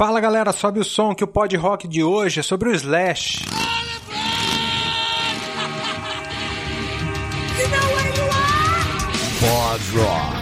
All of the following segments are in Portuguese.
Fala galera, sobe o som que o pod rock de hoje é sobre o Slash. Pod Rock.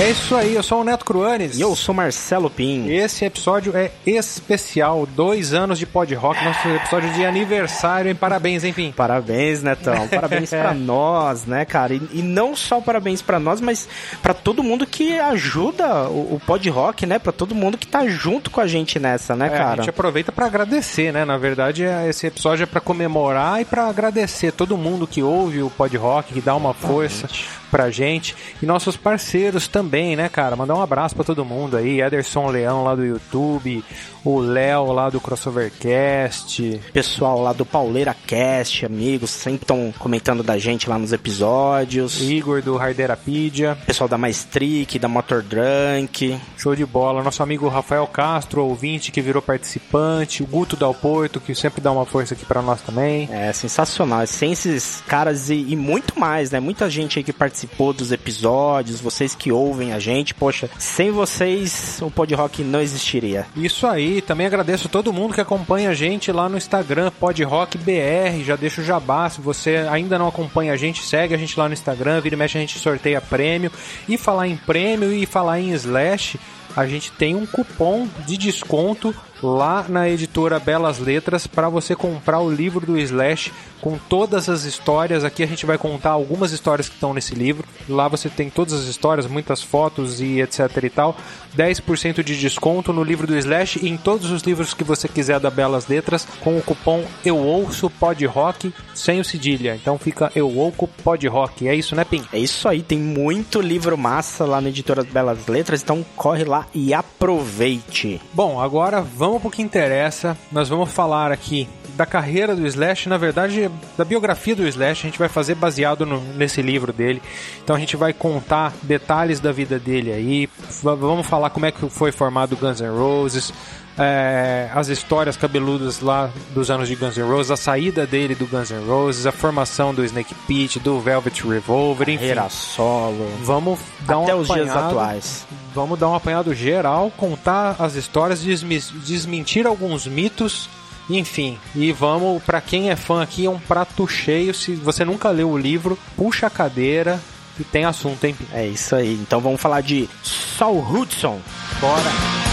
É isso aí, eu sou o Neto Cruanes. E eu sou Marcelo Pim. Esse episódio é especial, dois anos de pod rock, nosso episódio de aniversário, hein? Parabéns, enfim. Parabéns, Netão. Parabéns pra nós, né, cara? E, e não só parabéns pra nós, mas pra todo mundo que ajuda o, o pod rock, né? Pra todo mundo que tá junto com a gente nessa, né, É, a cara? gente aproveita pra agradecer, né? Na verdade, é- esse episódio é pra comemorar e pra agradecer todo mundo que ouve o pod rock, que dá uma força pra gente e nossos parceiros também, né, cara? Mandar um abraço pra todo mundo aí, Ederson Leão lá do YouTube, o Léo lá do Crossovercast, Pessoal lá do Pauleira Cast, amigos, sempre estão comentando da gente lá nos episódios. Igor do Harderapedia, Pessoal da Maestric, da Motor Drunk. show de bola, nosso amigo Rafael Castro, ouvinte que virou participante, o Guto Dal Porto, que sempre dá uma força aqui pra nós também. É sensacional. Sem esses caras e, e muito mais, né? Muita gente aí que participou dos episódios, vocês que ouvem a gente, poxa, sem vocês o Pod Rock não existiria. Isso aí, também agradeço todo mundo que acompanha a gente lá no Instagram, PodRockBR, já deixa o jabá, se você ainda não acompanha a gente, segue a gente lá no Instagram, vira e mexe a gente sorteia prêmio, e falar em prêmio e falar em Slash, a gente tem um cupom de desconto lá na editora Belas Letras para você comprar o livro do Slash com todas as histórias. Aqui a gente vai contar algumas histórias que estão nesse livro. Lá você tem todas as histórias, muitas fotos e etc e tal. 10% de desconto no livro do Slash e em todos os livros que você quiser da Belas Letras com o cupom Eu Ouço Pod Rock sem o cedilha. Então fica Eu Ouço Pod Rock. É isso, né, Pim? É isso aí, tem muito livro massa lá na editora Belas Letras, então corre lá e aproveite. Bom, agora vamos pro que interessa. Nós vamos falar aqui da carreira do Slash, na verdade, da biografia do Slash. A gente vai fazer baseado no- nesse livro dele. Então a gente vai contar detalhes da vida dele aí. Vamos falar como é que foi formado o Guns N' Roses. É, as histórias cabeludas lá dos anos de Guns N' Roses, a saída dele do Guns N' Roses, a formação do Snake Pit, do Velvet Revolver, enfim. Carreira solo, Vamos dar até um os dias apanhado. atuais. Vamos dar um apanhado geral, contar as histórias, desmentir alguns mitos, enfim. E vamos, pra quem é fã aqui, é um prato cheio. Se você nunca leu o livro, puxa a cadeira e tem assunto, hein? É isso aí, então vamos falar de Saul Hudson. Bora!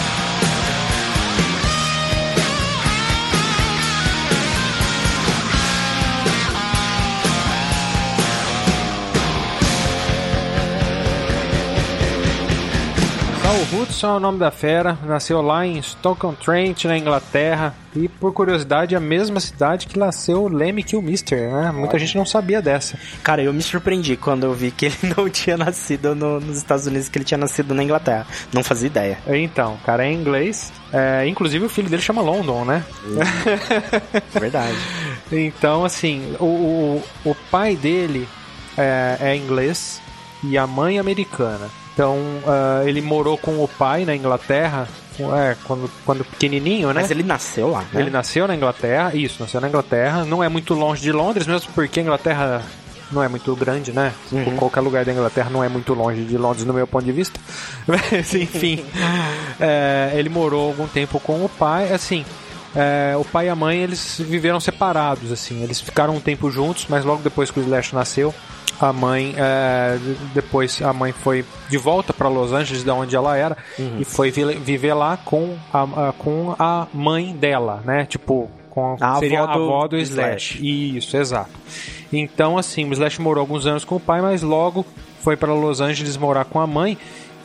Saul Hudson é o nome da fera, nasceu lá em Stoke-on-Trent, na Inglaterra, e por curiosidade, a mesma cidade que nasceu o Lemmy Kilmister, né? Muita gente não sabia dessa. Cara, eu me surpreendi quando eu vi que ele não tinha nascido no- nos Estados Unidos, que ele tinha nascido na Inglaterra. Não fazia ideia. Então, o cara é inglês, é, inclusive o filho dele chama London, né? Verdade. Então, assim, o, o, o pai dele é, é inglês e a mãe americana. Então, ah, ele morou com o pai na Inglaterra, é, quando, quando pequenininho, né? Mas ele nasceu lá, né? Ele nasceu na Inglaterra, isso, nasceu na Inglaterra. Não é muito longe de Londres, mesmo porque a Inglaterra não é muito grande, né? Uhum. Qualquer lugar da Inglaterra não é muito longe de Londres, no meu ponto de vista. Mas, enfim, é, ele morou algum tempo com o pai, assim. é, o pai e a mãe eles viveram separados, assim. Eles ficaram um tempo juntos, mas logo depois que o Slash nasceu, a mãe é, depois a mãe foi de volta para Los Angeles, da onde ela era, e foi vi- viver lá com a, a- com a mãe dela, né? Tipo, com A seria avó a do avó do Slash. Slash. Isso, exato. Então, assim, o Slash morou alguns anos com o pai, mas logo foi para Los Angeles morar com a mãe.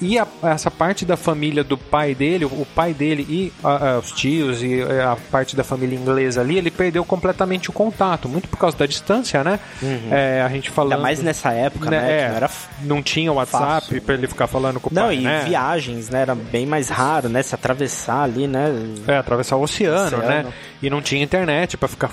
E a, essa parte da família do pai dele, o pai dele e a, a, os tios e a parte da família inglesa ali, ele perdeu completamente o contato, muito por causa da distância, né? Uhum. É, a gente falando. Ainda mais nessa época, né? né, é, não, era não tinha WhatsApp pra ele ficar falando com o não, pai. e né? viagens, né? Era bem mais raro, né? Se atravessar ali, né? É, atravessar o oceano, Oceano. né? E não tinha internet pra ficar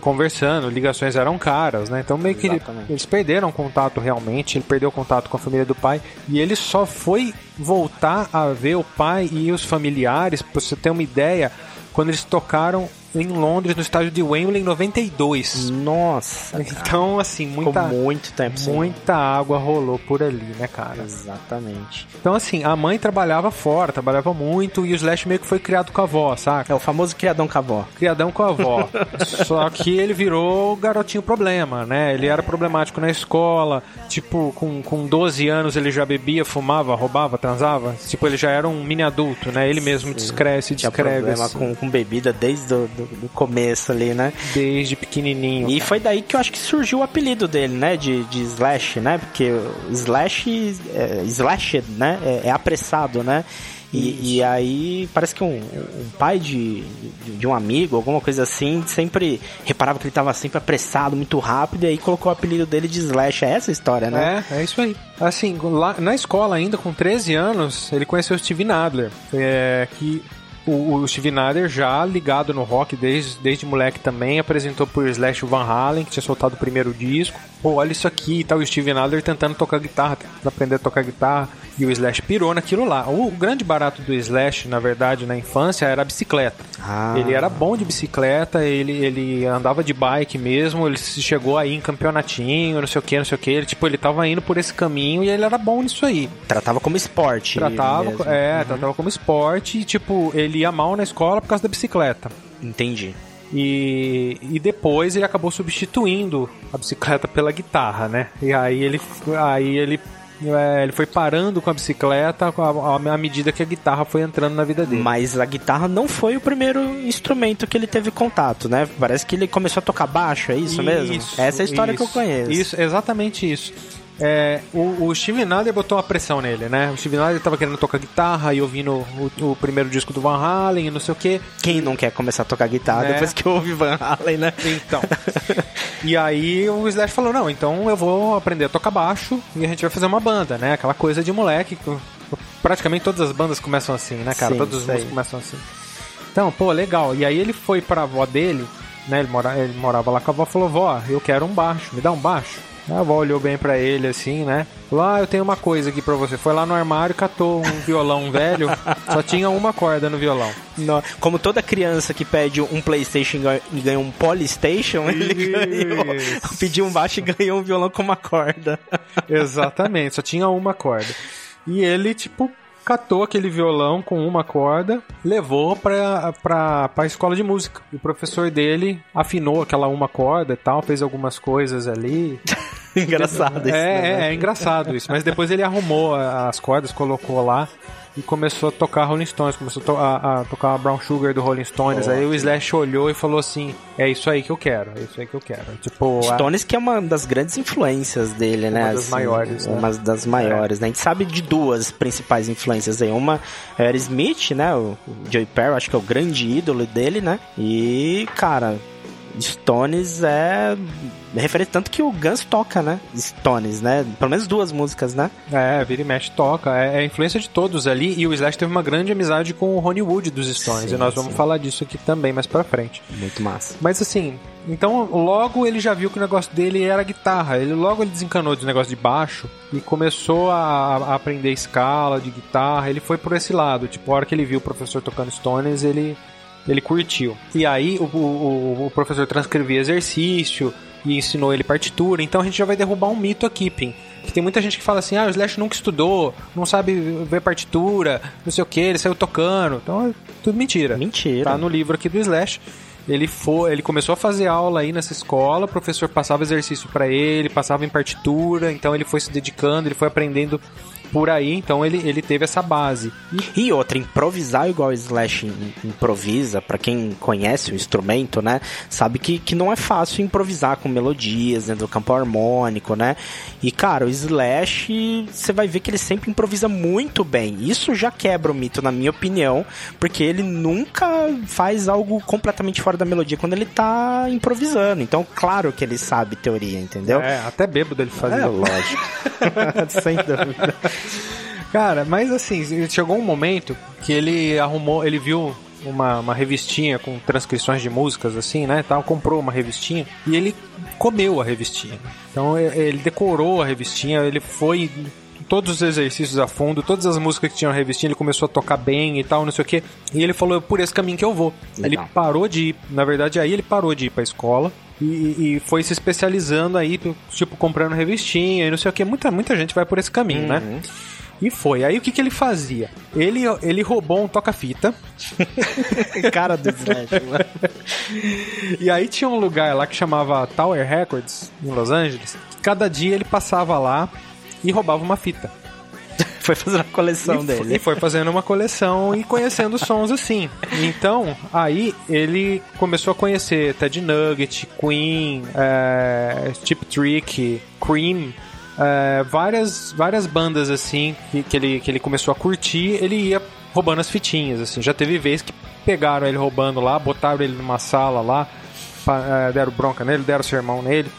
conversando, ligações eram caras, né? Então meio que ele- eles perderam contato realmente, ele perdeu contato com a família do pai e ele só foi voltar a ver o pai e os familiares, pra você ter uma ideia, quando eles tocaram em Londres no estádio de Wembley em 92. Nossa, cara. Então, assim, Ficou muita muito tempo sem. muita água rolou por ali, né, cara? Exatamente. Então, assim, a mãe trabalhava fora, trabalhava muito, e o Slash meio que foi criado com a avó, saca? É o famoso criadão cavó. criadão com a avó. Só que ele virou o garotinho problema, né? Ele era problemático na escola. Tipo, com, com 12 anos ele já bebia, fumava, roubava, transava. Tipo, ele já era um mini adulto, né? Ele mesmo descreve, se Tinha descreve problema assim, com, com bebida desde o do, do começo ali, né? desde pequenininho. E foi daí que eu acho que surgiu o apelido dele, né? De, de Slash, né? Porque Slash, é, Slashed, né? É, é apressado, né? E, e aí parece que um, um pai de, de, de um amigo, alguma coisa assim, sempre reparava que ele tava sempre apressado, muito rápido, e aí colocou o apelido dele de Slash. É essa a história, né? É, é isso aí. Assim, lá na escola ainda, com 13 anos, ele conheceu o Steve Nadler, é, que o, o Steve Nadler já ligado no rock desde, desde moleque também, apresentou por Slash o Van Halen, que tinha soltado o primeiro disco. Pô, olha isso aqui e tal, o Steve Nadler tentando tocar guitarra, tentando aprender a tocar guitarra, e o Slash pirou naquilo lá. O, grande barato do Slash, na verdade, na infância, era a bicicleta. Ah. Ele era bom de bicicleta, ele, ele andava de bike mesmo, ele se chegou aí em campeonatinho, não sei o que, não sei o que. Ele, tipo, ele tava indo por esse caminho e ele era bom nisso aí. Tratava como esporte. Tratava, mesmo. é, Uhum. tratava como esporte e, tipo, ele ia mal na escola por causa da bicicleta. Entendi. E, e depois ele acabou substituindo a bicicleta pela guitarra, né? E aí ele, aí ele, é, ele foi parando com a bicicleta à, medida que a guitarra foi entrando na vida dele. Mas a guitarra não foi o primeiro instrumento que ele teve contato, né? Parece que ele começou a tocar baixo, é isso, mesmo? Essa é a história que eu isso, conheço. Isso, exatamente isso. É, o, o Steve Nadler botou uma pressão nele, né? O Steve Nadler tava querendo tocar guitarra e ouvindo o, o primeiro disco do Van Halen e não sei o que. Quem não quer começar a tocar guitarra É. depois que ouve Van Halen, né? Então. e aí o Slash falou: não, então eu vou aprender a tocar baixo e a gente vai fazer uma banda, né? Aquela coisa de moleque. que Praticamente todas as bandas começam assim, né, cara? Sim, Todas as sei. músicas começam assim. Então, pô, legal. E aí ele foi pra avó dele, né? Ele, mora, ele morava lá com a avó falou: vó, eu quero um baixo, me dá um baixo. A avó olhou bem pra ele assim, né? Falou: Ah, eu tenho uma coisa aqui pra você. Foi lá no armário, catou um violão velho, só tinha uma corda no violão. Não, Como toda criança que pede um Playstation e ganha- e um Polystation, ele ganhou, pediu um baixo e ganhou um violão com uma corda. Exatamente, só tinha uma corda. E ele, tipo, catou aquele violão com uma corda, levou pra, pra, pra escola de música. E o professor dele afinou aquela uma corda e tal, fez algumas coisas ali. Engraçado isso. é, né? é, é engraçado isso. Mas depois ele arrumou as cordas, colocou lá e começou a tocar Rolling Stones, começou a, to- a- a tocar Brown Sugar do Rolling Stones. Oh, aí o Slash olhou e falou assim: É isso aí que eu quero, é isso aí que eu quero. Tipo, a- Stones que é uma das grandes influências dele, né? Uma das maiores, né? Uma das maiores, né? A gente sabe de duas principais influências aí. Uma é o Aerosmith, né? O Joey Perry, acho que é o grande ídolo dele, né? E, cara, Stones é referente tanto que o Guns toca, né? Stones, né? Pelo menos duas músicas, né? É, vira e mexe toca. É, é a influência de todos ali. E o Slash teve uma grande amizade com o Ronnie Wood dos Stones. Sim, e nós vamos sim. falar disso aqui também mais pra frente. Muito massa. Mas assim, então logo ele já viu que o negócio dele era guitarra. Ele logo ele desencanou do negócio de baixo e começou a, a aprender escala de guitarra. Ele foi por esse lado. Tipo, a hora que ele viu o professor tocando Stones, ele ele curtiu. E aí o, o, o professor transcrevia exercício e ensinou ele partitura. Então a gente já vai derrubar um mito aqui, Pim. Que tem muita gente que fala assim, ah, o Slash nunca estudou, não sabe ver partitura, não sei o que, ele saiu tocando. Então é tudo mentira. Mentira. Tá no livro aqui do Slash. Ele foi, ele começou a fazer aula aí nessa escola, o professor passava exercício pra ele, passava em partitura, então ele foi se dedicando, ele foi aprendendo por aí, então ele, ele teve essa base. E, e outra, improvisar igual o Slash improvisa, para quem conhece o instrumento, né, sabe que, que não é fácil improvisar com melodias dentro do campo harmônico, né? E cara, o Slash, você vai ver que ele sempre improvisa muito bem. Isso já quebra o mito, na minha opinião, porque ele nunca faz algo completamente fora da melodia quando ele tá improvisando. Então, claro que ele sabe teoria, entendeu? É, até bêbado ele fazia. É, lógico. Sem dúvida. Cara, mas assim, chegou um momento que ele arrumou, ele viu uma, uma revistinha com transcrições de músicas, assim, né? Tal, comprou uma revistinha e ele comeu a revistinha. Então ele decorou a revistinha, ele foi todos os exercícios a fundo, todas as músicas que tinham na revistinha, ele começou a tocar bem e tal, não sei o que. E ele falou, é por esse caminho que eu vou. Legal. Ele parou de ir, na verdade, aí ele parou de ir pra escola. E, e, foi se especializando aí, tipo, comprando revistinha e não sei o que. Muita, muita gente vai por esse caminho, né? uhum. né? E foi. Aí o que, que ele fazia? Ele, ele roubou um toca-fita. Cara do Slash, mano. e aí tinha um lugar lá que chamava Tower Records, em Los Angeles. Cada dia ele passava lá e roubava uma fita. Foi fazendo a coleção e dele. E foi fazendo uma coleção e conhecendo sons assim. Então, aí ele começou a conhecer Ted Nugget, Queen, é, Chip Trick, Cream, é, várias, várias bandas assim que, que, ele, que ele começou a curtir, ele ia roubando as fitinhas, assim. Já teve vez que pegaram ele roubando lá, botaram ele numa sala lá, é, deram bronca nele, deram sermão nele.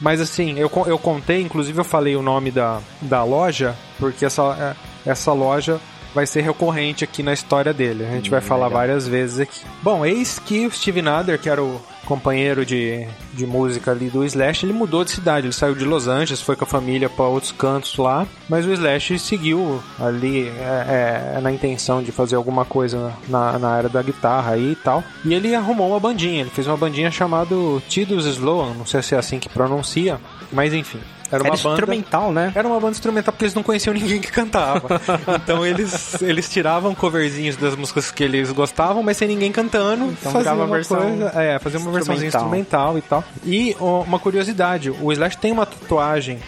Mas assim, eu, eu contei, inclusive eu falei o nome da, da loja, porque essa, é, essa loja vai ser recorrente aqui na história dele. A gente hum, vai falar legal. várias vezes aqui. Bom, eis que o Steve Nader, que era o companheiro de, de música ali do Slash, ele mudou de cidade. Ele saiu de Los Angeles, foi com a família para outros cantos lá, mas o Slash seguiu ali é, é, na intenção de fazer alguma coisa na, na área da guitarra aí e tal. E ele arrumou uma bandinha, ele fez uma bandinha chamada Tidus Sloan, não sei se é assim que pronuncia, mas enfim. Era uma era banda instrumental, né? Era uma banda instrumental porque eles não conheciam ninguém que cantava. então eles, eles tiravam coverzinhos das músicas que eles gostavam, mas sem ninguém cantando. Então faziam uma versão coisa, é, fazer uma versãozinha instrumental e tal. E uma curiosidade, o Slash tem uma tatuagem,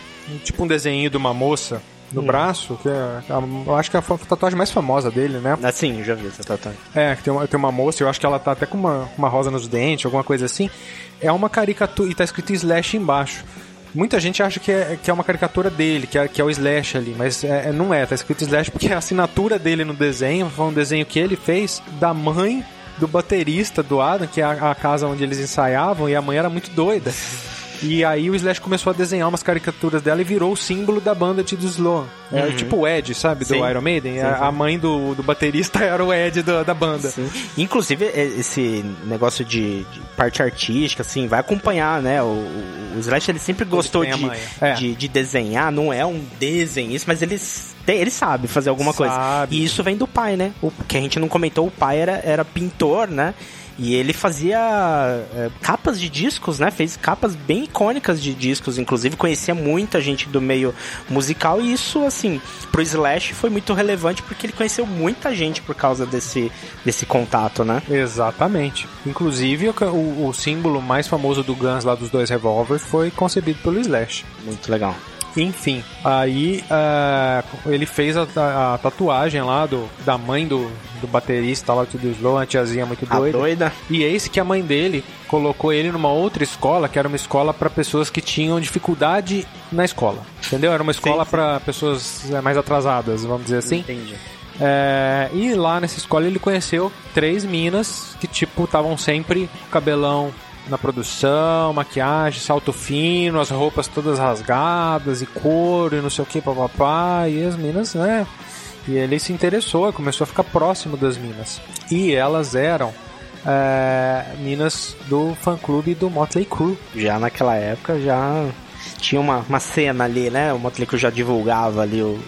tipo um desenho de uma moça no hum. braço, que é, eu acho que é a tatuagem mais famosa dele, né? Ah, sim, já vi essa tatuagem. É, que tem uma, tem uma moça, eu acho que ela tá até com uma, uma rosa nos dentes, alguma coisa assim. É uma caricatura, e tá escrito Slash embaixo. Muita gente acha que é, que é uma caricatura dele, que é, que é o Slash ali, mas é, é, não é, tá escrito Slash porque a assinatura dele no desenho foi um desenho que ele fez da mãe do baterista do Adam, que é a, a casa onde eles ensaiavam, e a mãe era muito doida. E aí o Slash começou a desenhar umas caricaturas dela e virou o símbolo da banda de Sloan. É uhum. tipo o Ed, sabe, do sim. Iron Maiden. Sim, sim. A mãe do, do baterista era o Ed do, da banda. Inclusive, esse negócio de, de, parte artística, assim, vai acompanhar, né? O, o Slash ele sempre gostou de, é. de, de, desenhar, não é um desenhista, mas ele, tem, ele sabe fazer alguma sabe. coisa. E isso vem do pai, né? O que a gente não comentou, o pai era, era pintor, né? E ele fazia é, capas de discos, né? Fez capas bem icônicas de discos, inclusive conhecia muita gente do meio musical e isso, assim, pro Slash foi muito relevante porque ele conheceu muita gente por causa desse, desse contato, né? Exatamente. Inclusive, o, o símbolo mais famoso do Guns lá dos dois revólveres foi concebido pelo Slash. Muito legal. Enfim, aí uh, ele fez a, a, a, tatuagem lá do, da mãe do, do baterista lá do Slow, uma tiazinha muito doida. doida. E esse que a mãe dele colocou ele numa outra escola, que era uma escola para pessoas que tinham dificuldade na escola. Entendeu? Era uma escola para pessoas é, mais atrasadas, vamos dizer assim. Entendi. É, e lá nessa escola ele conheceu três minas que, tipo, estavam sempre com cabelão na produção, maquiagem, salto fino, as roupas todas rasgadas e couro e não sei o que, papapá, e as minas, né? E ele se interessou, começou a ficar próximo das minas. E elas eram é, minas do fã-clube do Motley Crue. Já naquela época, já tinha uma, uma cena ali, né? O Motley Crue já divulgava ali o,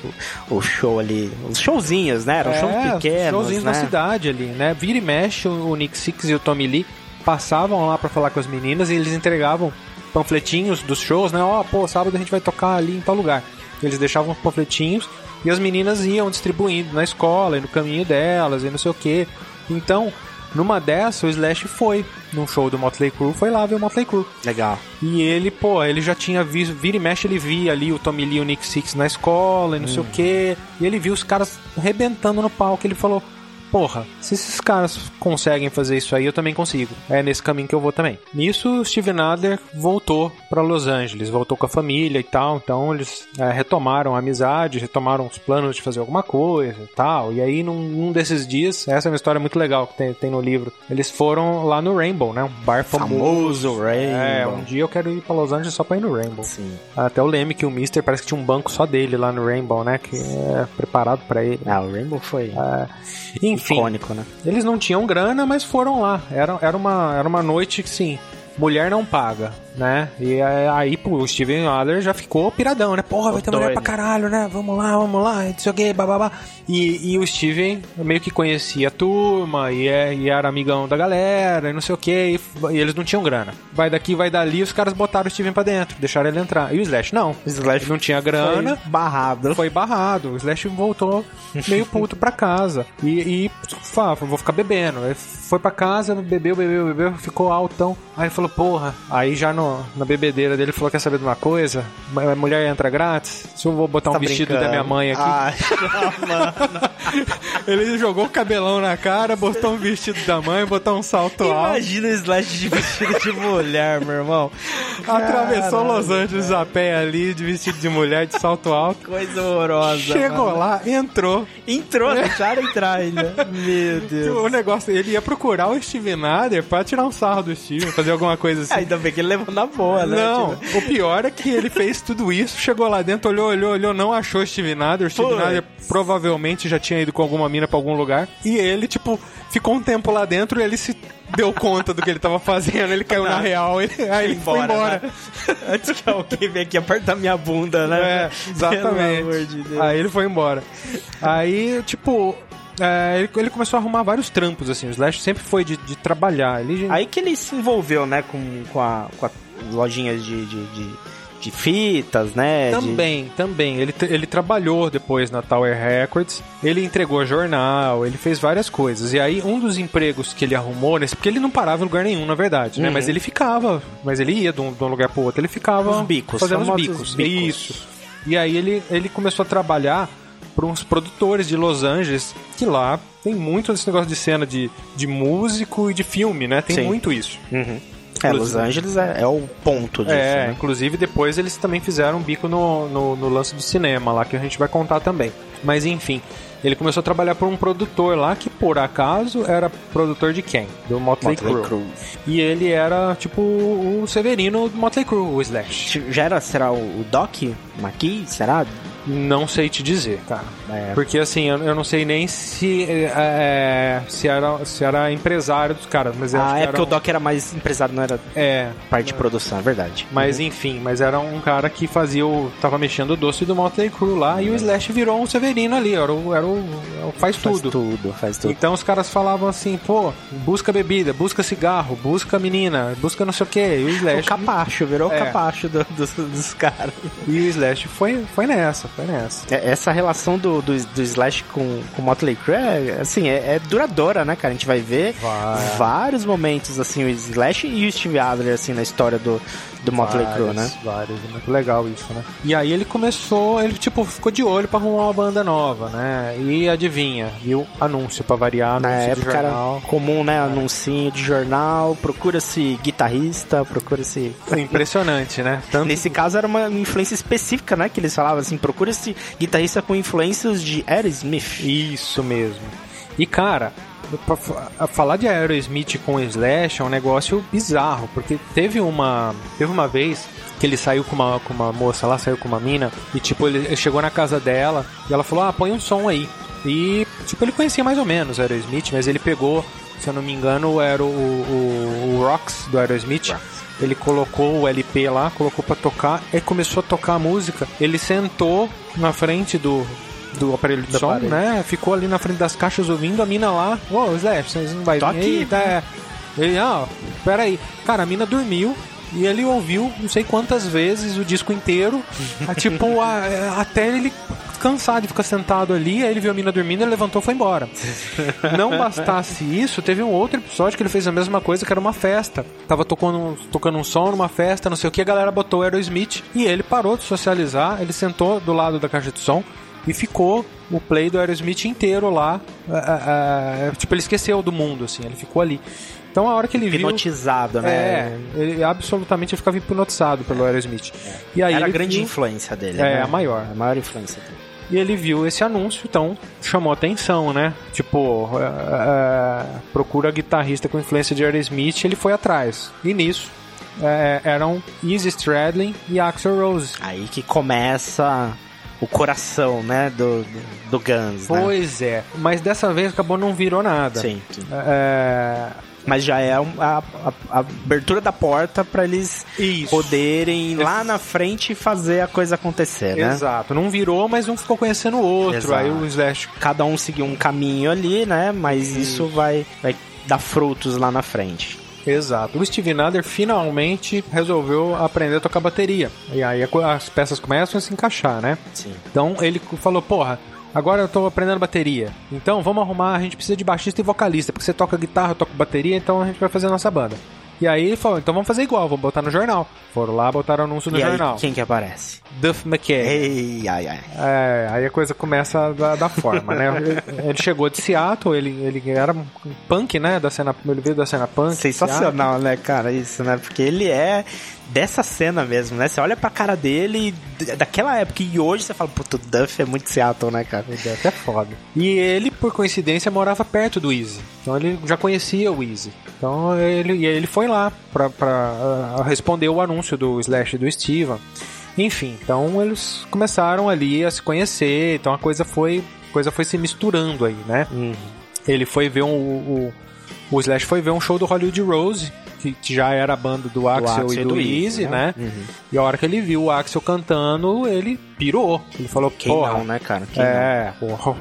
o show ali, os showzinhos, né? Eram é, shows pequenos, showzinhos né? na cidade ali, né? Vira e mexe o Nick Six e o Tommy Lee passavam lá para falar com as meninas e eles entregavam panfletinhos dos shows, né? Ó, oh, pô, sábado a gente vai tocar ali em tal lugar. Eles deixavam panfletinhos e as meninas iam distribuindo na escola e no caminho delas e não sei o que. Então, Numa dessa, o Slash foi num show do Motley Crue, foi lá ver o Motley Crue. Legal. E ele, pô, ele já tinha visto, vira e mexe, ele via ali o Tommy Lee e o Nick Six na escola e não hum. sei o quê. E ele viu os caras arrebentando no palco. Ele falou: porra, se esses caras conseguem fazer isso aí, eu também consigo. É nesse caminho que eu vou também. Nisso, Steven Adler voltou para Los Angeles, voltou com a família e tal, então eles é, retomaram a amizade, retomaram os planos de fazer alguma coisa e tal. E aí, num, num desses dias, essa é uma história muito legal que tem, tem, no livro, eles foram lá no Rainbow, né? Um bar famoso. famoso Rainbow. É, um dia eu quero ir para Los Angeles só pra ir no Rainbow. Sim. Até o leme que o Mister parece que tinha um banco só dele lá no Rainbow, né? Que é preparado para ele. Ah, o Rainbow foi. É, enfim, icônico, né? Eles não tinham grana, mas foram lá. Era, era, uma, era uma noite que, sim, mulher não paga né? E aí, pô, o Steven Adler já ficou piradão, né? Porra, vai ter mulher pra caralho, né? Vamos lá, vamos lá, não sei o que, bababá. E, e o Steven meio que conhecia a turma e, é, e era amigão da galera e não sei o que, e, eles não tinham grana. Vai daqui, vai dali, os caras botaram o Steven pra dentro, deixaram ele entrar. E o Slash não. O Slash não tinha grana. Foi barrado. Foi barrado. O Slash voltou meio puto pra casa. E, e falou, vou ficar bebendo. Ele foi pra casa, bebeu, bebeu, bebeu, ficou altão. Aí ele falou, porra, aí já não na bebedeira dele, falou: Quer saber de uma coisa? A mulher entra grátis? Se eu vou botar tá um vestido da minha mãe aqui. Ai, não, mano. ele jogou o cabelão na cara, botou um vestido da mãe, botou um salto Imagina alto. Imagina o slash de vestido de mulher, meu irmão. Atravessou Los Angeles a pé ali, de vestido de mulher, de salto alto. Coisa horrorosa. Chegou mano. lá, entrou. Entrou, deixaram entrar ainda. Meu Deus. O negócio, ele ia procurar o Steven Adler pra tirar um sarro do Steven, fazer alguma coisa assim. Ainda bem que ele levou na boa, né? Não, tipo... o pior é que ele fez tudo isso, chegou lá dentro, olhou, olhou, olhou, não achou Steven Adler. Steven Adler provavelmente já tinha ido com alguma mina pra algum lugar. E ele, tipo, ficou um tempo lá dentro e ele se deu conta do que ele tava fazendo, ele caiu não. na real, ele, aí ele embora, foi embora. Né? Antes que alguém venha aqui apertar minha bunda, né? É, exatamente. De aí ele foi embora. Aí, tipo, é, ele, ele, começou a arrumar vários trampos, assim. O Slash sempre foi de, de trabalhar. Ele... Aí que ele se envolveu, né, com, com, a, com a lojinhas de, de, de, de fitas, né? Também, de... também. Ele, ele trabalhou depois na Tower Records, ele entregou jornal, ele fez várias coisas. E aí, um dos empregos que ele arrumou, nesse, porque ele não parava em lugar nenhum, na verdade, né? Uhum. Mas ele ficava, mas ele ia de um, de um lugar pro outro, ele ficava os bicos, fazendo os bicos. bicos. Isso. E aí ele, ele começou a trabalhar para uns produtores de Los Angeles, que lá tem muito esse negócio de cena de, de músico e de filme, né? Tem Sim. muito isso. Uhum. É, Los Angeles é, é, o ponto disso. É, né? inclusive depois eles também fizeram um bico no, no, no, lance do cinema lá, que a gente vai contar também. Mas enfim, ele começou a trabalhar por um produtor lá que por acaso era produtor de quem? Do Motley, Motley Crue. E ele era tipo o Severino do Motley Crue, o Slash. Já era, será o Doc McKee? Será? Não sei te dizer, cara. É. Porque assim, eu, eu, não sei nem se é, é, se, era, se era empresário dos caras, mas Ah, é porque um... o Doc era mais empresário, não era é, parte de produção, é verdade. Mas uhum. enfim, mas era um cara que fazia o. tava mexendo o doce do Motley Crue lá uhum. e o Slash virou um Severino ali, era o, era o, faz, faz tudo. tudo, faz tudo. Então os caras falavam assim, pô, busca bebida, busca cigarro, busca menina, busca não sei o que. E o Slash. O capacho, virou o é. capacho do, do, dos caras. E o Slash foi, foi nessa, foi nessa. É, essa relação do, do, do Slash com, com Motley Crue, é, assim, é, é, duradoura, né, cara? A gente vai ver vai. vários momentos, assim, o Slash e o Steve Adler, assim, na história do, do Motley Crue, né? Vários, muito legal isso, né? E aí ele começou, ele tipo ficou de olho para arrumar uma banda nova, né? E adivinha, viu anúncio para variar, na época era comum, né? É. Anuncinho de jornal, procura-se guitarrista, procura-se impressionante, né? Tanto... Nesse caso era uma influência específica, né? Que eles falavam assim, procura-se guitarrista com influências de Aerosmith. Isso mesmo. E cara, falar de Aerosmith com Slash é um negócio bizarro, porque teve uma, teve uma vez que ele saiu com uma, com uma moça lá, saiu com uma mina, e tipo, ele chegou na casa dela e ela falou: Ah, põe um som aí. E, tipo, ele conhecia mais ou menos o Aerosmith, mas ele pegou, se eu não me engano, era o, o, o Rocks do Aerosmith. Ele colocou o LP lá, colocou para tocar, e começou a tocar a música. Ele sentou na frente do, do aparelho de do som, aparelho. né? Ficou ali na frente das caixas ouvindo a mina lá. Ô, oh, Zé, vocês não vai vir aqui, tá? É. Ele, ah, peraí. Cara, a mina dormiu. E ele ouviu não sei quantas vezes o disco inteiro, a, tipo, a, até ele cansado de ficar sentado ali, aí ele viu a mina dormindo, ele levantou e foi embora. Não bastasse isso, teve um outro episódio que ele fez a mesma coisa, que era uma festa. Tava tocando, tocando um som numa festa, não sei o que, a galera botou o Aerosmith e ele parou de socializar, ele sentou do lado da caixa de som e ficou o play do Aerosmith inteiro lá. É, é, tipo, ele esqueceu do mundo, assim, ele ficou ali. Então a hora que ele viu. Hipnotizado, né? É, ele absolutamente ficava hipnotizado pelo Aerosmith. E aí Era a grande viu- influência dele. É, né? a maior. A maior influência dele. E ele viu esse anúncio, então chamou atenção, né? Tipo, é, é, procura guitarrista com influência de Aerosmith, ele foi atrás. E nisso é, eram Easy Stradlin e Axel Rose. Aí que começa o coração, né, do, do, Guns, né? Pois é, mas dessa vez acabou não virou nada. Sim, sim. É, Mas já é a, a- a abertura da porta pra eles Isso. poderem ir lá na frente fazer a coisa acontecer, né? Exato, não virou, mas um ficou conhecendo o outro. Exato. Aí o Slash Cada um seguiu um caminho ali, né? Mas isso vai, vai dar frutos lá na frente. Exato. O Steve Nader finalmente resolveu aprender a tocar bateria. E aí as peças começam a se encaixar, né? Sim. Então ele falou, porra, agora eu tô aprendendo bateria. Então vamos arrumar, a gente precisa de baixista e vocalista, porque você toca guitarra, eu toco bateria, então a gente vai fazer a nossa banda. E aí ele falou, então vamos fazer igual, vamos botar no jornal. Foram lá, botaram anúncio no e jornal. aí, quem que aparece? Duff McKay. Ei, ai, ai. É, aí a coisa começa da, da forma, né? Ele chegou de Seattle, ele, ele era um punk, né? Da cena, ele veio da cena punk. Sensacional, né, cara, isso, né? Porque ele é dessa cena mesmo, né? Você olha pra cara dele daquela época e hoje você fala, puto, o Duff é muito Seattle, né, cara? Seattle. Até foda. E ele, por coincidência, morava perto do Easy. Então ele já conhecia o Easy. Então ele, e ele foi lá pra, pra ah, responder o anúncio do Slash e do Steven. Enfim, então eles começaram ali a se conhecer. Então a coisa foi, a coisa foi se misturando aí, né? Ele foi ver um, o, o Slash foi ver um show do Hollywood Rose, que, já era a banda do Axel, Axel e do, Easy, né? Uhum. E a hora que ele viu o Axel cantando, ele pirou. Ele falou, Quem porra, não, né, cara? Quem não? é, o,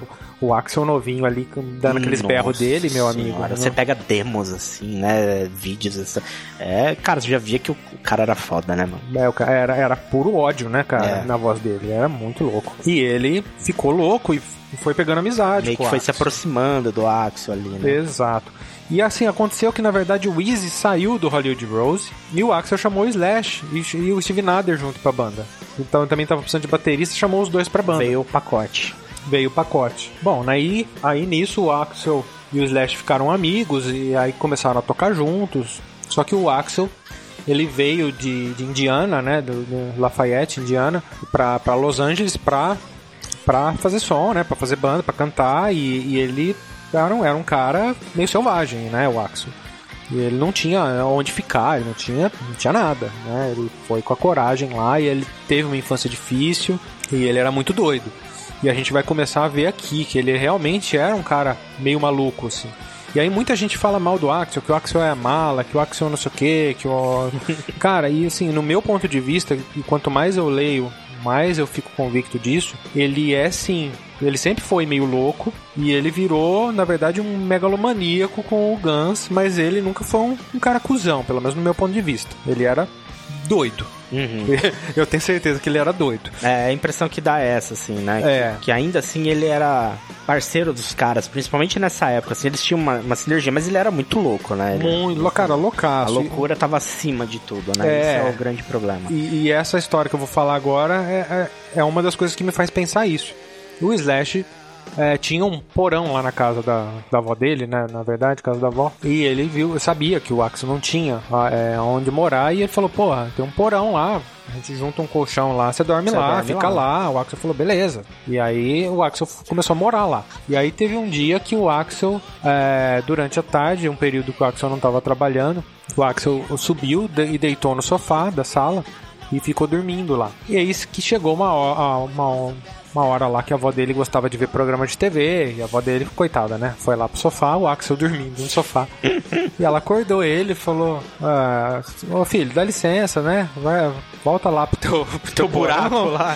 o Axel novinho ali dando aqueles Nossa berros dele, meu amigo. senhora, Você pega demos, assim, né? Vídeos, assim. É, cara, você já via que o cara era foda, né, mano? É, o cara era, era puro ódio, né, cara, É. na voz dele. Era muito louco. E ele ficou louco e foi pegando amizade. Meio que foi se Axel. aproximando do Axel ali, né? Exato. E assim, aconteceu que na verdade o Easy saiu do Hollywood Rose e o Axel chamou o Slash e, e o Steve Nader junto pra banda. Então ele também tava precisando de baterista chamou os dois pra banda. Veio o pacote. veio o pacote. Bom, aí, aí nisso o Axel e o Slash ficaram amigos e aí começaram a tocar juntos. Só que o Axel, ele veio de, de Indiana, né, do, do Lafayette, Indiana, pra, pra Los Angeles pra, pra fazer som, né, pra fazer banda, pra cantar e, e ele era um, era um cara meio selvagem, né, o Axel. E ele não tinha onde ficar, ele não tinha, não tinha nada, né? Ele foi com a coragem lá e ele teve uma infância difícil e ele era muito doido. E a gente vai começar a ver aqui que ele realmente era um cara meio maluco, assim. E aí muita gente fala mal do Axel, que o Axel é mala, que o Axel não sei o quê, que o... Cara, e assim, no meu ponto de vista, e quanto mais eu leio, mais eu fico convicto disso, ele é sim... Ele sempre foi meio louco e ele virou, na verdade, um megalomaníaco com o Guns, mas ele nunca foi um, um cara cuzão, pelo menos no meu ponto de vista. Ele era doido. Uhum. eu tenho certeza que ele era doido. É, a impressão que dá é essa, assim, né? É. Que, que ainda assim ele era parceiro dos caras, principalmente nessa época, assim, eles tinham uma, uma sinergia, mas ele era muito louco, né? Ele- Muito, cara, a loucaço. loucura tava acima de tudo, né? É. Esse é o grande problema. E, e essa história que eu vou falar agora é, é, é uma das coisas que me faz pensar isso. O Slash é, tinha um porão lá na casa da, da avó dele, né? Na verdade, casa da avó. E ele viu, sabia que o Axel não tinha ah, é, onde morar. E ele falou: Porra, tem um porão lá. A gente junta um colchão lá, você dorme Você lá, dorme fica lá. lá. O Axel falou: Beleza. E aí o Axel começou a morar lá. E aí teve um dia que o Axel, é, durante a tarde, um período que o Axel não estava trabalhando, o Axel subiu e deitou no sofá da sala e ficou dormindo lá. E é isso que chegou uma hora, uma, uma hora lá que a avó dele gostava de ver programa de TV, e a avó dele, coitada, né? Foi lá pro sofá, o Axel dormindo no sofá. e ela acordou ele e falou: ah, Ô filho, dá licença, né? Vai, volta lá pro teu, pro teu buraco lá,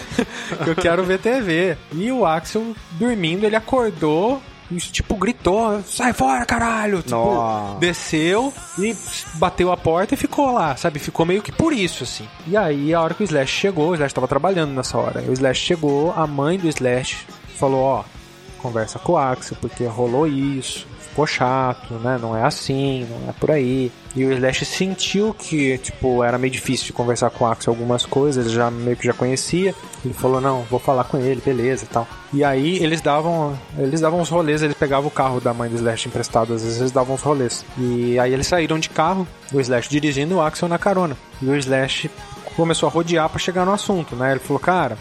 que eu quero ver TV. E o Axel dormindo, ele acordou. Tipo, gritou, sai fora, caralho! Tipo, Nossa. desceu e bateu a porta e ficou lá, sabe? Ficou meio que por isso, assim. E aí, a hora que o Slash chegou, o Slash tava trabalhando nessa hora. O Slash chegou, a mãe do Slash falou, ó, conversa com o Axel, porque rolou isso, ficou chato, né? Não é assim, não é por aí. E o Slash sentiu que, tipo, era meio difícil de conversar com o Axel algumas coisas, ele já meio que já conhecia. Ele falou, não, vou falar com ele, beleza e tal. E aí eles davam. Eles davam uns rolês, eles pegavam o carro da mãe do Slash emprestado, às vezes eles davam uns rolês. E aí eles saíram de carro, o Slash dirigindo o Axel na carona. E o Slash começou a rodear pra chegar no assunto, né? Ele falou, cara,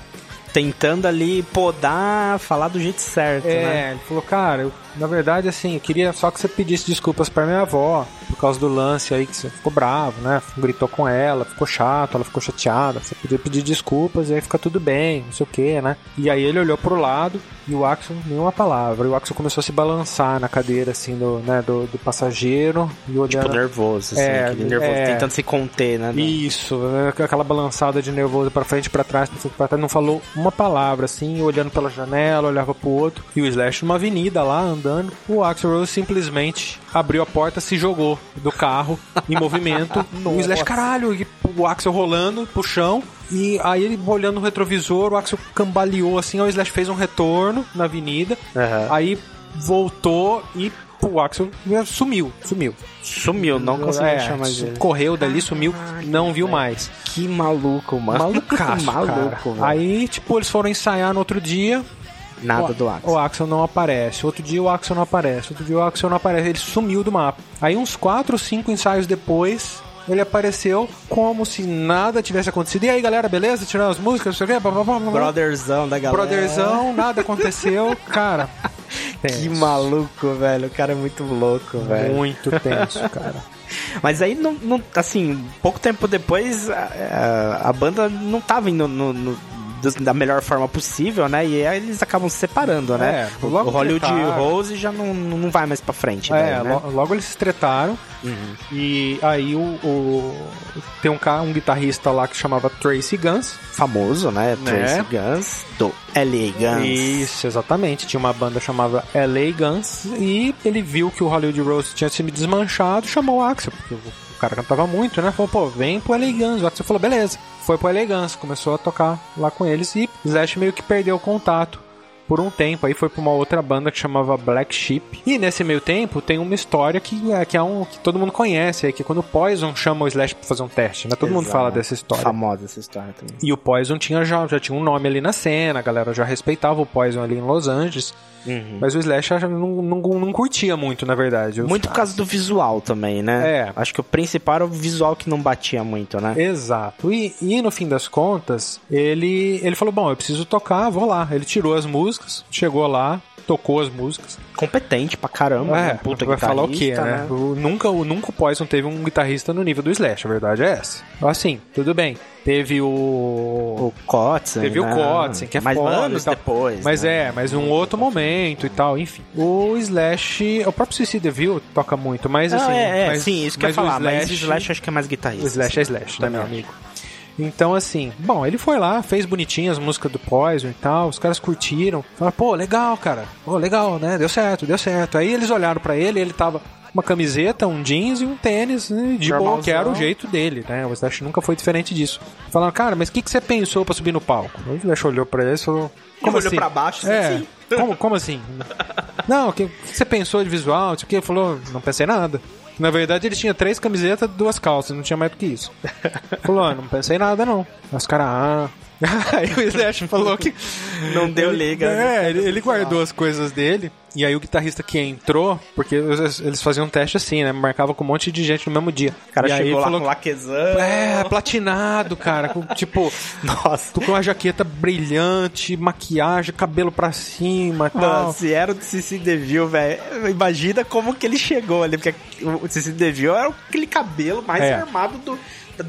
Tentando ali podar, falar do jeito certo, É, né? ele falou, cara, eu, na verdade, assim, eu queria só que você pedisse desculpas pra minha avó, por causa do lance aí que você ficou bravo, né? Gritou com ela, ficou chato, ela ficou chateada, você podia pedir desculpas e aí fica tudo bem, não sei o que, né? E aí ele olhou pro lado e o Axel, nenhuma palavra. E o Axel começou a se balançar na cadeira, assim, do, né, do, do passageiro e olhando. Tipo, nervoso, assim, É, aquele nervoso, é. tentando se conter, né? Isso, né, aquela balançada de nervoso pra frente, pra trás, pra frente, pra trás, não falou uma palavra, assim, olhando pela janela, olhava pro outro. E o Slash numa avenida lá, andando. O Axel Rose simplesmente abriu a porta, se jogou do carro em movimento. o Slash, caralho, e o Axel rolando pro chão. E aí ele olhando no retrovisor, o Axel cambaleou assim, o Slash fez um retorno na avenida. Aham. Aí voltou e o Axel sumiu, sumiu. Sumiu, não conseguiu É, achar mais ele. correu dali, sumiu, não viu mais. Que maluco, mano. Malucaço, Maluco. Aí, tipo, eles foram ensaiar no outro dia. Nada o, do Axel. O Axel não aparece. Outro dia o Axel não aparece. Outro dia o Axel não aparece. Ele sumiu do mapa. Aí, uns 4 ou 5 ensaios depois, ele apareceu como se nada tivesse acontecido. E aí, galera, beleza? Tirando as músicas, não sei o quê. Brotherzão da galera. Brotherzão, nada aconteceu. Cara, Que tenso. maluco, velho. O cara é muito louco, velho. Muito tenso, cara. Mas aí, não, não- assim, pouco tempo depois, a, a- a banda não tava indo no- no- da melhor forma possível, né? E aí eles acabam se separando, né? É, o, Hollywood tretaram. Rose já não, não vai mais pra frente. É, daí, né? lo- logo eles se tretaram. Uhum. E aí o, o- tem um cara, um guitarrista lá que chamava Tracy Guns. Famoso, né? Tracy Guns, do LA Guns. Isso, exatamente. Tinha uma banda chamada LA Guns e ele viu que o Hollywood Rose tinha se desmanchado, chamou o Axel, porque cara cantava muito, né? Falou, pô, vem pro Guns. O Axel falou, beleza. Foi pro Guns, começou a tocar lá com eles e Slash meio que perdeu o contato por um tempo. Aí foi pra uma outra banda que chamava Black Sheep. E nesse meio tempo tem uma história que é, que é um que todo mundo conhece, é que quando o Poison chama o Slash pra fazer um teste, né? Todo mundo Exato. fala dessa história. Famosa essa história também. E o Poison tinha já, já tinha um nome ali na cena, a galera já respeitava o Poison ali em Los Angeles. Mas o Slash não, não, não curtia muito, na verdade. Muito por causa do visual também, né? É. Acho que o principal era o visual que não batia muito, né? Exato. E, e no fim das contas, ele, ele falou: Bom, eu preciso tocar, vou lá. Ele tirou as músicas, chegou lá, tocou as músicas. Competente pra caramba. É, um puta vai falar o quê, guitarrista, né? O- nunca, o, nunca o Poison teve um guitarrista no nível do Slash, a verdade é essa. Assim, tudo bem. Teve o. O Kotzen. Teve né? o Kotzen, que é Mas foda anos depois. Mas né? é, mas um outro momento e tal, enfim. O Slash, o próprio CC DeVille toca muito, mas Não, assim. é, é, mas, sim, isso que eu ia falar. o mas o Slash acho que é mais guitarrista. o Slash é Slash, né, Também meu acho. amigo? Então, assim, bom, ele foi lá, fez bonitinho as músicas do Poison e tal, os caras curtiram. Falaram, pô, legal, cara. Pô, legal, né? Deu certo, deu certo. Aí eles olharam pra ele, ele tava uma camiseta, um jeans e um tênis, né, de boa, Normalzão. que era o jeito dele, né? O Slash nunca foi diferente disso. Falaram, cara, mas o que, que você pensou pra subir no palco? O Slash olhou pra ele e falou, como olhou assim? pra baixo, é, assim. Como, como assim? Não, o que, que você pensou de visual? Não sei o que? Ele falou, não pensei nada. Na verdade, ele tinha três camisetas e duas calças, não tinha mais do que isso. Falou, ah, não pensei nada, não. Os caras, ah. Aí o Slash falou que. Não deu liga, né? É, ele, ele guardou as coisas dele. E aí o guitarrista que entrou, porque eles faziam um teste assim, né? Marcava com um monte de gente no mesmo dia. O cara e chegou lá falou com laquezão. É, platinado, cara. Com, tipo, Nossa. com uma jaqueta brilhante, maquiagem, cabelo pra cima e tal. se era o Cici Deville, velho, imagina como que ele chegou ali, porque o Cici Deville era aquele cabelo mais É. armado do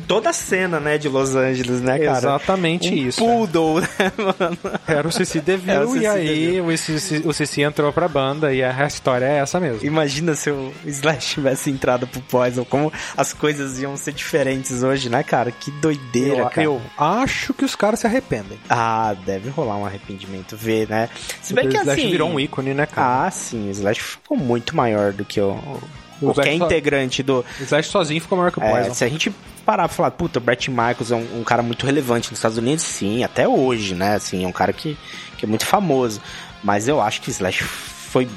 toda a cena, né, de Los Angeles, né, cara? Exatamente um isso. Poodle, né, mano? Era o Cici DeVille e aí o Cici, o Cici entrou pra banda e a história é essa mesmo. Imagina se o Slash tivesse entrado pro Poison, como as coisas iam ser diferentes hoje, né, cara? Que doideira, eu, cara. Eu acho que os caras se arrependem. Ah, deve rolar um arrependimento, ver, né? Se bem que o Slash assim... virou um ícone, né, cara? Ah, sim, o Slash ficou muito maior do que o, o qualquer integrante do. O Slash sozinho ficou maior que o é, Poison. Se a gente parar pra falar, puta, o Brett Michaels é um, um, cara muito relevante nos Estados Unidos, sim, até hoje, né? Assim, é um cara que, que é muito famoso. Mas eu acho que o Slash foi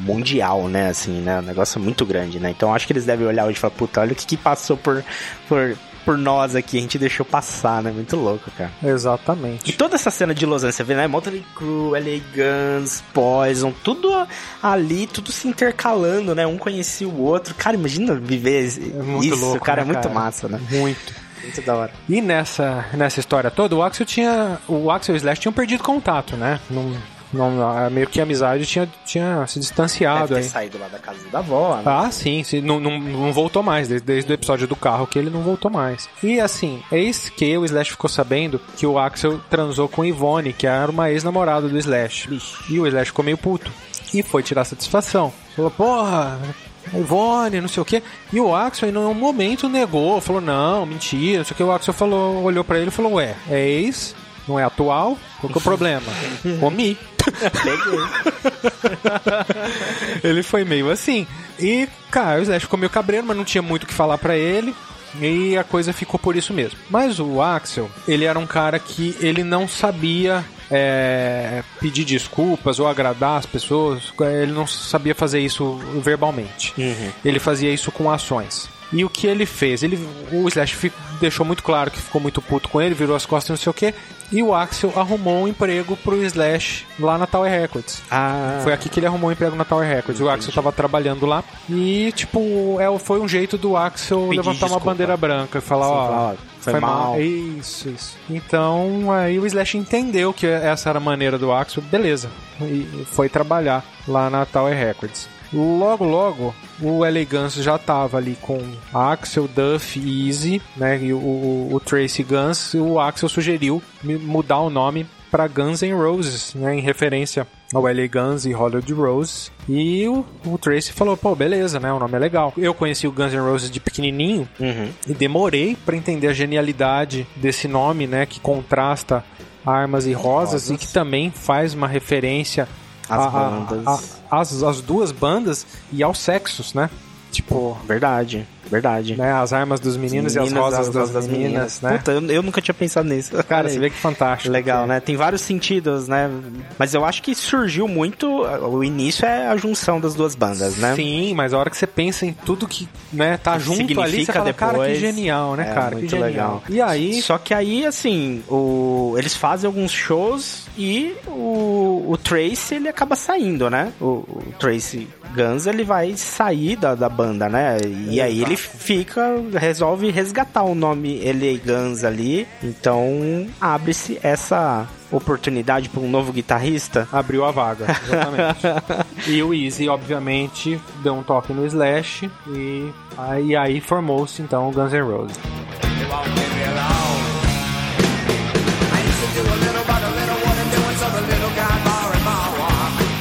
mundial, né? Assim, né? Um negócio muito grande, né? Então acho que eles devem olhar hoje e falar, puta, olha o que, que passou por, por, por nós aqui, a gente deixou passar, né? Muito louco, cara. Exatamente. E toda essa cena de Los Angeles, você vê, né? Motley Crue, LA Guns, Poison, tudo ali, tudo se intercalando, né? Um conhecia o outro. Cara, imagina viver é isso, louco, cara, né, é muito cara? massa, né? Muito. Muito da hora. E nessa, nessa história toda, o Axel tinha. O Axel e o Slash tinham perdido contato, né? Não, não, meio que a amizade tinha, tinha se distanciado. Deve ter aí. saído lá da casa da avó, né? Ah, sim, sim não, não, não voltou mais, desde, desde o episódio do carro que ele não voltou mais. E assim, eis que o Slash ficou sabendo que o Axel transou com Ivone, que era uma ex-namorada do Slash. E o Slash ficou meio puto. E foi tirar satisfação. Falou, porra, Ivone, não sei o que. E o Axel, em um momento, negou, falou, não, mentira, não sei o que. O Axel falou, olhou para ele e falou, ué, é ex, não é atual, qual que é o problema? Comi. ele foi meio assim. E, cara, o Slash ficou meio cabreiro, mas não tinha muito o que falar para ele. E a coisa ficou por isso mesmo. Mas o Axel, ele era um cara que ele não sabia é, pedir desculpas ou agradar as pessoas. Ele não sabia fazer isso verbalmente. Uhum. Ele fazia isso com ações. E o que ele fez? Ele, o Slash deixou muito claro que ficou muito puto com ele, virou as costas, não sei o que. E o Axel arrumou um emprego pro Slash lá na Tower Records. Ah. Foi aqui que ele arrumou um emprego na Tower Records. Entendi. O Axel tava trabalhando lá. E, tipo, é, foi um jeito do Axel Pedir levantar desculpa. uma bandeira branca e falar, ó. Foi, foi mal. mal. Isso, isso. Então, aí o Slash entendeu que essa era a maneira do Axel. Beleza. E foi trabalhar lá na Tower Records. Logo, logo, o Elegance já tava ali com Axel, Duff e Easy, né? E o, o, o Tracy Guns. O Axel sugeriu mudar o nome para Guns N' Roses, né? Em referência ao LA Guns e Hollywood Rose. E o, o, Tracy falou, pô, beleza, né? O nome é legal. Eu conheci o Guns N' Roses de pequenininho uhum. e demorei para entender a genialidade desse nome, né? Que contrasta armas e rosas, rosas. e que também faz uma referência as a, bandas. A, a, as, as duas bandas e aos sexos, né? Tipo. Verdade. Verdade. Né? As armas dos meninos, e as rosas das, das, meninas, meninas, né? Puta, eu, eu, nunca tinha pensado nisso. Cara, você vê que fantástico. Legal, né? Tem vários sentidos, né? Mas eu acho que surgiu muito. O início é a junção das duas bandas, né? Sim, mas a hora que você pensa em tudo que né, tá que junto ali, você fala, depois, cara, que genial, né, é, cara? Muito legal. E aí. Só que aí, assim, o... eles fazem alguns shows e o, o Trace ele acaba saindo, né? O, o Trace Guns ele vai sair da, da banda, né? E aí ele fica, resolve resgatar o nome LA Guns ali. Então abre-se essa oportunidade para um novo guitarrista. Abriu a vaga, exatamente. e o Easy, obviamente, deu um toque no Slash e aí, aí formou-se então o Guns N' Roses.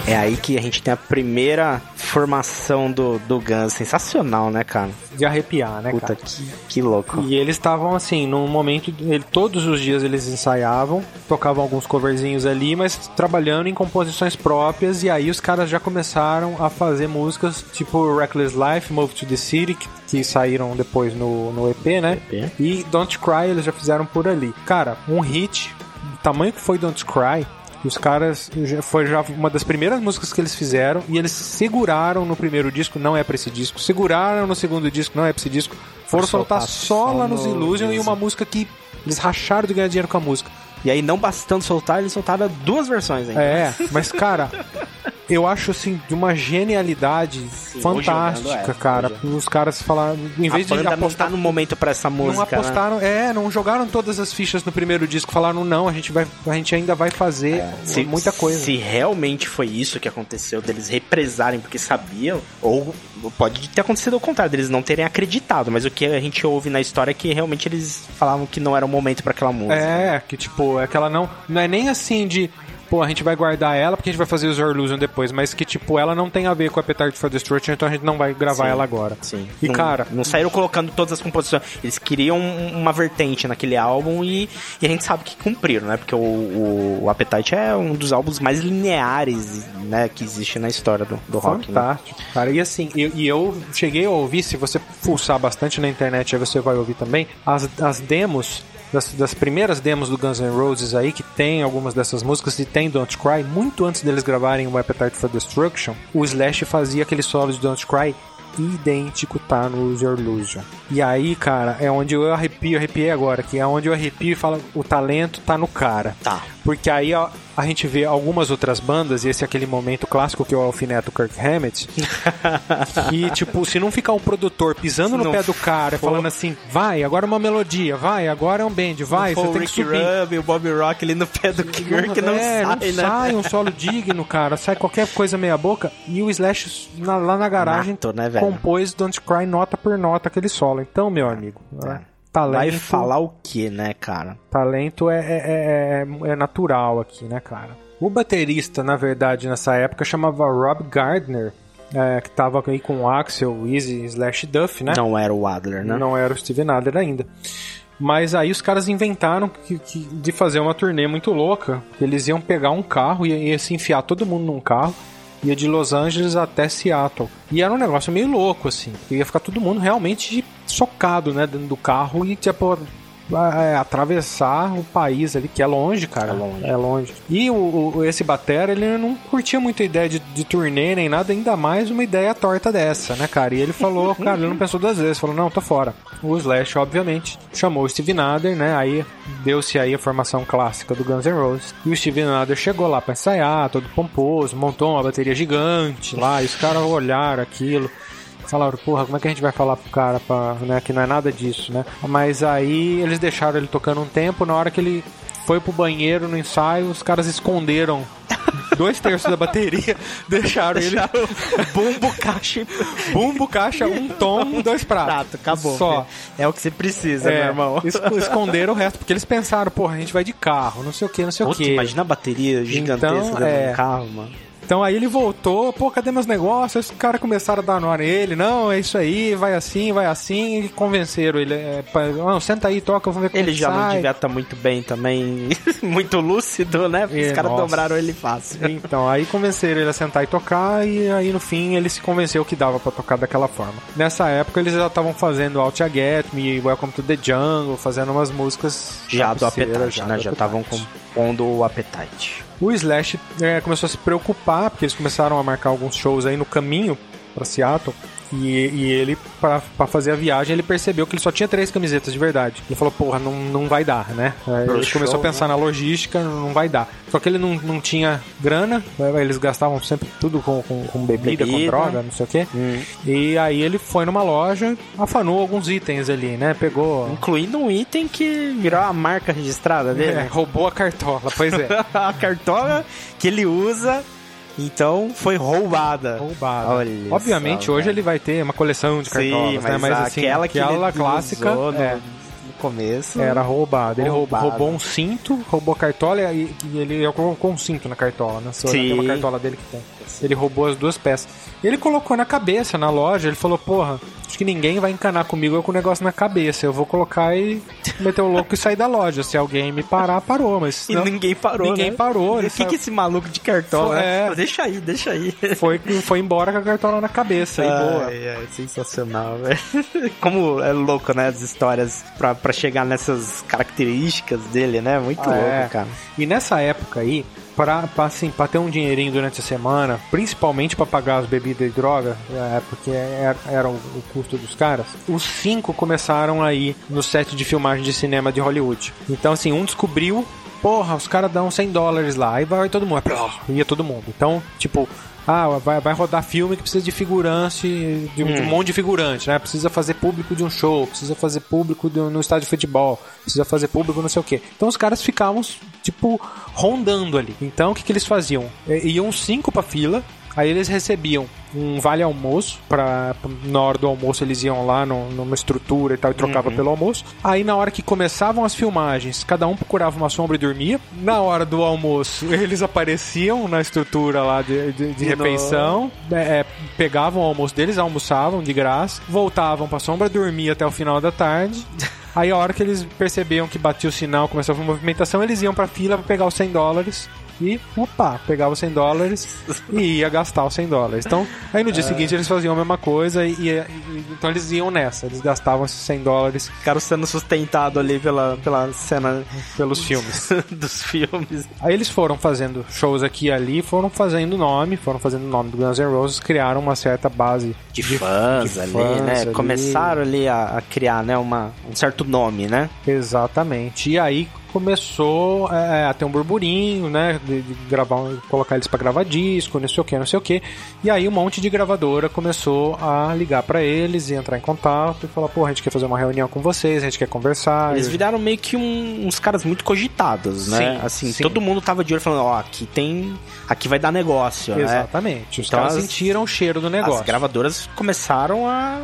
É aí que a gente tem a primeira formação do, do Guns. Sensacional, né, cara? De arrepiar, né, Puta, cara? Que, que louco. E eles estavam assim, num momento. Ele, todos os dias eles ensaiavam, tocavam alguns coverzinhos ali, mas trabalhando em composições próprias. E aí os caras já começaram a fazer músicas tipo Reckless Life, Move to the City, que, que saíram depois no, no EP, né? EP. E Don't Cry eles já fizeram por ali. Cara, um hit. O tamanho que foi Don't Cry, os caras foi já uma das primeiras músicas que eles fizeram e eles seguraram no primeiro disco, não é pra esse disco, seguraram no segundo disco, não é pra esse disco, foram soltar, soltar só lá nos Illusion e uma música que eles racharam de ganhar dinheiro com a música. E aí, não bastando soltar, eles soltaram duas versões ainda. É, mas cara, eu acho assim de uma genialidade Sim, fantástica, é, cara. Os caras falaram, em vez a de apostar tá no momento para essa música, não apostaram, né? é, não jogaram todas as fichas no primeiro disco, falaram não, a gente vai, a gente ainda vai fazer é, se, muita coisa. Se realmente foi isso que aconteceu deles represarem porque sabiam, ou pode ter acontecido ao contrário, deles não terem acreditado, mas o que a gente ouve na história é que realmente eles falavam que não era o momento para aquela música. É, que tipo, é que ela não, não é nem assim de pô, a gente vai guardar ela porque a gente vai fazer os Illusion depois, mas que, tipo, ela não tem a ver com a Appetite for Destruction, então a gente não vai gravar Sim. ela agora. Sim. E, não, cara... Não saíram colocando todas as composições. Eles queriam uma vertente naquele álbum e, e a gente sabe que cumpriram, né? Porque o, o, o Appetite é um dos álbuns mais lineares, né? Que existe na história do, do rock, né? Fantástico, cara. E assim, e, e eu cheguei a ouvir, se você fuçar bastante na internet, aí você vai ouvir também, as, as demos das, das, primeiras demos do Guns N' Roses aí, que tem algumas dessas músicas, e tem Don't Cry, muito antes deles gravarem o Appetite for Destruction, o Slash fazia aquele solo de Don't Cry idêntico tá no Use Your Illusion. E aí, cara, é onde eu arrepio, arrepiei agora, que é onde eu arrepio e falo, o talento tá no cara. Tá. Porque aí ó, a gente vê algumas outras bandas, e esse é aquele momento clássico que eu alfineto o Kirk Hammett, que, tipo, se não ficar o produtor pisando no não pé do cara, for- falando assim, vai, agora uma melodia, vai, agora é um band, vai, Foi você tem que Ricky subir. Rubin, o Bob Rock ali no pé do Kirk não é, sai, não né? sai um solo digno, cara. Sai qualquer coisa meia boca. E o Slash na- lá na garagem Nato, né, compôs Don't Cry nota por nota aquele solo. Então, meu amigo, né, talento, Vai falar o que, né, cara? talento é, é, é, é natural aqui, né, cara? O baterista, na verdade, nessa época chamava Rob Gardner, é, que tava aí com o Axel, Easy, Slash Duff, né? Não era o Adler, né? Não era o Steven Adler ainda. Mas aí os caras inventaram que, que- de fazer uma turnê muito louca. Eles iam pegar um carro e ia se enfiar todo mundo num carro. Ia de Los Angeles até Seattle. E era um negócio meio louco, assim. Ia ficar todo mundo realmente socado, né? Dentro do carro e, tipo, atravessar o país ali, que é longe, cara. É longe. É longe. E o, o- esse Batera, ele não curtia muito a ideia de, de turnê nem nada, ainda mais uma ideia torta dessa, né, cara? E ele falou, cara, ele não pensou duas vezes, falou, não, tô fora. O Slash, obviamente, chamou o Steve Nader, né? Aí deu-se aí a formação clássica do Guns N' Roses. E o Steve Nader chegou lá pra ensaiar, todo pomposo, montou uma bateria gigante lá, e os caras olharam aquilo. Falaram, porra, como é que a gente vai falar pro cara pra, né, que não é nada disso, né? Mas aí eles deixaram ele tocando um tempo, na hora que ele foi pro banheiro no ensaio, os caras esconderam dois terços da bateria, deixaram ele Bumbo caixa bumbo, caixa, um tom, dois pratos. prato, acabou. Só. É o que você precisa, É, meu irmão. es- esconderam o resto, porque eles pensaram, porra, a gente vai de carro, não sei o que, não sei o que. imagina a bateria gigantesca Então, é. de um carro, mano. Então aí ele voltou, pô, cadê meus negócios? Os caras começaram a dar nó nele, não, é isso aí, vai assim, vai assim, e convenceram ele. É, não, senta aí, toca, eu vou ver como Ele já não sai. devia estar muito bem também, muito lúcido, né? Porque É, os caras nossa. dobraram ele fácil. Então, aí convenceram ele a sentar e tocar, e aí no fim ele se convenceu que dava pra tocar daquela forma. Nessa época eles já estavam fazendo Out Ya Get Me, Welcome to the Jungle, fazendo umas músicas Já do Appetite, né? Já estavam compondo o Appetite. O Slash é, começou a se preocupar, porque eles começaram a marcar alguns shows aí no caminho pra Seattle. E, e ele, pra pra fazer a viagem, ele percebeu que ele só tinha três camisetas de verdade. Ele falou, porra, não, não vai dar, né? Aí ele show, começou a pensar né? na logística, não vai dar. Só que ele não, não tinha grana, né? eles gastavam sempre tudo com, com, com bebida, com Bebida. droga, não sei o quê. Hum. E aí ele foi numa loja, afanou alguns itens ali, né? Pegou. Incluindo um item que virou a marca registrada dele. É, roubou a cartola, pois é. a cartola que ele usa, então foi roubada. Roubada. Olha Obviamente, só, hoje cara. ele vai ter uma coleção de cartolas, Sim, né? mas, Mas assim, aquela que aquela clássica no, é, no começo era roubada. Ele roubou, um cinto, roubou a cartola e, e ele colocou um cinto na cartola, né? Olhar, Tem uma Sim. cartola dele que tem. Ele roubou as duas peças. Ele colocou na cabeça, na loja, ele falou, porra, acho que ninguém vai encanar comigo eu com o negócio na cabeça. Eu vou colocar e meter o louco e sair da loja. Se alguém me parar, parou, mas E não, ninguém parou, ninguém né? parou. O que, que esse maluco de cartola, é. Deixa aí, deixa aí. foi, foi embora com a cartola na cabeça. e boa. Ai, ai, sensacional, velho. Como é louco, né? As histórias pra, pra chegar nessas características dele, né? Muito Ah, é. louco, cara. E nessa época aí, pra, pra, assim, pra ter um dinheirinho durante a semana, principalmente pra pagar as bebidas e droga, é, porque era, era o, o custo dos caras, os cinco começaram aí no set de filmagem de cinema de Hollywood. Então, assim, um descobriu, porra, os caras dão 100 dólares lá, aí vai todo mundo, plá, ia todo mundo. Então, tipo. Ah, vai, vai rodar filme que precisa de figurante, de, um- de um monte de figurante, né? Precisa fazer público de um show, precisa fazer público de no estádio de futebol, precisa fazer público não sei o quê. Então os caras ficavam, tipo, rondando ali. Então o que, que eles faziam? Iam cinco pra fila, Aí eles recebiam um vale almoço para na hora do almoço eles iam lá no, numa estrutura e tal e trocavam uhum. pelo almoço. Aí na hora que começavam as filmagens, cada um procurava uma sombra e dormia. Na hora do almoço, eles apareciam na estrutura lá de, de, de refeição, é, é, pegavam o almoço deles, almoçavam de graça, voltavam pra sombra, dormia até o final da tarde. Aí a hora que eles percebiam que batia o sinal, começava a movimentação, eles iam pra fila pra pegar os 100 dólares e, opa, pegava os 100 dólares e ia gastar os 100 dólares. Então, aí no dia é. seguinte eles faziam a mesma coisa e, e, então eles iam nessa, eles gastavam esses 100 dólares. Ficaram sendo sustentado ali pela, pela cena pelos filmes. dos filmes. Aí eles foram fazendo shows aqui e ali, foram fazendo nome, foram fazendo o nome do Guns N' Roses, criaram uma certa base de, de fãs, de ali, fãs né? Ali. Começaram ali a, a criar, né, uma, um certo nome, né? Exatamente. E aí começou é, a ter um burburinho, né? De, de, gravar, colocar eles para gravar disco, não sei o que, não sei o que. E aí um monte de gravadora começou a ligar para eles e entrar em contato e falar, pô, a gente quer fazer uma reunião com vocês, a gente quer conversar. Eles viraram meio que um, uns caras muito cogitados, né? Sim, assim, sim. todo mundo tava de olho falando, ó, oh, aqui tem. Aqui vai dar negócio, né? Exatamente. Os então, caras sentiram o cheiro do negócio. As gravadoras começaram a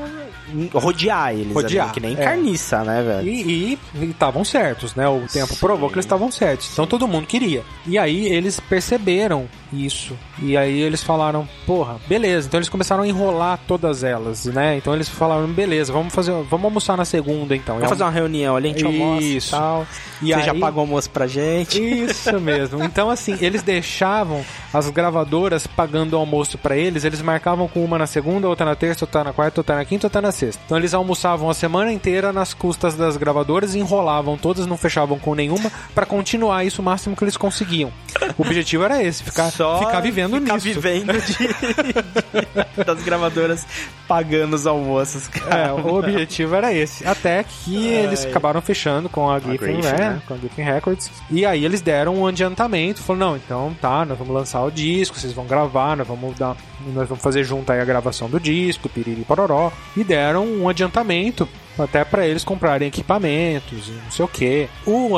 rodear eles rodear, ali, que nem é. carniça, né, velho? E estavam certos, né? O tempo. Provou que eles estavam certos. Então todo mundo queria. E aí eles perceberam isso. E aí eles falaram, porra, beleza. Então eles começaram a enrolar todas elas, né? Então eles falaram, beleza, vamos fazer, vamos almoçar na segunda então. Vamos fazer uma reunião a gente almoça isso. e tal. E Você aí... já pagou almoço pra gente. Isso mesmo. Então assim, eles deixavam as gravadoras pagando o almoço para eles, eles marcavam com uma na segunda, outra na terça, outra na quarta, outra na quinta, outra na sexta. Então eles almoçavam a semana inteira nas custas das gravadoras, enrolavam todas, não fechavam com nenhuma para continuar isso o máximo que eles conseguiam. O objetivo era esse, ficar Só só ficar vivendo ficar nisso. vivendo de, das gravadoras pagando os almoços. É, o objetivo era esse. Até que Ai. eles acabaram fechando com a Griffin, né? né? Com a Griffin Records. E aí eles deram um adiantamento. Falaram, não, então tá, nós vamos lançar o disco, vocês vão gravar, nós vamos dar. Nós vamos fazer junto aí a gravação do disco, piriri pororó. E deram um adiantamento até para eles comprarem equipamentos, não sei o que. O,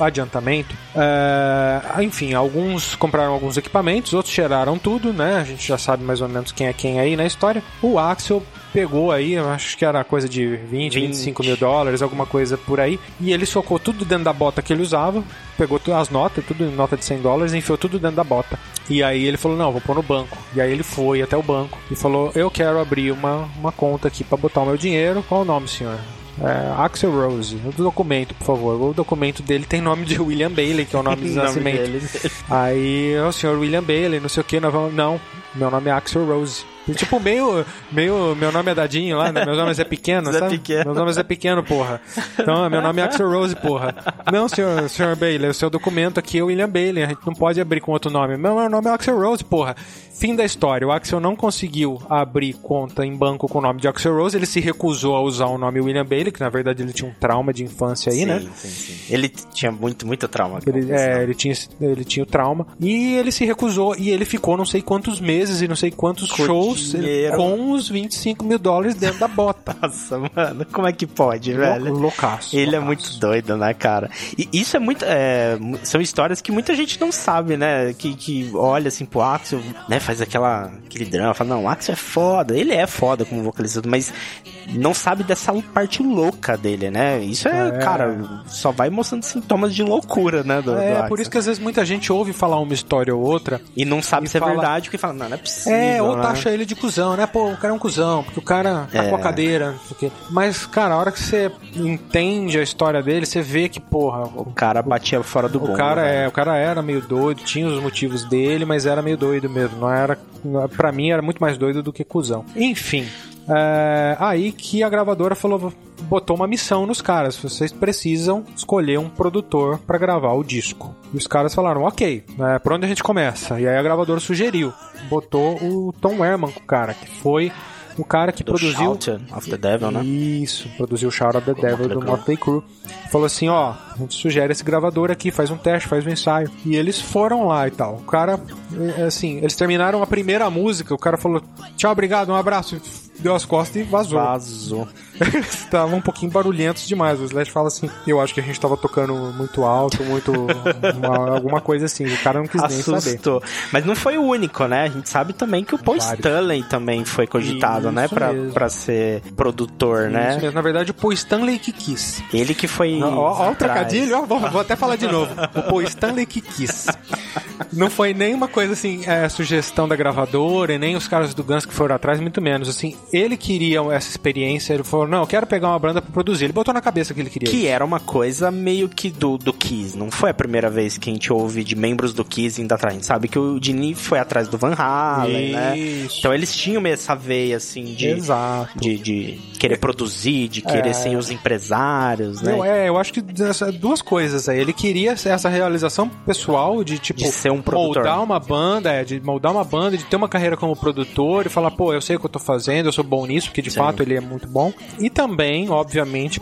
adiantamento, é, enfim, alguns compraram alguns equipamentos, outros cheiraram tudo, né? A gente já sabe mais ou menos quem é quem aí na história. O Axel pegou aí, acho que era coisa de 20, 20, 25 mil dólares, alguma coisa por aí, e ele socou tudo dentro da bota que ele usava, pegou as notas, tudo em nota de 100 dólares, e enfiou tudo dentro da bota. E aí ele falou: Não, vou pôr no banco. E aí ele foi até o banco e falou: Eu quero abrir uma, uma conta aqui para botar o meu dinheiro. Qual o nome, senhor? É, Axel Rose, o documento, por favor. O documento dele tem nome de William Bailey, que é o nome de nascimento. Aí, o senhor William Bailey, não sei o que, nós vamos. Não, meu nome é Axel Rose. Tipo, meio, meio. Meu nome é Dadinho lá, né? Meu nome é pequeno, sabe? Pequeno. Meu nome é pequeno, porra. Então, meu nome é Axel Rose, porra. Não, senhor, senhor Bailey, o seu documento aqui é William Bailey. A gente não pode abrir com outro nome. Meu, meu nome é Axel Rose, porra. Fim da história. O Axel não conseguiu abrir conta em banco com o nome de Axel Rose. Ele se recusou a usar o nome William Bailey, que na verdade ele tinha um trauma de infância aí, sim, né? Sim, sim. Ele tinha muito, muito trauma. Ele, é, ele tinha, ele tinha o trauma. E ele se recusou e ele ficou não sei quantos meses e não sei quantos com shows com os 25 mil dólares dentro da bota. Nossa, mano, como é que pode, velho? Loucaço. Ele loucaço. é muito doido, né, cara? E isso é muito. É, são histórias que muita gente não sabe, né? Que, que olha assim pro Axel, né? Faz aquela, aquele drama, fala, não, o Axel é foda, ele é foda como vocalizador, mas não sabe dessa parte louca dele, né? Isso é, é. cara, só vai mostrando sintomas de loucura, né? Do, é, do por isso que às vezes muita gente ouve falar uma história ou outra e não sabe e se é fala... é verdade, porque fala, não, não é possível. É, ou né? taxa ele de cuzão, né? Pô, o cara é um cuzão, porque o cara tá é. com a cadeira, o quê. Mas, cara, a hora que você entende a história dele, você vê que, porra. O cara batia fora do bom. O cara, né? é, o cara era meio doido, tinha os motivos dele, mas era meio doido mesmo. Não era. Pra mim era muito mais doido do que cuzão. Enfim, é, aí que a gravadora falou, botou uma missão nos caras. Vocês precisam escolher um produtor para gravar o disco. E os caras falaram, ok, é, por onde a gente começa? E aí a gravadora sugeriu, botou o Tom Herman, cara, que foi o cara que do produziu. Shout of the Devil, né? Isso, produziu o Shout of the Devil do Motley Crue. Falou assim: ó, a gente sugere esse gravador aqui, faz um teste, faz um ensaio. E eles foram lá e tal. O cara, é, assim, eles terminaram a primeira música, o cara falou: tchau, obrigado, um abraço deu as costas e vazou. Vazou. Estavam um pouquinho barulhentos demais. O Slash fala assim: eu acho que a gente tava tocando muito alto, muito. uma, alguma coisa assim. O cara não quis Assustou. nem saber. Mas não foi o único, né? A gente sabe também que o Paul Vários. Stanley também foi cogitado, né? Isso né? Pra, pra ser produtor, Isso né? Mesmo. Na verdade, o Paul Stanley que quis. Ele que foi. Ó, ó o trocadilho, ó, vou, vou, até falar de novo. O Paul Stanley que quis. Não foi nenhuma coisa assim, é, sugestão da gravadora, e nem os caras do Guns que foram atrás, muito menos. Assim, ele queria essa experiência, ele falou: não, eu quero pegar uma banda pra produzir. Ele botou na cabeça que ele queria. Que era uma coisa meio que do, do Kiss. Não foi a primeira vez que a gente ouve de membros do Kiss indo atrás. A gente sabe que o Dini foi atrás do Van Halen, né? Então eles tinham meio essa veia, assim, de, Exato. de, de querer produzir, de querer é. ser os empresários, né? Eu, é, eu acho que duas coisas aí. Ele queria essa realização pessoal de, tipo, de ser um produtor. moldar uma banda, é, de moldar uma banda, de ter uma carreira como produtor e falar, pô, eu sei o que eu tô fazendo, eu sou bom nisso, porque de Sim. fato ele é muito bom. E também, obviamente,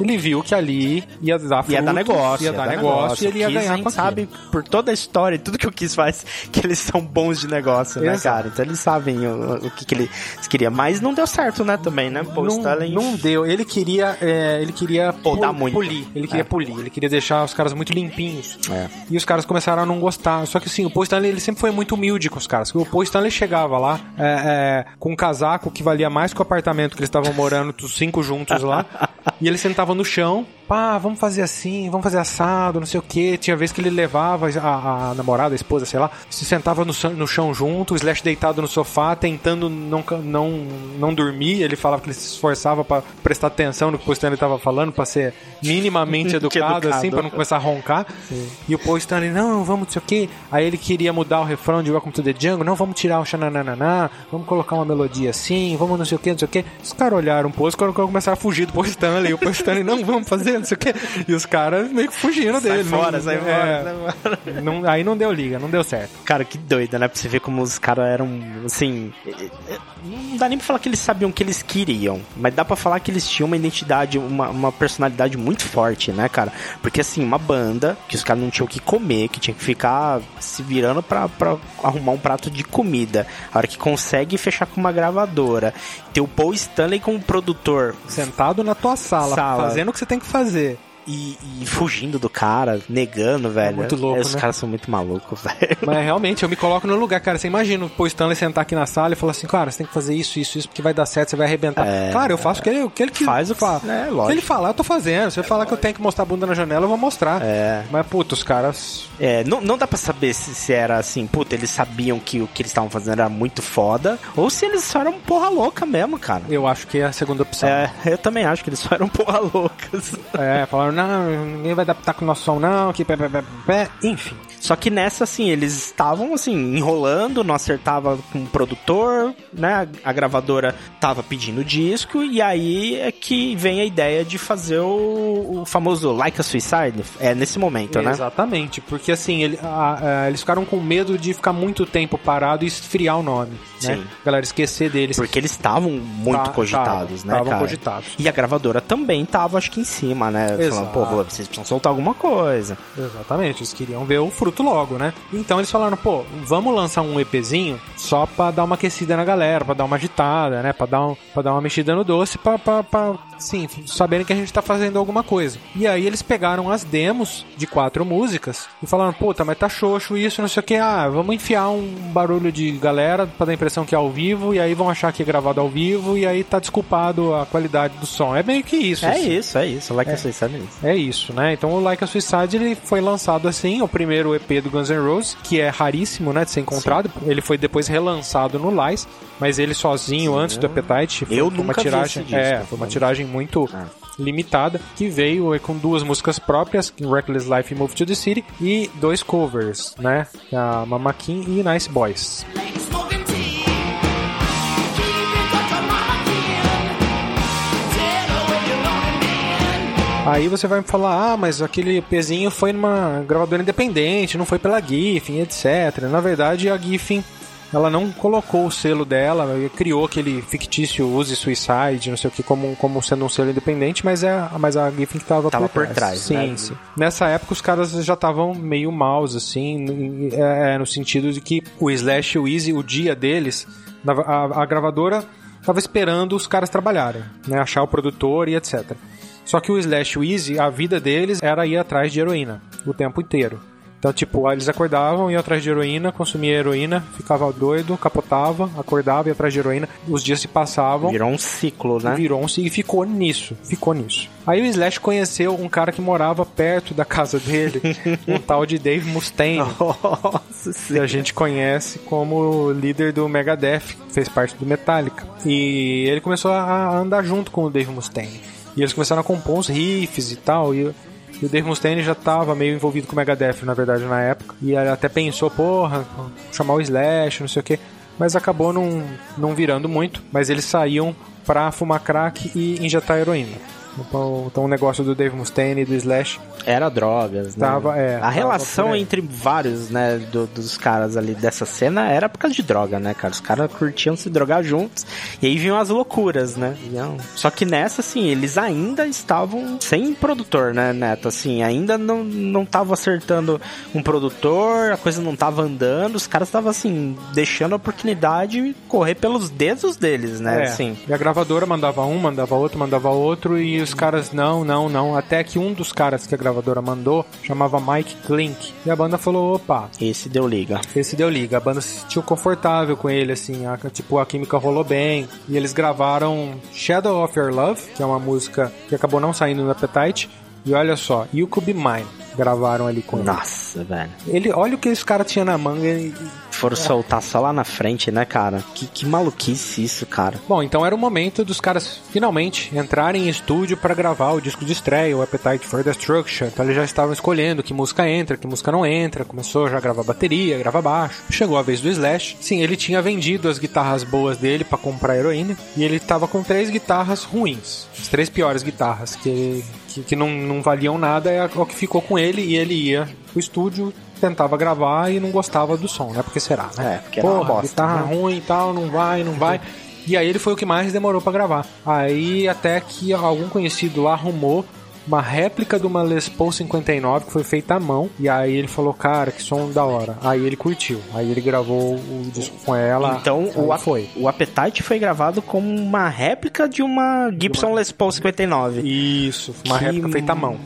ele viu que ali ia dar fruto, ia dar negócio, ia, dar, dar negócio, negócio, e ele ia Kiss, ganhar com sabe por toda a história, tudo que o Kiss faz, que eles são bons de negócio, né, Exato. cara? Então eles sabem o, o que, que eles queriam, mas não deu certo, né, também, né? Paul não, Stalin... não deu. Ele queria, é, ele queria podar muito. polir. Ele queria é. polir. Ele queria deixar os caras muito limpinhos. É. E os caras começaram a não gostar. Só que assim, o Paul Stanley ele sempre foi muito humilde com os caras. O Paul Stanley chegava lá é, é, com um casaco que valia mais que o apartamento que eles estavam morando, os cinco juntos lá. e ele sentava no chão pá, vamos fazer assim, vamos fazer assado, não sei o que. Tinha vez que ele levava a, a namorada, a esposa, sei lá, se sentava no, no, chão junto, o Slash deitado no sofá, tentando não, não, não dormir. Ele falava que ele se esforçava para prestar atenção no que o Stanley estava falando, para ser minimamente educado, assim, para não começar a roncar. Sim. E o Paul Stanley, não, vamos, não sei o que. Aí ele queria mudar o refrão de Welcome to the Jungle, não, vamos tirar o xananananá, vamos colocar uma melodia assim, vamos não sei o que, não sei o que. Os caras olharam um pouco, os caras começaram a fugir do Paul Stanley. E o Paul Stanley, não, vamos fazer não sei o quê. E os caras meio que fugindo sai dele. Fora, não, sai é, fora, não, Aí não deu liga, não deu certo. Cara, que doido, né? Pra você ver como os caras eram, assim... Não dá nem pra falar que eles sabiam o que eles queriam, mas dá pra falar que eles tinham uma identidade, uma, uma personalidade muito forte, né, cara? Porque, assim, uma banda que os caras não tinham o que comer, que tinha que ficar se virando pra, pra arrumar um prato de comida. A hora que consegue fechar com uma gravadora, ter o Paul Stanley como produtor. Sentado na tua sala, sala. fazendo o que você tem que fazer fazer e, e, fugindo do cara, negando, velho. É muito louco, é, Os né? caras são muito malucos, velho. Mas realmente, eu me coloco no lugar, cara. Você imagina o Stanley sentar aqui na sala e falar assim, cara, você tem que fazer isso, isso, isso, porque vai dar certo, você vai arrebentar. É, claro, eu faço o que ele, o que ele que faz o que fala. É, lógico. Que ele falar, eu tô fazendo. Se ele falar que eu tenho que mostrar a bunda na janela, eu vou mostrar. É. Mas, puta, os caras. É, não, não dá pra saber se, se era assim, puta, eles sabiam que o que eles estavam fazendo era muito foda, ou se eles só eram porra louca mesmo, cara. Eu acho que é a segunda opção. É, eu também acho que eles só eram porra loucas. É, falaram, não, ninguém vai adaptar com o nosso som, não, que pé, pé, pé, pé, enfim. Só que nessa, assim, eles estavam, assim, enrolando, não acertava com o produtor, né? A gravadora tava pedindo disco, e aí é que vem a ideia de fazer o, o famoso Like a Suicide. É nesse momento, né? Exatamente, porque assim, ele, a, a, eles ficaram com medo de ficar muito tempo parado e esfriar o nome. Né? Sim. Galera, esquecer deles. Porque eles estavam muito tá, cogitados, né? Estavam cogitados. E a gravadora também tava, acho que em cima, né? Exato. Falando, pô, vocês precisam soltar alguma coisa. Exatamente, eles queriam ver o fruto logo, né? Então eles falaram, pô, vamos lançar um EPzinho só pra dar uma aquecida na galera, pra dar uma agitada, né? Pra dar, um, pra dar uma mexida no doce, pra, pra, pra sim, saberem que a gente tá fazendo alguma coisa. E aí eles pegaram as demos de quatro músicas e falaram, puta, mas tá xoxo isso, não sei o que, ah, vamos enfiar um barulho de galera pra dar a impressão que é ao vivo, e aí vão achar que é gravado ao vivo, e aí tá desculpado a qualidade do som. É meio que isso. É assim. isso, é isso. Like é, a Suicide é isso. É isso, né? Então o Like a Suicide ele foi lançado assim, o primeiro EP do Guns N' Roses, que é raríssimo, né, de ser encontrado. Sim. Ele foi depois relançado no Lies, mas ele sozinho, Sim, antes do Appetite, foi eu uma tiragem. Disco, é, foi uma tiragem muito ah. limitada, que veio com duas músicas próprias, Reckless Life e Move to the City, e dois covers, né? A Mama King e Nice Boys. Aí você vai me falar, ah, mas aquele pezinho foi numa gravadora independente, não foi pela Giffen, etc. Na verdade, a Giffen ela não colocou o selo dela, criou aquele fictício Use Suicide, não sei o que, como, como sendo um selo independente, mas, é, mas a Giffen que tava, tava por, por trás. Sim, né? sim. Nessa época os caras já estavam meio maus, assim, é, no sentido de que o Slash e o Easy, o dia deles, a, a, a gravadora tava esperando os caras trabalharem, né? Achar o produtor e etc. Só que o Slash e o Easy, a vida deles era ir atrás de heroína o tempo inteiro. Então, tipo, eles acordavam, iam atrás de heroína, consumia heroína, ficava doido, capotava, acordava, ia atrás de heroína. Os dias se passavam. Virou um ciclo, né? Virou um ciclo e ficou nisso. Ficou nisso. Aí o Slash conheceu um cara que morava perto da casa dele, um tal de Dave Mustaine. Nossa que a gente conhece como líder do Megadeth, fez parte do Metallica. E ele começou a andar junto com o Dave Mustaine. E eles começaram a compor uns riffs e tal. E e o Dave Mustaine já tava meio envolvido com o Megadeth, na verdade, na época. E ele até pensou, porra, chamar o Slash, não sei o quê. Mas acabou não, não virando muito. Mas eles saíam pra fumar crack e injetar heroína. Então, então o negócio do Dave Mustaine e do Slash era drogas, né? Tava, é, a relação entre vários, né, do, dos caras ali dessa cena era por causa de droga, né, cara? Os caras curtiam se drogar juntos e aí vinham as loucuras, né? Só que nessa, assim, eles ainda estavam sem produtor, né, Neto? Assim, ainda não não estavam acertando um produtor, a coisa não tava andando, os caras estavam, assim, deixando a oportunidade correr pelos dedos deles, né? É. Assim. E a gravadora mandava um, mandava outro, mandava outro e os caras, não, não, não. Até que um dos caras que a gravadora mandou chamava Mike Klink. E a banda falou: opa. Esse deu liga. Esse deu liga. A banda se sentiu confortável com ele, assim. A, tipo, a química rolou bem. E eles gravaram Shadow of Your Love, que é uma música que acabou não saindo no Appetite. E olha só, You Could Be Mine gravaram ali com Nossa, ele. velho. Ele, olha o que esse cara tinha na manga e foram soltar só lá na frente, né, cara? Que, que maluquice isso, cara. Bom, então era o momento dos caras finalmente entrarem em estúdio para gravar o disco de estreia, o Appetite for Destruction. Então eles já estavam escolhendo que música entra, que música não entra. Começou já a gravar bateria, gravar baixo. Chegou a vez do Slash. Sim, ele tinha vendido as guitarras boas dele para comprar heroína. E ele tava com três guitarras ruins. As três piores guitarras que, que, que não, não valiam nada é o que ficou com ele. E ele ia pro estúdio tentava gravar e não gostava do som, né? Porque será, né? É, porque era uma bosta, guitarra né? ruim e tal, não vai, não vai. E aí ele foi o que mais demorou para gravar. Aí até que algum conhecido lá arrumou uma réplica de uma Les Paul 59 que foi feita à mão. E aí ele falou, cara, que som da hora. Aí ele curtiu. Aí ele gravou o disco com ela. Então o, foi. o Appetite foi gravado como uma réplica de uma Gibson uma... Les Paul 59. Isso, uma que... réplica feita à mão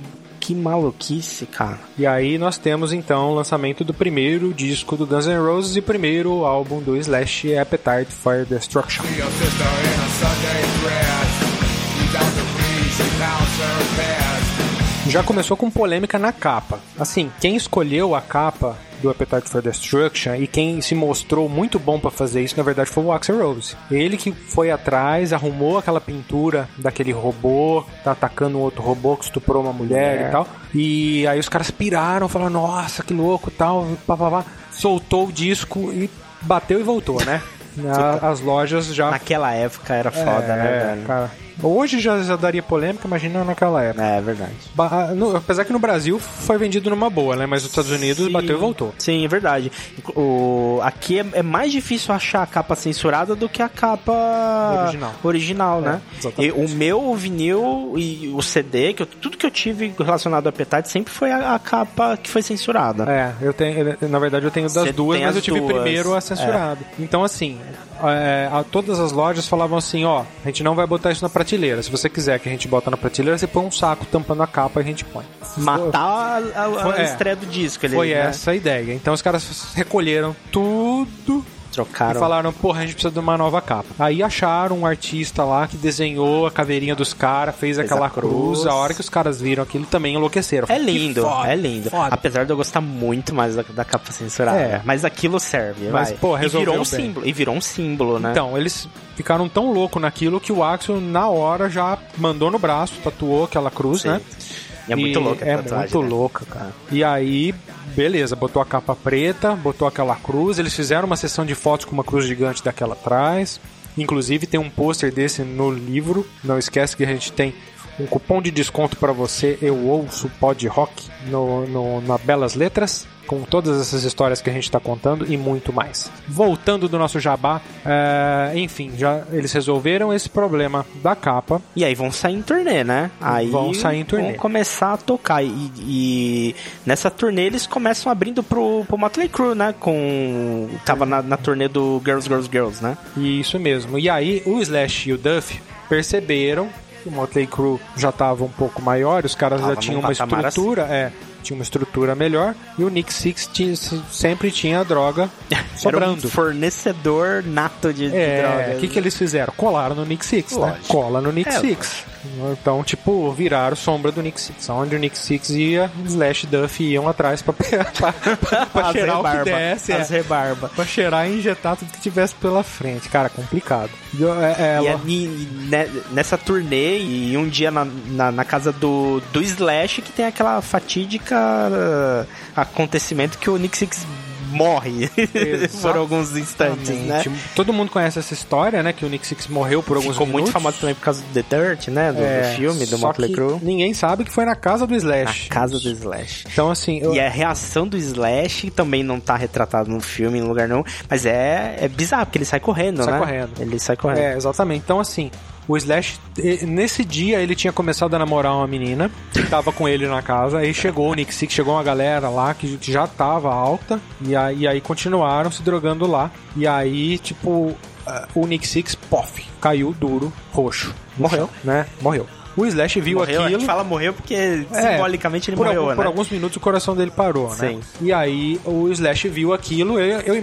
que maluquice, cara. E aí nós temos então o lançamento do primeiro disco do Guns N' Roses e primeiro álbum do Slash, Appetite for Destruction. Já começou com polêmica na capa. Assim, quem escolheu a capa do Appetite for Destruction e quem se mostrou muito bom para fazer isso, na verdade, foi o Axel Rose. Ele que foi atrás, arrumou aquela pintura daquele robô, tá atacando um outro robô que estuprou uma mulher é. e tal. E aí os caras piraram, falaram, nossa, que louco tal, pá, pá, pá. soltou o disco e bateu e voltou, né? As lojas já. Naquela época era foda, é, né, velho? Cara, Hoje já, já daria polêmica, imagina naquela época. É, é verdade. Ba no, apesar que no Brasil foi vendido numa boa, né? Mas nos Estados Unidos Sim. bateu e voltou. Sim, é verdade. O, aqui é, é, mais difícil achar a capa censurada do que a capa original, original é, né? E o meu vinil e o CD, que eu, tudo que eu tive relacionado a Appetite sempre foi a, a, capa que foi censurada. É, eu tenho, na verdade eu tenho das Você duas, mas eu tive duas. primeiro a censurado. É. Então assim, é, a, todas as lojas falavam assim, ó, a gente não vai botar isso na prateleira. Se você quiser que a gente bota na prateleira, você põe um saco tampando a capa e a gente põe. Matar a, a, a é, estreia do disco ali. Foi né? essa a ideia. Então os caras recolheram tudo trocaram. E falaram, porra, a gente precisa de uma nova capa. Aí acharam um artista lá que desenhou a caveirinha dos caras, fez, fez, aquela cruz. cruz. A hora que os caras viram aquilo também enlouqueceram. É lindo, foda, é lindo. Foda. Apesar de eu gostar muito mais da, da capa censurada. É. Mas aquilo serve, Mas, vai. pô, e virou um bem. símbolo. E virou um símbolo, né? Então, eles ficaram tão loucos naquilo que o Axel, na hora, já mandou no braço, tatuou aquela cruz, Sim. né? E é muito louca a É tatuagem, muito né? louca, cara. E aí, beleza, botou a capa preta, botou aquela cruz, eles fizeram uma sessão de fotos com uma cruz gigante daquela atrás. Inclusive tem um pôster desse no livro. Não esquece que a gente tem um cupom de desconto para você, eu ouço Pod Rock no, no, na Belas Letras. com todas essas histórias que a gente está contando e muito mais. Voltando do nosso jabá, é, enfim, já eles resolveram esse problema da capa. E aí vão sair em turnê, né? Aí vão sair em turnê. Vão começar a tocar. E, e nessa turnê eles começam abrindo pro, pro Motley Crue, né? Com. Tava na, na turnê do Girls, Girls, Girls, né? Isso mesmo. E aí o Slash e o Duff perceberam que o Motley Crue já estava um pouco maior, os caras Tava já tinham uma patamar estrutura, é, tinha uma estrutura melhor, e o Nick Six tinha- sempre tinha droga Era sobrando. um fornecedor nato de, de É, drogas. o que, que eles fizeram? Colaram no Nick Six, né? Lógico. Cola no Nick É, Six. Então, tipo, viraram sombra do Nick Six. Onde o Nick Six ia, Slash e Duff iam atrás pra, pra, pra, pra cheirar o que rebarba, desse. As É, rebarba. pra cheirar e injetar tudo que tivesse pela frente. Cara, complicado. E, é, E ela- é ni- ne- nessa turnê, e um dia na, na, na casa do, do Slash, que tem aquela fatídica uh, acontecimento que o Nick Six morre por alguns instantes, né? Todo mundo conhece essa história, né? Que o Nick Six morreu por alguns Ficou muito minutos. famoso também por causa do The Dirt, né? Do, do É, filme, do Motley Crue. Ninguém sabe que foi na casa do Na Slash. casa do Slash. Então, assim, eu- E a reação do Slash também não tá retratada no filme, em lugar não. Mas é, é bizarro, porque ele sai correndo, Sai né? correndo. Ele sai correndo. É, exatamente. Então, assim, o Slash, nesse dia, ele tinha começado a namorar uma menina que tava com ele na casa. Aí chegou o Nick Six, chegou uma galera lá que já tava alta. E aí, e aí continuaram se drogando lá. E aí, tipo, o Nick Six, pof, caiu duro, roxo. Morreu, né? Morreu. O Slash viu morreu, a aquilo. gente fala morreu porque É, simbolicamente ele por, morreu, algum- né? por alguns minutos o coração dele parou, né? Sim. E aí o Slash viu aquilo, eu, eu,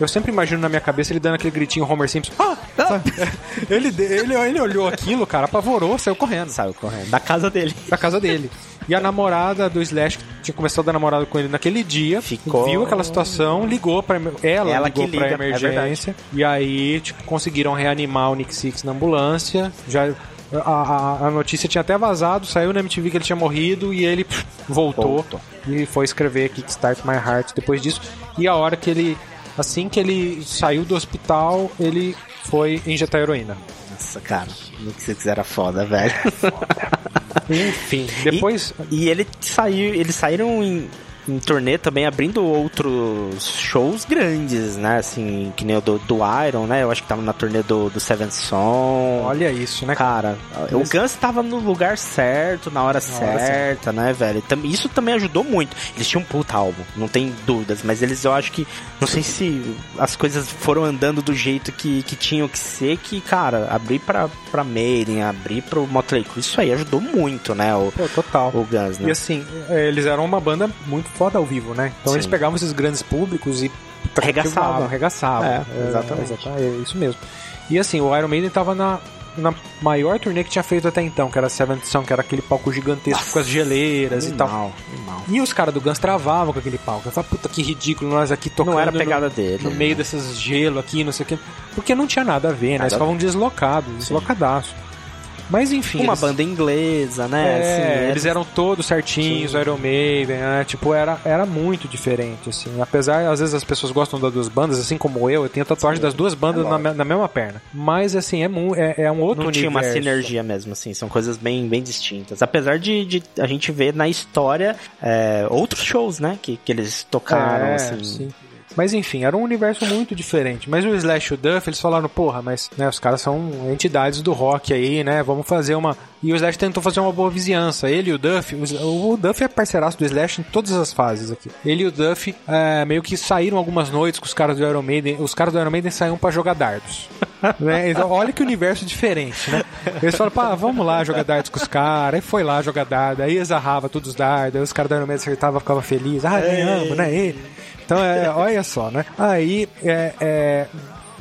eu sempre imagino na minha cabeça ele dando aquele gritinho Homer Simpson. Ah! Sabe? ele, ele, ele olhou aquilo, cara, apavorou, saiu correndo Saiu correndo. Da casa dele. da casa dele. E a namorada do Slash, que tinha começado a namorar com ele naquele dia, Ficou- viu aquela situação, ligou pra emer- ela, Ela ligou que pra liga, é emergência. e aí, tipo, conseguiram reanimar o Nick Six na ambulância. Já a, a, a notícia tinha até vazado, saiu na MTV que ele tinha morrido e ele pff, voltou, Voltou. e foi escrever Kickstart My Heart depois disso. E a hora que ele assim que ele saiu do hospital, ele foi injetar heroína. Nossa, cara. O Nick Six era foda, velho. Enfim, depois E, e ele saiu, eles saíram em, em turnê também abrindo outros shows grandes, né? Assim, que nem o do, do Iron, né? Eu acho que tava na turnê do, do Seven Son. olha isso, né? Cara, o Guns tava no lugar certo, na hora certa, né, velho? Isso também ajudou muito. Eles tinham um puta álbum, não tem dúvidas, mas eles, eu acho que, não sei se as coisas foram andando do jeito que, que tinham que ser, que, cara, abrir pra, pra Maiden, abrir pro Motley Crue, isso aí ajudou muito, né, o, Pô, total. o Guns, E né? assim, é, eles eram uma banda muito foda ao vivo, né? Então Sim. eles pegavam esses grandes públicos e Arregaçavam. arregaçavam. É, exatamente. exata- é isso mesmo. E assim, o Iron Maiden tava na, na maior turnê que tinha feito até então, que era Seventh Son, que era aquele palco gigantesco com as geleiras e tal. Animal. E os caras do Guns travavam com aquele palco. Eu falava, puta que ridículo, nós aqui tocando Não era a no- pegada dele. no né? meio desses gelo aqui, não sei o que. Porque não tinha nada a ver, né? Nada Eles a ficavam deslocados, deslocadaço. Mas enfim. Uma eles- banda inglesa, né? é, assim, era- eles eram todos certinhos, o Iron Maiden, né? Tipo, era, era muito diferente, assim. Apesar, às vezes as pessoas gostam das duas bandas, assim como eu, eu tenho tatuagem das duas bandas é na, na mesma perna. Mas, assim, é, mu- é, é um outro não tinha uma universo. sinergia mesmo, assim, são coisas bem, bem distintas. Apesar de, de a gente ver na história é, outros shows, né, que, que eles tocaram, É, assim. sim. Mas enfim, era um universo muito diferente. Mas o Slash e o Duff, eles falaram, porra, mas né, os caras são entidades do rock aí, né? Vamos fazer uma. E o Slash tentou fazer uma boa vizinhança. Ele e o Duff, o, Duff é parceiraço do Slash em todas as fases aqui. Ele e o Duff é, meio que saíram algumas noites com os caras do Iron Maiden. Os caras do Iron Maiden saíam pra jogar dardos. né? Então, olha que universo diferente, né? Eles falaram, pá, vamos lá jogar dardos com os caras. Aí foi lá jogar dardo, aí exarrava todos os dardos, aí os caras do Iron Maiden acertavam, ficava feliz. Ah, ganhamos, né? E, então, é, olha só, né? Aí, é, é,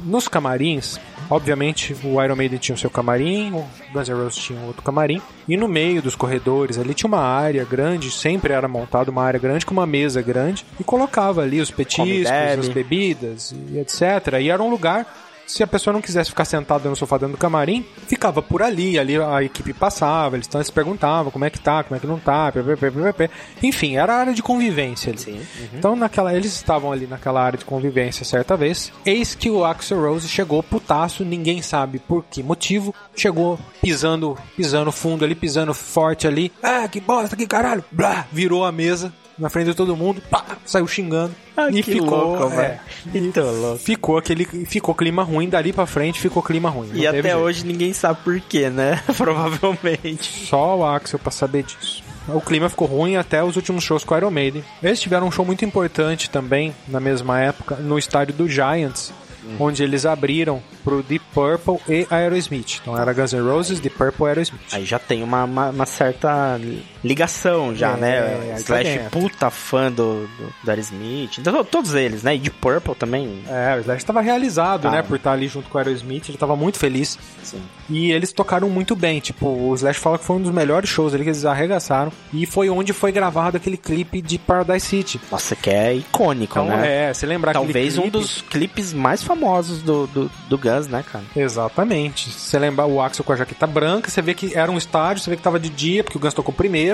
nos camarins, obviamente, o Iron Maiden tinha o seu camarim, o Guns N' Roses tinha outro camarim, e no meio dos corredores ali tinha uma área grande, sempre era montada uma área grande com uma mesa grande, e colocava ali os petiscos, as bebidas e etc. E era um lugar se a pessoa não quisesse ficar sentada no sofá dentro do camarim, ficava por ali, ali a equipe passava, eles se perguntavam como é que tá, como é que não tá, pê, pê, pê. enfim, era a área de convivência ali. Sim, uhum. Então naquela, eles estavam ali naquela área de convivência certa vez, eis que o Axel Rose chegou putaço, ninguém sabe por que motivo, chegou pisando, pisando fundo ali, pisando forte ali, ah, que bosta, que caralho, blá, virou a mesa, na frente de todo mundo, pá, saiu xingando. Ah, e que ficou, louco, é, velho. Muito louco. ficou aquele, ficou clima ruim dali pra frente, ficou clima ruim. E até jeito. hoje ninguém sabe por quê, né? Provavelmente. Só o Axel pra saber disso. O clima ficou ruim até os últimos shows com o Iron Maiden. Eles tiveram um show muito importante também, na mesma época, no estádio do Giants, onde eles abriram pro Deep Purple e Aerosmith. Então era Guns N' Roses, Deep Purple e Aerosmith. Aí já tem uma, uma, uma certa ligação já, É, né? tá Slash dentro. puta fã do, do, do Aerosmith. Então, todos eles, né? E de Purple também. É, o Slash tava realizado, Tá. né, por estar ali junto com o Aerosmith, ele tava muito feliz. Sim. E eles tocaram muito bem, tipo, o Slash fala que foi um dos melhores shows ali que eles arregaçaram. E foi onde foi gravado aquele clipe de Paradise City. Nossa, que é icônico, Então, né? é, se lembrar Talvez um clipe- dos clipes mais famosos do, do, do Guns, né, cara? Exatamente. Se você lembrar o Axel com a jaqueta branca, você vê que era um estádio, você vê que tava de dia, porque o Guns tocou primeiro.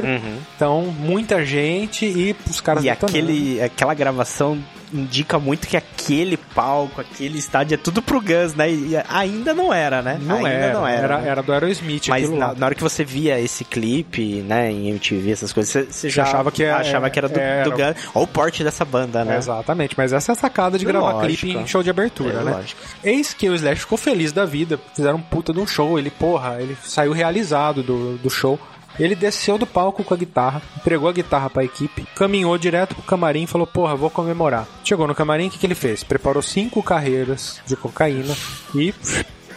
Então, muita gente e os caras E aquele, aquela gravação indica muito que aquele palco, aquele estádio é tudo pro Guns, né? E ainda não era, né? Não ainda era, não era. era, né? era do Aerosmith Mas na, na hora que você via esse clipe, né, em MTV, essas coisas, você, você já achava que era- achava que era do, era- do Guns. Olha o porte dessa banda, né? Exatamente, mas essa é a sacada de gravar Lógico. clipe em show de abertura, É, né? lógico. Eis que o Slash ficou feliz da vida, fizeram um puta de um show, ele, porra, ele saiu realizado do, do show. Ele desceu do palco com a guitarra, entregou a guitarra pra equipe, caminhou direto pro camarim e falou, porra, vou comemorar. Chegou no camarim, o que, que ele fez? Preparou cinco carreiras de cocaína e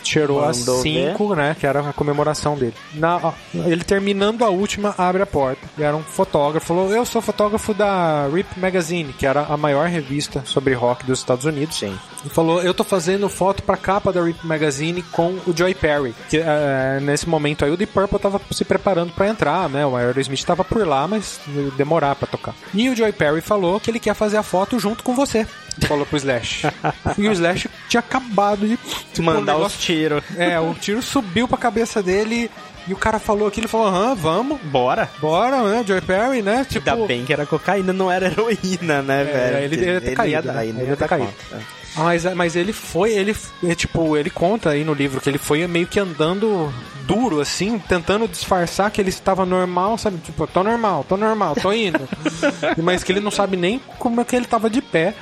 cheirou as Mandou cinco, né, que era a comemoração dele. Na, ele terminando a última, abre a porta. E era um fotógrafo, falou, eu sou fotógrafo da Rip Magazine, que era a maior revista sobre rock dos Estados Unidos. Sim. E falou, eu tô fazendo foto pra capa da Rip Magazine com o Joy Perry. Que eh, nesse momento aí o Deep Purple tava se preparando pra entrar, né? O Aerosmith tava por lá, mas demorar pra tocar. E o Joy Perry falou que ele quer fazer a foto junto com você. Falou pro Slash. e o Slash tinha acabado de tipo, Mandar o os tiros. É, o tiro subiu pra cabeça dele e o cara falou aquilo, ele falou, aham, vamos, Bora. bora, né? Joy Perry, né? Tipo, Ainda bem que era cocaína, não era heroína, né, velho? ele ia ter caído, né? ele Ele ia ter caído. é. Mas, mas ele foi, ele, é, tipo, ele conta aí no livro que ele foi meio que andando duro, assim, tentando disfarçar que ele estava normal, sabe? Tipo, tô normal, tô normal, tô indo. mas que ele não sabe nem como é que ele tava de pé.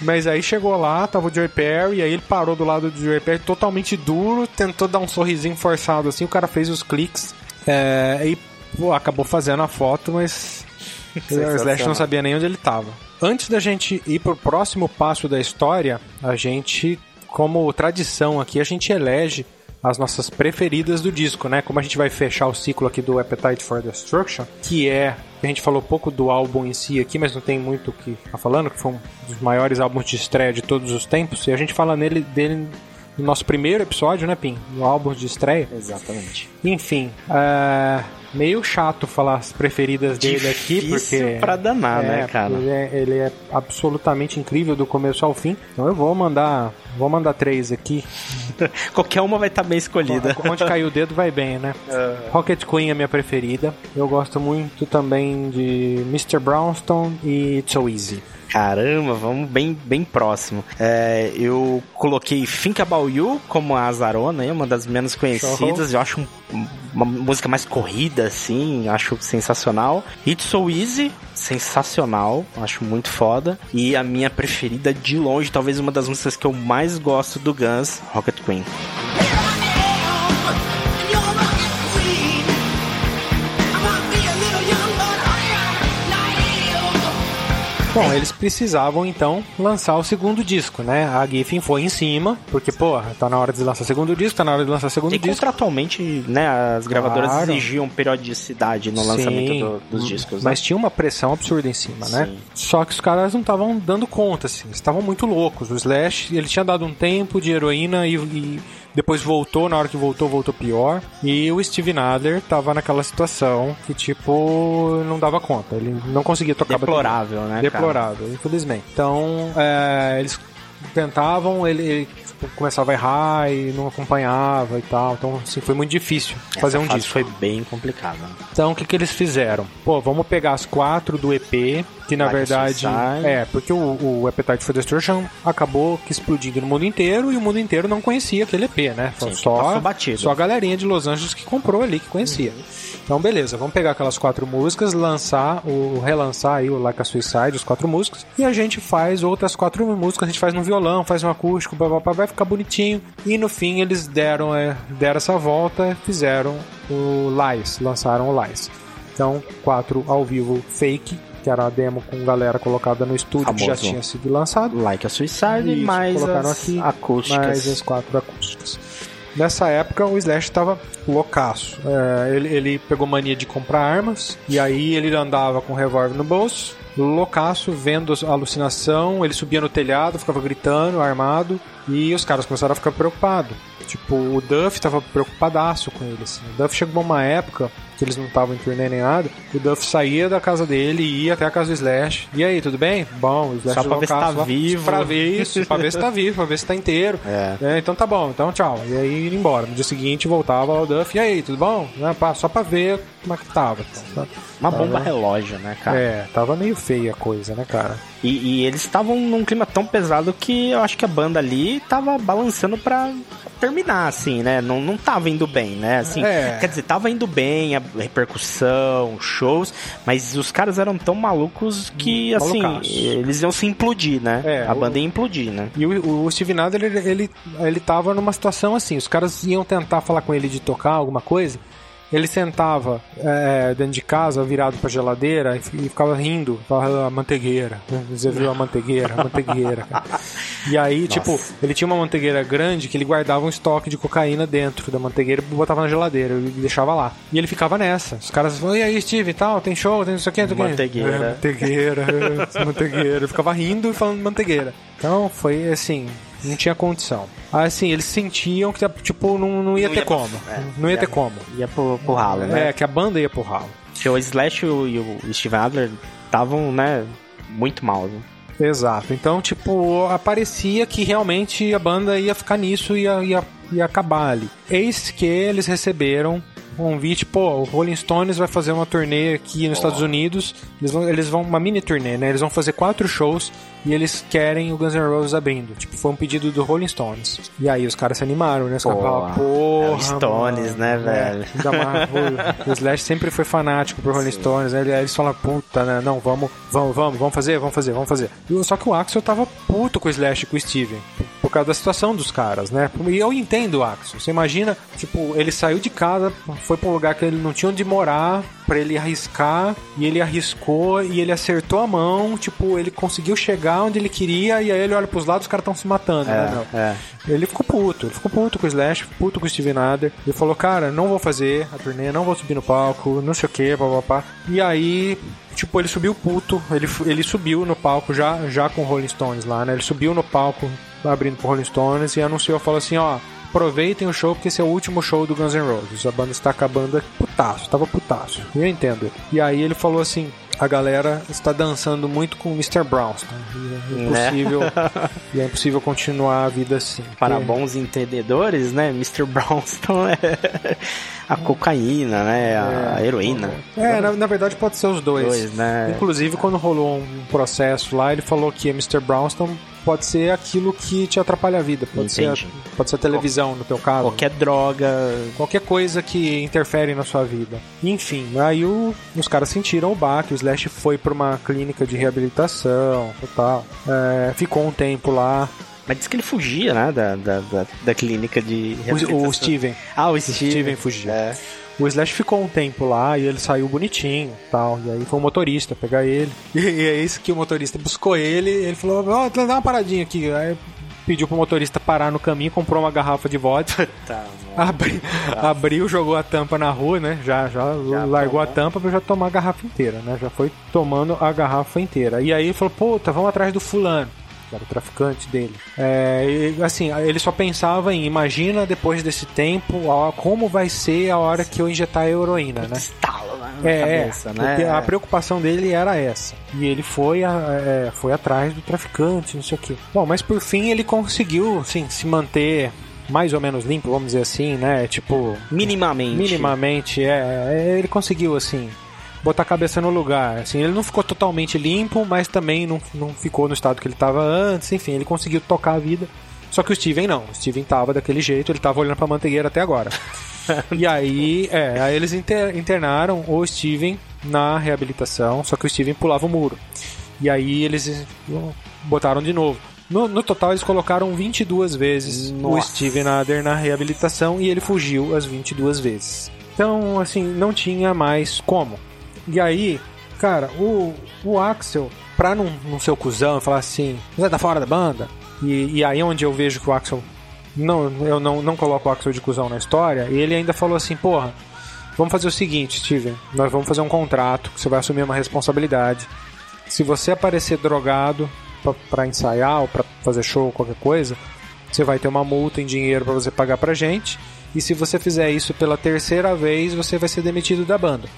Mas aí chegou lá, tava o Joey Perry, aí ele parou do lado do Joey Perry totalmente duro, tentou dar um sorrisinho forçado assim, o cara fez os cliques é, e pô, acabou fazendo a foto, mas o Slash não sabia nem onde ele tava. Antes da gente ir pro próximo passo da história, a gente, como tradição aqui, a gente elege as nossas preferidas do disco, né? Como a gente vai fechar o ciclo aqui do Appetite for Destruction, que é a gente falou pouco do álbum em si aqui, mas não tem muito o que tá falando, que foi um dos maiores álbuns de estreia de todos os tempos, e a gente fala nele dele no nosso primeiro episódio, né, Pim? No álbum de estreia. Exatamente. Enfim, é meio chato falar as preferidas dele aqui, Difícil porque. pra danar, é, né, cara? Ele é, ele é absolutamente incrível do começo ao fim. Então eu vou mandar. Vou mandar três aqui. Qualquer uma vai estar bem escolhida. Onde caiu o dedo vai bem, né? Rocket Queen é minha preferida. Eu gosto muito também de Mr. Brownstone e It's So Easy. Caramba, vamos bem, bem próximo. É, eu coloquei Think About You como a Azarona, aí, uma das menos conhecidas. Eu acho um- uma música mais corrida, assim, acho sensacional. It's So Easy, sensacional, acho muito foda. E a minha preferida de longe, talvez uma das músicas que eu mais gosto do Guns, Rocket Queen. Bom, eles precisavam então lançar o segundo disco, né? A Giffen foi em cima, porque, pô, tá na hora de lançar o segundo disco, tá na hora de lançar o segundo E disco. contratualmente, né, as gravadoras Claro. exigiam periodicidade no Sim, lançamento do- dos discos. Mas né? tinha uma pressão absurda em cima, né? Sim. Só que os caras não estavam dando conta, assim. Eles estavam muito loucos. O Slash, ele tinha dado um tempo de heroína e, e depois voltou. Na hora que voltou, voltou pior. E o Steve Nadler tava naquela situação que, tipo, não dava conta. Ele não conseguia tocar bateria. Deplorável, né, cara? Deplorável, infelizmente. Então, é, eles tentavam, ele, ele, tipo, começava a errar e não acompanhava e tal. Então, assim, foi muito difícil fazer Essa um fase disco. foi bem complicada. Então o que, que eles fizeram? Pô, vamos pegar as quatro do EP Que na Like a verdade. Suicide. É, porque o, o Appetite for Destruction acabou que explodindo no mundo inteiro e o mundo inteiro não conhecia aquele EP, né? Sim, só, batido. só a galerinha de Los Angeles que comprou ali, que conhecia. Então, beleza, vamos pegar aquelas quatro músicas, lançar, o relançar aí o Like a Suicide, os quatro músicas, e a gente faz outras quatro músicas, a gente faz no violão, faz um acústico, blá, blá, blá, vai ficar bonitinho. E no fim eles deram, é, deram essa volta, fizeram o Lies, lançaram o Lies. Então, quatro ao vivo fake, que era a demo com galera colocada no estúdio que já Famoso. tinha sido lançado. Like a Suicide, Isso, mais colocaram as aqui, acústicas. mais as quatro acústicas. Nessa época o Slash tava loucaço. É, ele, ele pegou mania de comprar armas, e aí ele andava com o revólver no bolso, loucaço, vendo a alucinação, ele subia no telhado, ficava gritando, armado, e os caras começaram a ficar preocupados. Tipo, o Duff tava preocupadaço com ele. Assim. O Duff chegou uma época que eles não estavam em turnê nem nada. O Duff saía da casa dele e ia até a casa do Slash. E aí, tudo bem? Bom, o Slash Só pra ver se tá lá. vivo. Pra ver isso, pra ver se tá vivo, pra ver se tá inteiro. É. então tá bom, então tchau. E aí ia embora. No dia seguinte voltava o Duff. E aí, tudo bom? Né, pá, Só pra ver como é que tava. Então, tá? Uma bomba Tava- relógio, né, cara? É, tava meio feia a coisa, né, cara? E, e eles estavam num clima tão pesado que eu acho que a banda ali tava balançando pra terminar, assim, né? Não, não tava indo bem, né? Assim, É. Quer dizer, tava indo bem, a repercussão, shows, mas os caras eram tão malucos que, assim, Malucaços. eles iam se implodir, né? É, a o- banda ia implodir, né? E o, o Steve Nader, ele, ele, ele tava numa situação assim, os caras iam tentar falar com ele de tocar alguma coisa, ele sentava é, dentro de casa, virado pra geladeira, e, fi- ficava rindo, falava a manteigueira, né? você viu a manteigueira, a manteigueira. cara." E aí, tipo, ele tinha uma manteigueira grande que ele guardava um estoque de cocaína dentro da manteigueira e botava na geladeira e deixava lá. E ele ficava nessa. Os caras falavam, e aí, Steve, e tal, tem show, tem isso aqui, quê." Manteigueira. É, manteigueira, é, manteigueira. Ele ficava rindo e falando manteigueira. Então foi assim, não tinha condição. Assim, eles sentiam que, tipo, não, não ia Não ter ia pra- como. é, não ia ia- ter como. Ia pro, pro ralo, né? É, que a banda ia pro ralo. Porque o Slash e o, e o Steve Adler estavam, né, muito mal. Né? Exato. Então, tipo, aparecia que realmente a banda ia ficar nisso e ia, ia, ia acabar ali. Eis que eles receberam convite, pô, o Rolling Stones vai fazer uma turnê aqui nos Estados Unidos. Eles vão, eles vão, uma mini turnê, né? Eles vão fazer quatro shows e eles querem o Guns N' Roses abrindo. Tipo, foi um pedido do Rolling Stones. E aí os caras se animaram, né? Os caras falaram, é porra. o Stones, mano, né, é, velho? o, Slash sempre foi fanático pro Rolling Stones, né? Aí eles falam, puta, né? Não, vamos, vamos, vamos, vamos fazer, vamos fazer, vamos fazer. Só que o Axel tava puto com o Slash e com o Steven. Por causa da situação dos caras, né? E eu entendo o Axel. Você imagina, tipo, ele saiu de casa, foi pra um lugar que ele não tinha onde morar, pra ele arriscar, e ele arriscou, e ele acertou a mão, tipo, ele conseguiu chegar onde ele queria, e aí ele olha pros lados, os caras estão se matando, né, meu? é. Ele ficou puto, ele ficou puto com o Slash, puto com o Steven Adler. Ele falou, cara, não vou fazer a turnê, não vou subir no palco, não sei o que, papapá. E aí, tipo, ele subiu puto, ele, ele subiu no palco já, já com o Rolling Stones lá, né? Ele subiu no palco abrindo pro Rolling Stones e anunciou, falou assim, ó, aproveitem o show porque esse é o último show do Guns N' Roses. A banda está acabando putaço, tava putaço. Eu entendo. E aí ele falou assim, a galera está dançando muito com o Mr. Brownstone. E é Né? impossível, e é impossível continuar a vida assim. Para bons entendedores, né, Mr. Brownston é a cocaína, né, a heroína. É, na, na verdade pode ser os dois. Dois, né? Inclusive, quando rolou um processo lá, ele falou que Mr. Brownstone pode ser aquilo que te atrapalha a vida. Pode, ser, a- pode ser a televisão, no teu caso. Qualquer droga. Qualquer coisa que interfere na sua vida. Enfim, aí o- os caras sentiram o baque, o Slash foi pra uma clínica de reabilitação e tal. É, ficou um tempo lá. Mas diz que ele fugia, né, da, da, da, da clínica de O, o. Steven. Ah, o Steven, Steven. fugiu. É. O Slash ficou um tempo lá e ele saiu bonitinho tal. E aí foi o motorista pegar ele. E, e é isso que o motorista buscou ele. Ele falou: Ó, dá uma paradinha aqui. Aí pediu pro motorista parar no caminho, comprou uma garrafa de vodka. Tá, Abri, abriu, jogou a tampa na rua, né? Já, já, largou a tomou. tampa pra já tomar a garrafa inteira, né? Já foi tomando a garrafa inteira. E aí ele falou, puta, vamos atrás do fulano. Que era o traficante dele. É, e, assim, ele só pensava em, imagina depois desse tempo, como vai ser a hora que eu injetar a heroína, né? Estalo né, na É, cabeça, é, né? porque a preocupação dele era essa. E ele foi, a- é, foi atrás do traficante, não sei o quê. Bom, mas por fim ele conseguiu, assim, se manter mais ou menos limpo, vamos dizer assim, né? Tipo, Minimamente. minimamente, é, é, ele conseguiu, assim, botar a cabeça no lugar. Assim, ele não ficou totalmente limpo, mas também não, não ficou no estado que ele estava antes. Enfim, ele conseguiu tocar a vida. Só que o Steven não. O Steven tava daquele jeito, ele tava olhando pra manteigueira até agora. e aí, é, aí eles inter, internaram o Steven na reabilitação, só que o Steven pulava o muro. E aí eles botaram de novo. No, no total, eles colocaram 22 vezes Nossa. o Steven Adler na reabilitação e ele fugiu as 22 vezes. Então, assim, não tinha mais como. E aí, cara, o, o Axel, pra não, não ser o cuzão falar assim, você tá fora da banda? E, e aí onde eu vejo que o Axel. Não, eu não, não coloco o Axel de cuzão na história, e ele ainda falou assim, porra, vamos fazer o seguinte, Steven, nós vamos fazer um contrato, que você vai assumir uma responsabilidade. Se você aparecer drogado para ensaiar ou para fazer show, qualquer coisa, você vai ter uma multa em dinheiro para você pagar pra gente. E se você fizer isso pela terceira vez, você vai ser demitido da banda.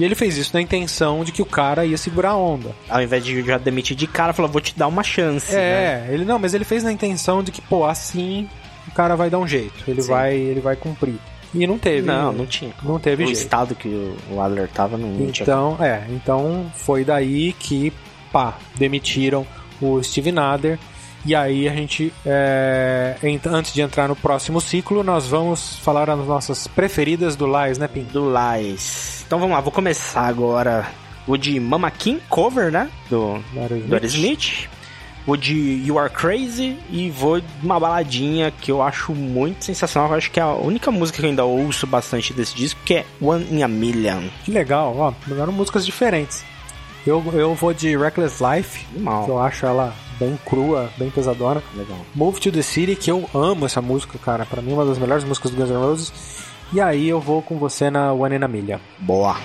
E ele fez isso na intenção de que o cara ia segurar a onda. Ao invés de já demitir de cara, falou, vou te dar uma chance. É, né? ele não, mas ele fez na intenção de que, pô, assim o cara vai dar um jeito. Ele vai, ele vai cumprir. E não teve. Não, não tinha. Não teve o jeito. estado que o Adler tava não, não então, tinha. é, então foi daí que, pá, demitiram o Steve Nader. E aí a gente, é, antes de entrar no próximo ciclo, nós vamos falar as nossas preferidas do Lies, né, Pim? Do Lies. Então vamos lá, vou começar agora o de Mama King, cover, né? Do, do Smith. O de You Are Crazy e vou de uma baladinha que eu acho muito sensacional. Eu acho que é a única música que eu ainda ouço bastante desse disco, que é One in a Million. Que legal, ó, pegaram músicas diferentes. Eu, eu vou de Reckless Life, Mal. que eu acho ela bem crua, bem pesadona. Legal. Move to the City, que eu amo essa música, cara. Para mim, é uma das melhores músicas do Guns N' Roses. E aí eu vou com você na One in a Million. Boa.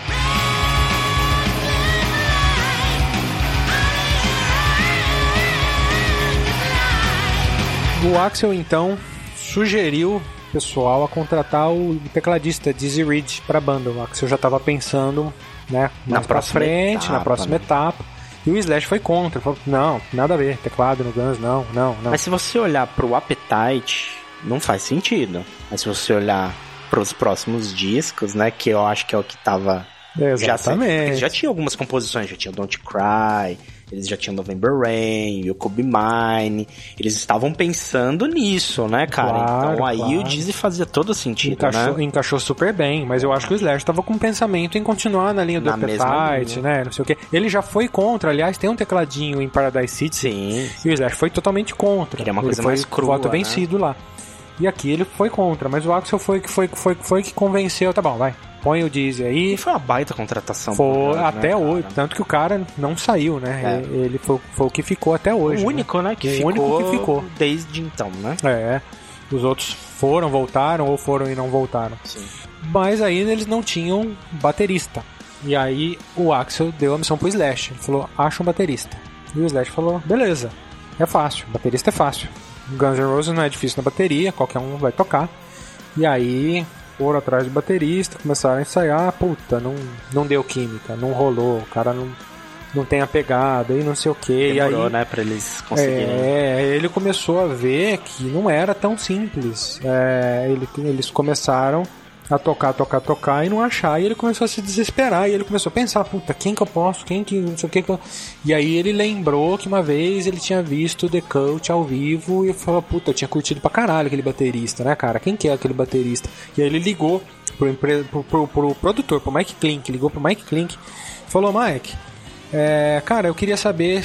O Axel, então, sugeriu pessoal a contratar o tecladista Dizzy Reed para a banda. O Axel já estava pensando né? na próxima frente, etapa, na próxima né? etapa. E o Slash foi contra, falou, não, nada a ver, teclado no Guns, não, não, não. Mas se você olhar pro Appetite, não faz sentido. Mas se você olhar pros próximos discos, né, que eu acho que é o que tava... Exatamente. Já, já tinha algumas composições, já tinha Don't Cry, eles já tinham November Rain, o Kobe Mine, eles estavam pensando nisso, né, cara? Claro, então aí claro. o Dizzy fazia todo sentido, encaixou, né? Encaixou super bem, mas eu acho que o Slash tava com pensamento em continuar na linha do Appetite, né, não sei o que. Ele já foi contra, aliás, tem um tecladinho em Paradise City, Sim. e o Slash foi totalmente contra. Queria uma ele coisa foi mais crua, voto né? vencido lá. E aqui ele foi contra, mas o Axel foi que foi, que foi, foi que convenceu, tá bom, vai. Põe o Dizzy aí. E foi uma baita contratação. Foi né, até cara? hoje, tanto que o cara não saiu, né? É. Ele foi, foi o que ficou até hoje. O único, né, que O ficou único que ficou. desde então, né? É. Os outros foram, voltaram, ou foram e não voltaram. Sim. Mas aí eles não tinham baterista. E aí o Axel deu a missão pro Slash. Ele falou, acha um baterista. E o Slash falou, beleza, é fácil, baterista é fácil. Guns N' Roses não é difícil na bateria, qualquer um vai tocar. E aí foram atrás de baterista, começaram a ensaiar, puta, não, não deu química, não rolou, o cara não, não tem a pegada e não sei o que. E aí, Demorou, né, pra eles conseguirem. é, ele começou a ver que não era tão simples. É, ele- eles começaram a tocar, tocar, tocar e não achar. E ele começou a se desesperar. E ele começou a pensar: puta, quem que eu posso? Quem que. Não sei o que. que eu-" E aí ele lembrou que uma vez ele tinha visto The Cult ao vivo e falou: puta, eu tinha curtido pra caralho aquele baterista, né, cara? Quem que é aquele baterista? E aí ele ligou pro, empre- pro, pro, pro produtor, pro Mike Klink. Ligou pro Mike Klink e falou: Mike. É, cara, eu queria saber.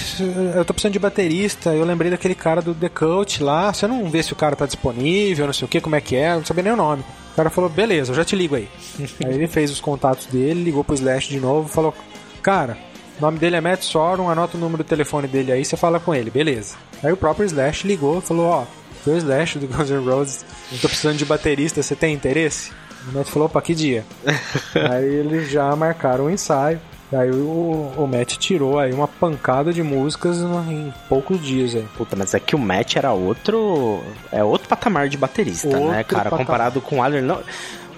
Eu tô precisando de baterista. Eu lembrei daquele cara do The Cult lá. Você não vê se o cara tá disponível, não sei o que, como é que é, não sabia nem o nome. O cara falou, beleza, eu já te ligo aí. aí ele fez os contatos dele, ligou pro Slash de novo falou: Cara, o nome dele é Matt Sorum, anota o número do telefone dele aí, você fala com ele, beleza. Aí o próprio Slash ligou e falou: Ó, sou o Slash do Guns N' Roses, tô precisando de baterista, você tem interesse? O Matt falou: Opa, que dia? aí eles já marcaram o ensaio. Aí o, o Matt tirou aí uma pancada de músicas em poucos dias aí. Puta, mas é que o Matt era outro. É outro patamar de baterista, né, Outro cara? patamar. Comparado com o Adler. Não,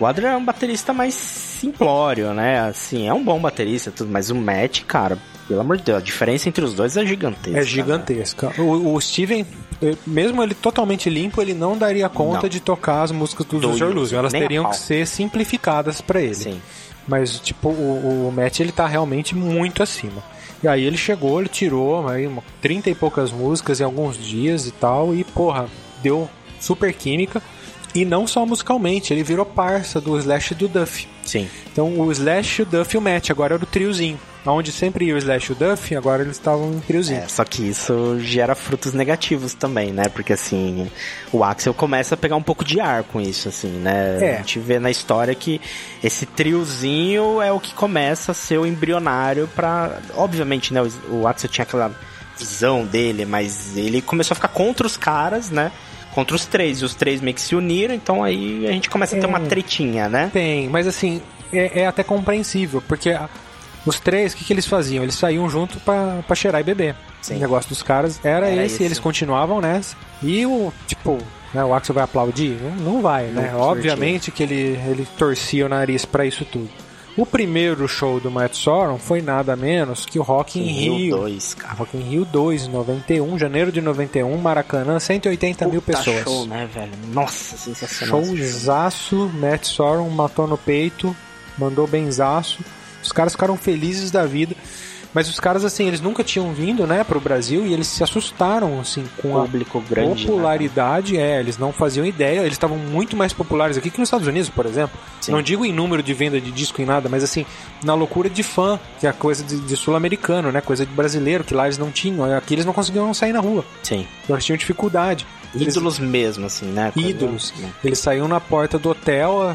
o Adler é um baterista mais simplório, né? Assim, é um bom baterista, tudo, mas o Matt, cara, pelo amor de Deus, a diferença entre os dois é gigantesca. É né? gigantesca. O, o Steven, eh, mesmo ele totalmente limpo, ele não daria conta Não. de tocar as músicas do Do Illusion. Elas teriam que ser simplificadas pra ele. Sim. Mas, tipo, o, o Matt, ele tá realmente muito acima. E aí ele chegou, ele tirou aí, 30 e poucas músicas em alguns dias e tal, e, porra, deu super química. E não só musicalmente, ele virou parça do Slash e do Duff. Sim. Então o Slash, o Duff e o Matt agora era o triozinho. Onde sempre ia o Slash e o Duff, agora eles estavam em triozinho. É, só que isso gera frutos negativos também, né? Porque assim, o Axel começa a pegar um pouco de ar com isso, assim, né? É. A gente vê na história que esse triozinho é o que começa a ser o embrionário para Obviamente, né? O Axel tinha aquela visão dele, mas ele começou a ficar contra os caras, né? contra os três. E os três meio que se uniram, então aí a gente começa a ter uma é. tretinha, né? Tem, mas assim, é, é até compreensível, porque os três, o que, que eles faziam? Eles saíam junto pra, pra cheirar e beber. Sim. O negócio dos caras era, era esse, eles continuavam nessa. E o, tipo, né, o Axel vai aplaudir? Não vai, né? Não, Obviamente que ele, ele torcia o nariz para isso tudo. O primeiro show do Matt Sorum foi nada menos que o Rock in Rio. Rio 2, cara. Rock in Rio 2, 91, janeiro de 91, Maracanã, 180 Puta mil pessoas. show, né, velho? Nossa, sensacional. Showzaço, Matt Sorum matou no peito, mandou benzaço. Os caras ficaram felizes da vida. Mas os caras, assim, eles nunca tinham vindo, né, pro Brasil e eles se assustaram, assim, com Público a grande, né, popularidade. Né? É, eles não faziam ideia, eles estavam muito mais populares aqui que nos Estados Unidos, por exemplo. Sim. Não digo em número de venda de disco em nada, mas assim, na loucura de fã, que é a coisa de, de sul-americano, né, coisa de brasileiro, que lá eles não tinham. Aqui eles não conseguiam sair na rua. Sim. Então eles tinham dificuldade. Ídolos eles... mesmo, assim, né? Ídolos. Eles saíam na porta do hotel,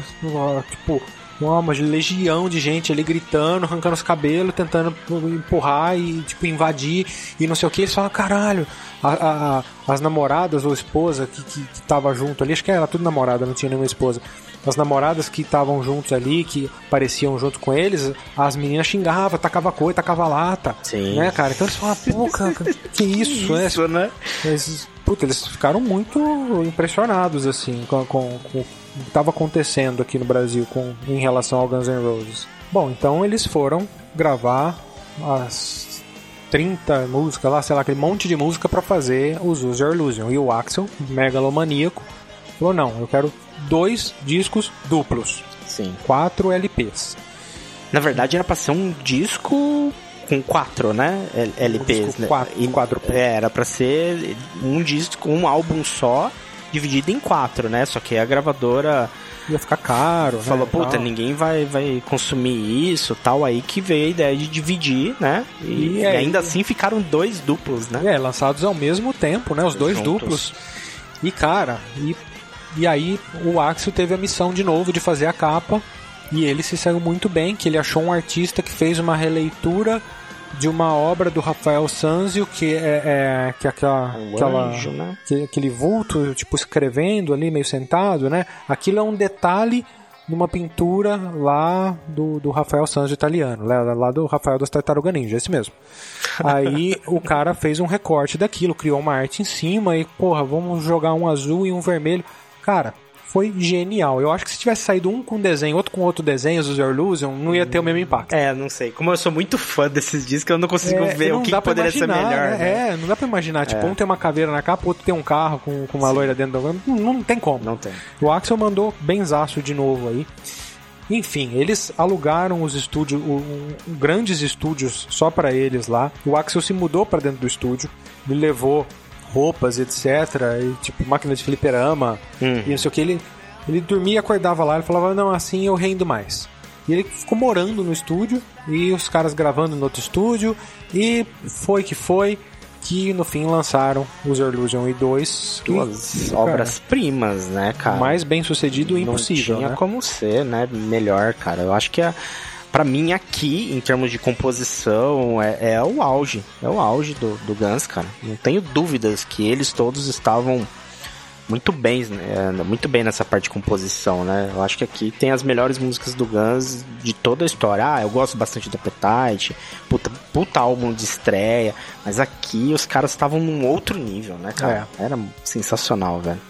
tipo, uma legião de gente ali gritando, arrancando os cabelos, tentando empurrar e, tipo, invadir e não sei o que. Eles falam, caralho, a, a, as namoradas ou esposa que, que, que tava junto ali, acho que era tudo namorada, não tinha nenhuma esposa. As namoradas que estavam juntos ali, que apareciam junto com eles, as meninas xingavam, tacava coisa, tacava lata. Sim. Né, cara? Então eles falam, pô, cara, que isso, né? isso né? Eles, puta, eles ficaram muito impressionados, assim, com, com, com estava acontecendo aqui no Brasil com, em relação ao Guns N' Roses. Bom, então eles foram gravar as 30 músicas lá, sei lá, aquele monte de música para fazer os Use Your Illusion. E o Axel, megalomaníaco, falou: não, eu quero dois discos duplos. Sim. Quatro LPs. Na verdade era pra ser um disco com quatro, né? LPs, um né? Quatro, e, quatro. É, era pra ser um disco, um álbum só dividido em quatro, né? Só que a gravadora ia ficar caro. Falou, né, puta, ninguém vai, vai consumir isso tal. Aí que veio a ideia de dividir, né? E, e, e ainda assim ficaram dois duplos, né? É, lançados ao mesmo tempo, né? Os dois Juntos. duplos. E cara, e, e aí o Axel teve a missão de novo de fazer a capa. E ele se saiu muito bem, que ele achou um artista que fez uma releitura de uma obra do Rafael Sanzio, que é, é que é aquela, um aquela anjo, né? que, aquele vulto, tipo, escrevendo ali, meio sentado, né? Aquilo é um detalhe numa pintura lá do, do Rafael Sanzio italiano, lá, lá do Rafael das Tartaruga Ninja, esse mesmo. Aí o cara fez um recorte daquilo, criou uma arte em cima e, porra, vamos jogar um azul e um vermelho. Cara, foi genial. Eu acho que se tivesse saído um com desenho, outro com outro desenho, os Illusion, não ia ter o mesmo impacto. É, não sei. Como eu sou muito fã desses discos, eu não consigo é, ver não o que, que poderia imaginar, ser melhor. Né? Né? É, não dá pra imaginar. Tipo, é. um tem uma caveira na capa, outro tem um carro com, com uma Sim. loira dentro do... Não, não tem como. Não tem. O Axel mandou benzaço de novo aí. Enfim, eles alugaram os estúdios, um, grandes estúdios só para eles lá. O Axel se mudou para dentro do estúdio, me levou roupas, etc. E tipo, máquina de fliperama hum. e não sei o que. Ele ele dormia e acordava lá, ele falava, não, assim eu rendo mais. E ele ficou morando no estúdio, e os caras gravando no outro estúdio, e foi que foi que no fim lançaram os Illusion e 2. Duas obras-primas, né, cara? Mais bem sucedido e impossível. Não tinha né? como ser, né? Melhor, cara. Eu acho que a. Pra mim, aqui, em termos de composição, é, é o auge. É o auge do, do Guns, cara. Não tenho dúvidas que eles todos estavam muito bem, né? muito bem nessa parte de composição, né? Eu acho que aqui tem as melhores músicas do Guns de toda a história. Ah, eu gosto bastante do Appetite, puta, puta álbum de estreia, mas aqui os caras estavam num outro nível, né, cara? É. Era sensacional, velho.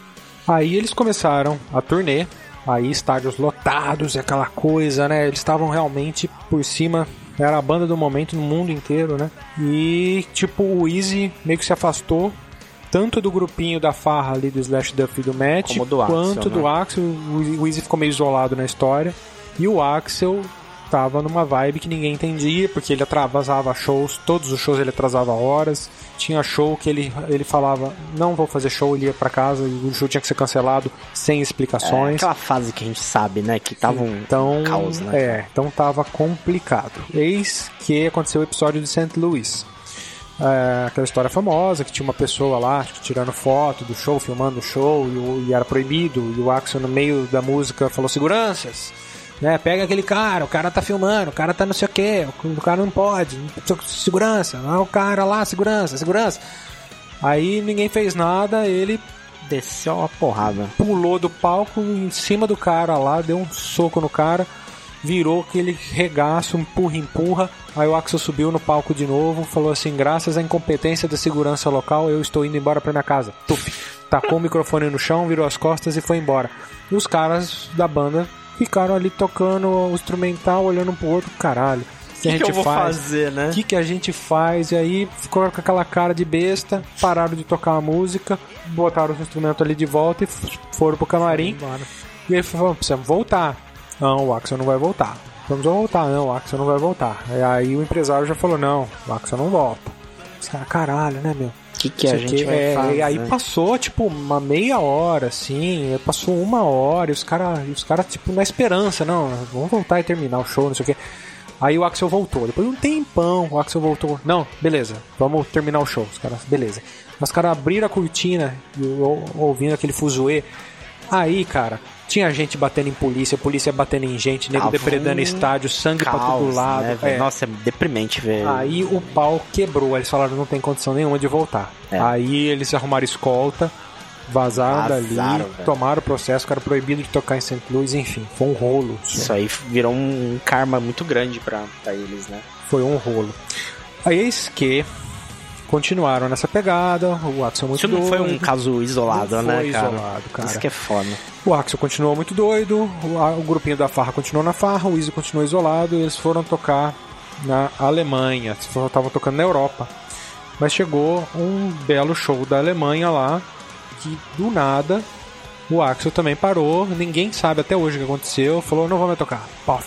Aí eles começaram a turnê, aí estádios lotados e aquela coisa, né? Eles estavam realmente por cima era a banda do momento no mundo inteiro, né? E tipo, o Easy meio que se afastou tanto do grupinho da farra ali do Slash Duff e do Matt, do quanto Axel, do né? Axel. O Easy ficou meio isolado na história. E o Axel tava numa vibe que ninguém entendia, porque ele atrasava shows, todos os shows ele atrasava horas. Tinha show que ele, ele falava, não vou fazer show, ele ia pra casa e o show tinha que ser cancelado sem explicações. É aquela fase que a gente sabe, né? Que tava um então, caos, né? É, então tava complicado. Eis que aconteceu o episódio de St. Louis. É, aquela história famosa que tinha uma pessoa lá tirando foto do show, filmando o show e, e era proibido. E o Axel, no meio da música, falou: Seguranças, né? Pega aquele cara, o cara tá filmando, o cara tá não sei o que, o cara não pode, segurança, o cara lá, segurança, segurança. Aí ninguém fez nada, ele desceu uma porrada. Pulou do palco em cima do cara lá, deu um soco no cara virou aquele regaço, empurra, empurra. Aí o Axel subiu no palco de novo, falou assim: graças à incompetência da segurança local, eu estou indo embora para minha casa. Tup. Tacou o microfone no chão, virou as costas e foi embora. E os caras da banda ficaram ali tocando o instrumental, olhando um pro outro, caralho. O que, que, que, eu vou faz? fazer, né? O que, que a gente faz? E aí ficou com aquela cara de besta, pararam de tocar a música, botaram os instrumentos ali de volta e foram pro camarim. E aí falou: precisamos voltar. Não, o Axel não vai voltar. Vamos voltar, não, o Axel não vai voltar. E aí o empresário já falou, não, o Axel não volta. Os caras, caralho, né, meu? Que, que a gente vai é, fazer? E aí passou, tipo, uma meia hora, assim, passou uma hora, e os caras, os cara, tipo, na esperança, não, vamos voltar e terminar o show, não sei o quê. Aí o Axel voltou. Depois de um tempão, o Axel voltou. Não, beleza, vamos terminar o show. Os caras, beleza. Os caras abriram a cortina, ouvindo aquele fuzuê. Aí, cara, tinha gente batendo em polícia, polícia batendo em gente, nego depredando um estádio, sangue caos, pra todo lado. Né, é. Nossa, é deprimente, velho. Aí o pau quebrou, eles falaram não tem condição nenhuma de voltar. É. Aí eles arrumaram escolta, vazaram, vazaram dali, tomaram o processo, ficaram proibido de tocar em St. Louis, enfim, foi um rolo. Isso aí virou um karma muito grande pra, pra eles, né? Foi um rolo. Aí eis que continuaram nessa pegada, o Axel muito Isso não doido. foi um caso isolado, não né, foi cara? isolado, cara? Isso que é foda. O Axel continuou muito doido, o, grupinho da Farra continuou na Farra, o Easy continuou isolado e eles foram tocar na Alemanha, estavam tocando na Europa. Mas chegou um belo show da Alemanha lá, que do nada o Axel também parou, ninguém sabe até hoje o que aconteceu, falou, não vou mais tocar. Pof.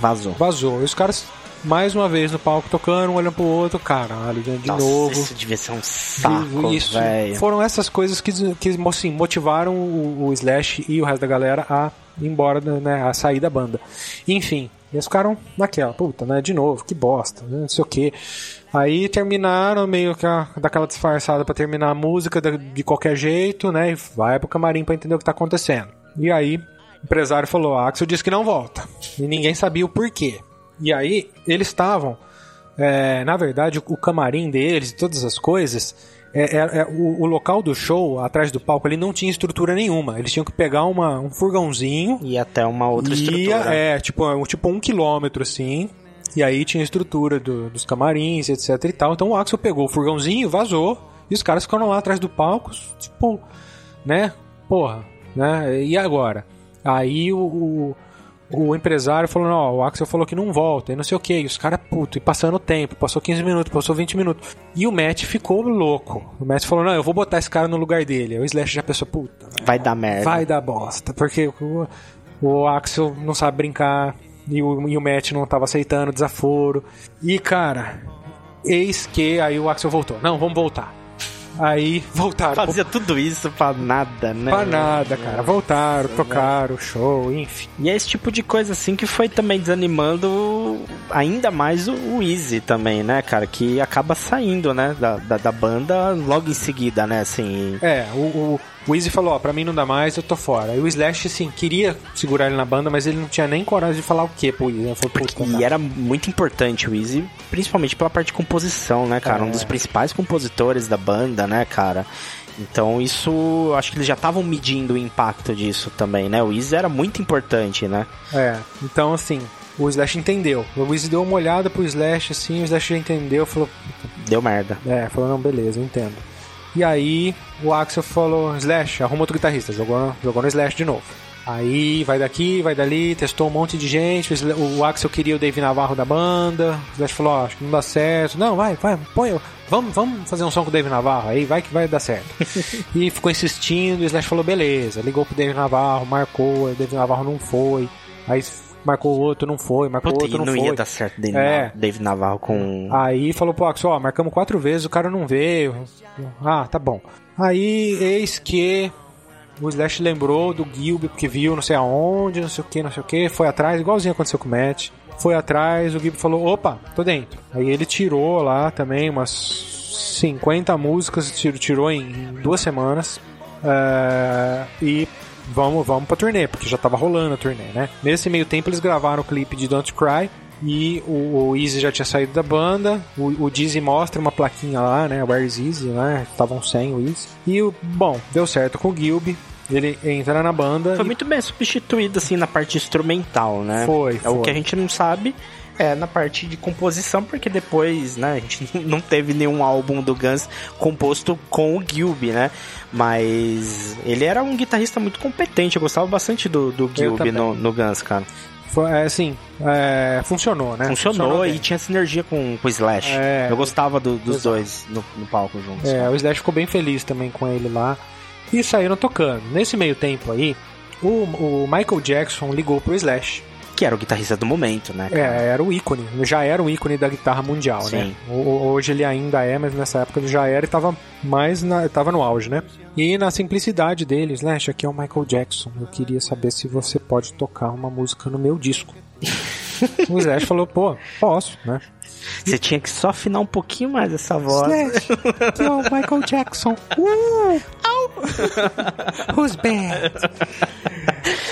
Vazou. Vazou. E os caras mais uma vez no palco tocando, um olhando pro outro, caralho, de Nossa, novo. Isso devia ser um saco, isso, véio. Foram essas coisas que, que assim, motivaram o, o, Slash e o resto da galera a ir embora, né, a sair da banda. Enfim, eles ficaram naquela, puta, né, de novo, que bosta, né, não sei o que. Aí terminaram meio que a, daquela disfarçada para terminar a música de, de qualquer jeito, né, e vai pro camarim para entender o que tá acontecendo. E aí, o empresário falou, a Axel disse que não volta. E ninguém sabia o porquê. E aí, eles estavam. É, na verdade, o camarim deles e todas as coisas. É, é, é, o, o, local do show, atrás do palco, ele não tinha estrutura nenhuma. Eles tinham que pegar uma, um furgãozinho. E até uma outra estrutura. É, tipo, tipo um quilômetro assim. E aí tinha a estrutura do, dos camarins, etc e tal. Então o Axel pegou o furgãozinho, vazou. E os caras ficaram lá atrás do palco, tipo, né? Porra, né? E agora? Aí o, o o empresário falou, não, o Axel falou que não volta, e não sei o que, e os caras, puto, e passando o tempo, passou 15 minutos, passou 20 minutos. E o Matt ficou louco. O Matt falou, não, eu vou botar esse cara no lugar dele. Aí o Slash já pensou, puta. Vai dar merda. Vai dar bosta, porque o, o Axel não sabe brincar, e o, e o Matt não tava aceitando desaforo. E, cara, eis que aí o Axel voltou. Não, vamos voltar. Aí voltaram. Fazia tudo isso pra nada, né? Pra nada, cara. Voltaram, tocaram, show, enfim. E é esse tipo de coisa assim que foi também desanimando ainda mais o, o Easy também, né, cara? Que acaba saindo, né, da, da, da banda logo em seguida, né, assim. É, o, o o Easy falou, ó, pra mim não dá mais, eu tô fora. E o Slash, assim, queria segurar ele na banda, mas ele não tinha nem coragem de falar o que pro Easy. Falou, e era muito importante o Easy, principalmente pela parte de composição, né, cara? É. Um dos principais compositores da banda, né, cara? Então isso, acho que eles já estavam medindo o impacto disso também, né? O Easy era muito importante, né? É, então assim, o Slash entendeu. O Easy deu uma olhada pro Slash, assim, o Slash já entendeu, falou... Deu merda. É, falou, não, beleza, eu entendo. E aí o Axel falou, Slash, arruma outro guitarrista. Jogou, jogou no Slash de novo. Aí vai daqui, vai dali, testou um monte de gente. O Axel queria o Dave Navarro da banda. O Slash falou: oh, acho que não dá certo. Não, vai, vai, põe. Vamos, vamos fazer um som com o Dave Navarro aí, vai que vai dar certo. e ficou insistindo. O Slash falou: beleza. Ligou pro Dave Navarro, marcou. O Dave Navarro não foi. Aí marcou outro, não foi, marcou Puta, outro, não, não foi. ia dar certo Dave, É. Navarro, Dave Navarro com... Aí falou pro Axel, ó, marcamos quatro vezes, o cara não veio. Ah, tá bom. Aí, eis que o Slash lembrou do Gilby, porque viu não sei aonde, não sei o que, não sei o que, foi atrás, igualzinho aconteceu com o Matt. Foi atrás, o Gilby falou, opa, tô dentro. Aí ele tirou lá também umas 50 músicas, tirou, tirou em duas semanas. É, e vamos, vamos pra turnê, porque já tava rolando a turnê, né? Nesse meio tempo eles gravaram o clipe de Don't Cry. E o, o Easy já tinha saído da banda. O, o Dizzy mostra uma plaquinha lá, né? Where's Easy, né? Estavam sem o Easy. E o, bom, deu certo com o Gilby. Ele entra na banda. Foi e- muito bem substituído, assim, na parte instrumental, né? Foi, É foi. o que a gente não sabe é na parte de composição, porque depois, né, a gente não teve nenhum álbum do Guns composto com o Gilby, né? Mas ele era um guitarrista muito competente, eu gostava bastante do, do Gilby no, no Guns, cara. Foi, é, assim, é, funcionou, né? Funcionou e bem. tinha sinergia com, com o Slash. É. eu gostava do- dos Exato. dois no, no palco juntos. É, o Slash ficou bem feliz também com ele lá. E saíram tocando. Nesse meio tempo aí, o, o Michael Jackson ligou pro Slash. Que era o guitarrista do momento, né? cara? É, era o ícone. Já era o ícone da guitarra mundial, Sim. né? O- Hoje ele ainda é, mas nessa época ele já era e tava mais na, tava no auge, né? E na simplicidade dele, Slash, aqui é o Michael Jackson. Eu queria saber se você pode tocar uma música no meu disco. o Slash falou, pô, posso, né? Você tinha que só afinar um pouquinho mais essa voz. Slash, aqui é o Michael Jackson. Uh! Au! Who's bad?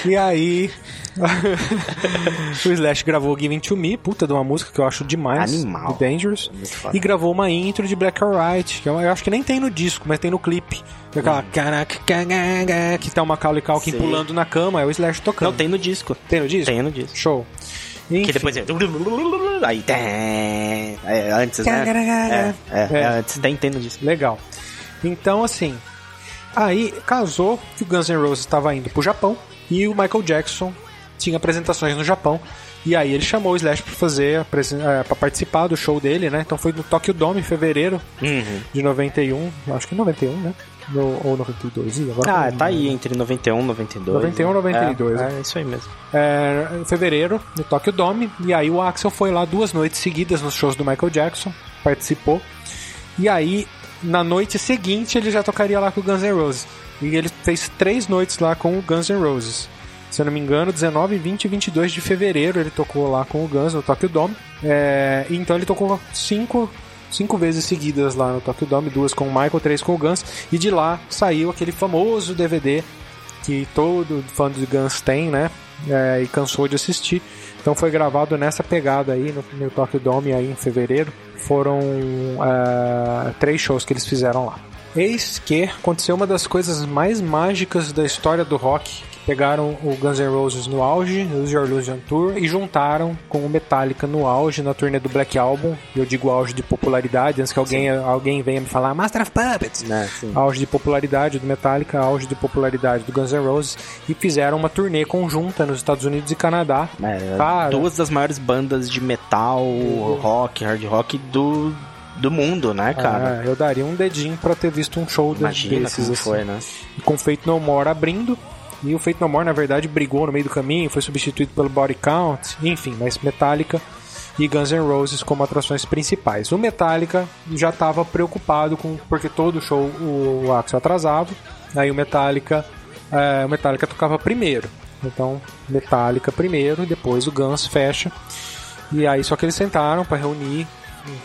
E aí, o Slash gravou Giving to Me, puta de uma música que eu acho demais. Animal. Dangerous. E gravou uma intro de Black White, que eu, eu acho que nem tem no disco, mas tem no clipe. É Aquela cagaga, que tá uma Macaulay Culkin Sim. pulando na cama, é o Slash tocando. Não, tem no disco. Tem no disco? Tem no disco. Show. Enfim, Que depois é. Aí. É, antes, né? É, é, É. é antes. Tem, tem no disco. Legal. Então, assim, aí casou que o Guns N' Roses estava indo pro Japão e o Michael Jackson tinha apresentações no Japão. E aí ele chamou o Slash pra fazer, para participar do show dele, né? Então foi no Tokyo Dome em fevereiro Uhum. de 91, acho que 91, né? No, ou 92, Ih, agora Ah, tá aí, entre 91 e 92. 91 e 92. É, é isso aí mesmo. É, em fevereiro, no Tokyo Dome. E aí o Axel foi lá duas noites seguidas nos shows do Michael Jackson, participou. E aí, na noite seguinte, ele já tocaria lá com o Guns N' Roses. E ele fez três noites lá com o Guns N' Roses. Se eu não me engano, 19, 20 e 22 de fevereiro ele tocou lá com o Guns no Tokyo Dome. É, então ele tocou cinco, cinco vezes seguidas lá no Tokyo Dome, duas com o Michael, três com o Guns. E de lá saiu aquele famoso DVD que todo fã de Guns tem, né? É, e cansou de assistir. Então foi gravado nessa pegada aí no, no Tokyo Dome aí em fevereiro. Foram é, três shows que eles fizeram lá. Eis que aconteceu uma das coisas mais mágicas da história do rock. Pegaram o Guns N' Roses no auge, o Your Illusion Tour, e juntaram com o Metallica no auge, na turnê do Black Album. Eu digo auge de popularidade, antes que alguém, alguém venha me falar Master of Puppets Né, auge de popularidade do Metallica, auge de popularidade do Guns N' Roses e fizeram uma turnê conjunta nos Estados Unidos e Canadá. É, Cara. duas das maiores bandas de metal, rock, hard rock do, do mundo, né, cara? Ah, eu daria um dedinho pra ter visto um show Imagina desses como assim. foi, né? E com o Fate No More abrindo. E o Fate No More, na verdade, brigou no meio do caminho, foi substituído pelo Body Count, enfim, mas Metallica e Guns N' Roses como atrações principais. O Metallica já estava preocupado com porque todo show o Axel atrasava, aí o Metallica, é, o Metallica tocava primeiro. Então, Metallica primeiro, depois o Guns fecha. E aí só que eles sentaram para reunir,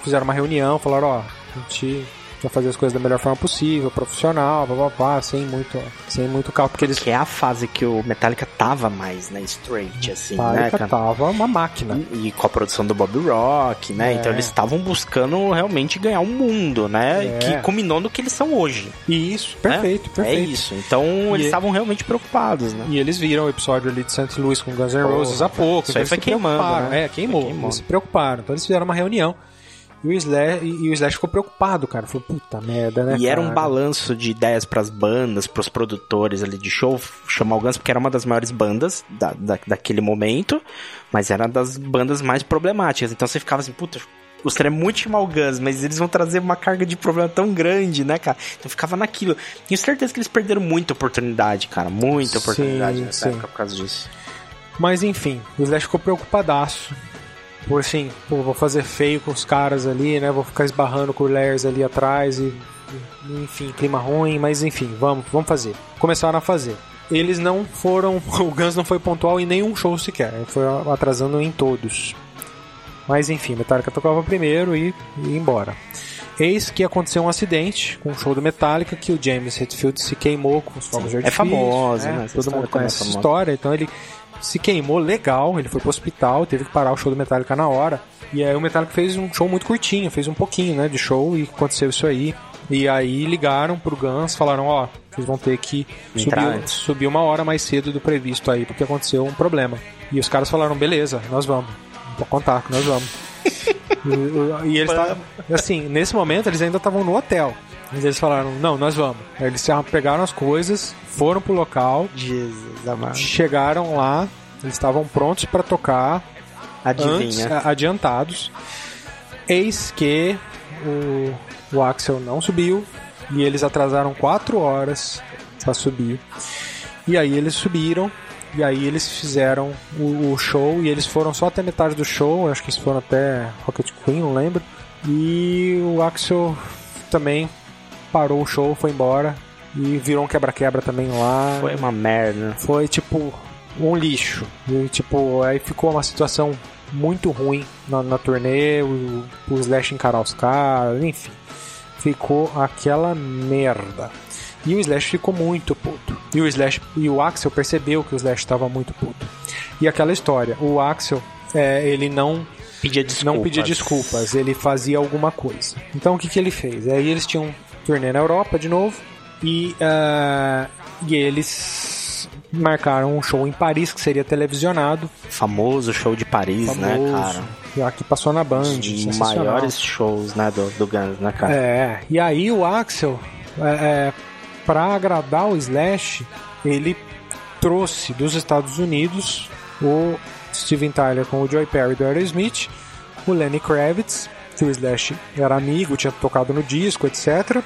fizeram uma reunião, falaram, ó, a gente vai fazer as coisas da melhor forma possível, profissional, blá, sem muito, sem muito carro, porque eles Que é a fase que o Metallica tava mais, né, straight, assim, né, Metallica cara? tava uma máquina. E com a produção do Bob Rock, né? É. Então eles estavam buscando realmente ganhar o mundo, né? É. Que culminou no que eles são hoje. E isso, né? perfeito, perfeito. É isso. Então eles E- estavam realmente preocupados, né? E eles viram o episódio ali de St. Louis com Guns N' Roses há pouco. isso aí então foi eles se queimando, né? É, queimou. Foi queimando. Eles se preocuparam. Então eles fizeram uma reunião. E o Slash, e, e o Slash ficou preocupado, cara. Falou, puta merda, né? E era um cara? balanço de ideias pras bandas, pros produtores ali de show, chamar o Guns, porque era uma das maiores bandas da, da, daquele momento, mas era das bandas mais problemáticas. Então você ficava assim, puta, gostaria muito de chamar o Guns, mas eles vão trazer uma carga de problema tão grande, né, cara? Então ficava naquilo. Tenho certeza que eles perderam muita oportunidade, cara, muita Sim, oportunidade nessa sim. época por causa disso. Mas enfim, o Slash ficou preocupadaço. Por assim, pô, vou fazer feio com os caras ali, né? Vou ficar esbarrando com o Lairs ali atrás e. Enfim, clima ruim, mas enfim, vamos, vamos fazer. Começaram a fazer. Eles não foram. O Guns não foi pontual em nenhum show sequer. Foi atrasando em todos. Mas enfim, Metallica tocava primeiro e, e embora. Eis que aconteceu um acidente com o show do Metallica que o James Hetfield se queimou com os fogos de É artifício. famosa, né? né? Essa Todo mundo é conhece essa história, então ele se queimou legal, ele foi pro hospital, teve que parar o show do Metallica na hora. E aí o Metallica fez um show muito curtinho, fez um pouquinho, né, de show e aconteceu isso aí. E aí ligaram pro Guns, falaram, ó, vocês vão ter que subir, subir uma hora mais cedo do previsto aí, porque aconteceu um problema. E os caras falaram, beleza, nós vamos. Pode contar que nós vamos. e, e eles tavam, assim, nesse momento eles ainda estavam no hotel. Mas eles falaram, não, nós vamos. Aí eles pegaram as coisas, foram pro local, Jesus amado. chegaram lá, eles estavam prontos para tocar antes, Adivinha. a- adiantados. Eis que o, o Axel não subiu e eles atrasaram 4 horas para subir. E aí eles subiram e aí eles fizeram o, o show e eles foram só até metade do show, acho que eles foram até Rocket Queen, não lembro. E o Axel também parou o show, foi embora e virou um quebra-quebra também lá. Foi uma merda. Foi tipo um lixo. E, tipo, aí ficou uma situação muito ruim na, na turnê, o, o Slash encarar os caras, enfim. Ficou aquela merda. E o Slash ficou muito puto. E o Slash e o Axel percebeu que o Slash estava muito puto. E aquela história, o Axel, é, ele não Pedia desculpas. não pedia desculpas, ele fazia alguma coisa. Então o que, que ele fez? Aí eles tinham turnê na Europa de novo e, ah, e eles marcaram um show em Paris que seria televisionado. Famoso show de Paris, né, famoso, cara? Já que passou na Band. Os maiores shows, né, do, do Guns, né, cara? É, e aí o Axel, é, é, para agradar o Slash, ele trouxe dos Estados Unidos o Steven Tyler com o Joy Perry do Aerosmith, o Lenny Kravitz, que o Slash era amigo, tinha tocado no disco, etc.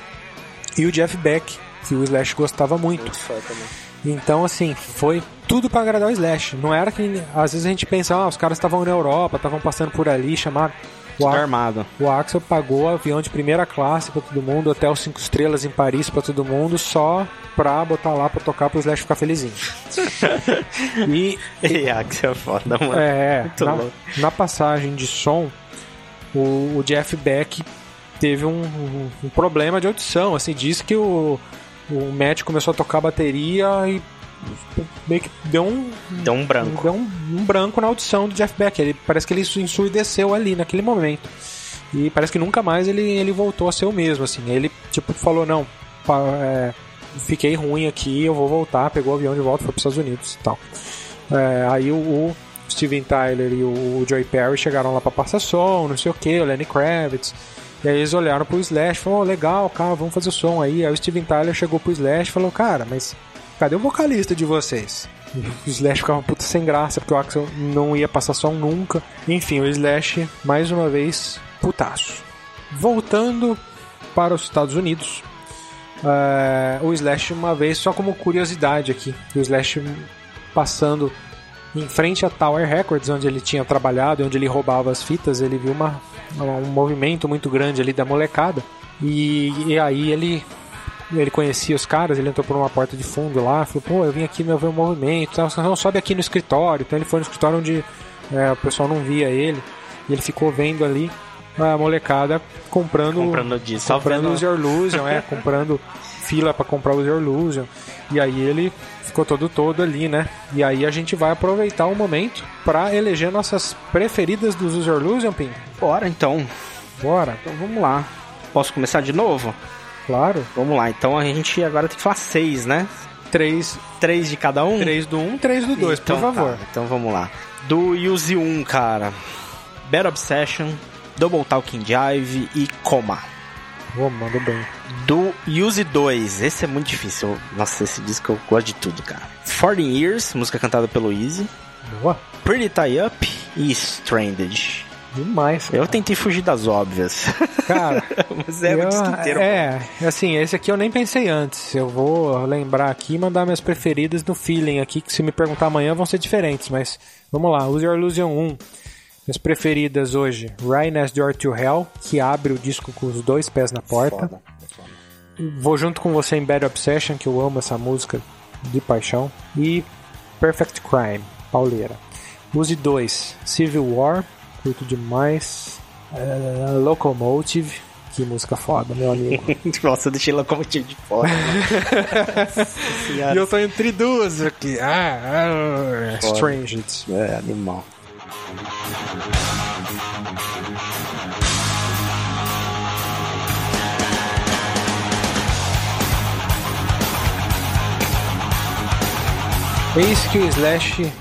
E o Jeff Beck, que o Slash gostava muito. Então, assim, foi tudo pra agradar o Slash. Não era que às vezes a gente pensa, ah, os caras estavam na Europa, estavam passando por ali, chamaram. O, armado. o Axel pagou avião de primeira classe pra todo mundo, hotel 5 estrelas em Paris pra todo mundo, só pra botar lá pra tocar pro Slash ficar felizinho. e E Axel é foda, mano. é, na, louco. na passagem de som, o, o Jeff Beck teve um, um- um problema de audição. Assim, diz que o, o Matt começou a tocar bateria e meio que deu um, Deu um branco. deu um, um branco na audição do Jeff Beck. Ele, parece que ele ensurdeceu ali naquele momento. E parece que nunca mais ele, ele voltou a ser o mesmo, assim. Ele, tipo, falou, não, é, fiquei ruim aqui, eu vou voltar. Pegou o avião de volta, foi para os Estados Unidos e tal. É, aí o, o Steven Tyler e o Joy Perry chegaram lá para passar som, não sei o que, o Lenny Kravitz. E aí eles olharam pro Slash e falaram, "Ô, legal, cara, vamos fazer o som aí. Aí o Steven Tyler chegou pro Slash e falou, cara, mas cadê o vocalista de vocês? O Slash ficava puta sem graça, porque o Axel não ia passar som nunca. Enfim, o Slash, mais uma vez, putaço. Voltando para os Estados Unidos, é, o Slash, uma vez, só como curiosidade aqui, o Slash passando em frente à Tower Records, onde ele tinha trabalhado e onde ele roubava as fitas, ele viu uma, um movimento muito grande ali da molecada. E, e aí ele ele conhecia os caras, ele entrou por uma porta de fundo lá, falou, pô, eu vim aqui meu ver o movimento, não sobe aqui no escritório. Então ele foi no escritório onde é, o pessoal não via ele, e ele ficou vendo ali a molecada comprando Comprando disco. Só comprando Your Illusion, é, comprando fila pra comprar os Your Illusion. E aí ele ficou todo todo ali, né? E aí a gente vai aproveitar o momento pra eleger nossas preferidas dos Use Your Illusion, Pim. Bora então. Bora, Então vamos lá. Posso começar de novo? claro. Vamos lá. Então a gente agora tem que falar seis, né? Três, Três de cada um? três do um, três do dois, Então por favor. tá, Então vamos lá. Do Use 1, cara. Bad Obsession, Double Talking Jive e Coma. Ô, mandou bem. Do Use 2, esse é muito difícil. Nossa, esse disco eu gosto de tudo, cara. 40 Years, música cantada pelo Easy. Boa. Pretty Tie Up e Stranded. Demais. Cara. Eu tentei fugir das óbvias. Cara, mas é eu, inteiro. É, assim, esse aqui eu nem pensei antes. Eu vou lembrar aqui e mandar minhas preferidas no feeling aqui, que se me perguntar amanhã vão ser diferentes, mas vamos lá. Use Your Illusion 1. Minhas preferidas hoje, Right Next Door to Hell, que abre o disco com os dois pés na porta. Foda. Vou junto com você em Bad Obsession, que eu amo essa música de paixão. E Perfect Crime, pauleira. Use 2, Civil War, curto demais. Uh, Locomotive, que música foda, meu amigo. Nossa, eu deixei Locomotive de fora. e eu tô entre duas aqui. Ah, ah Strange. É, animal. Eis que o Slash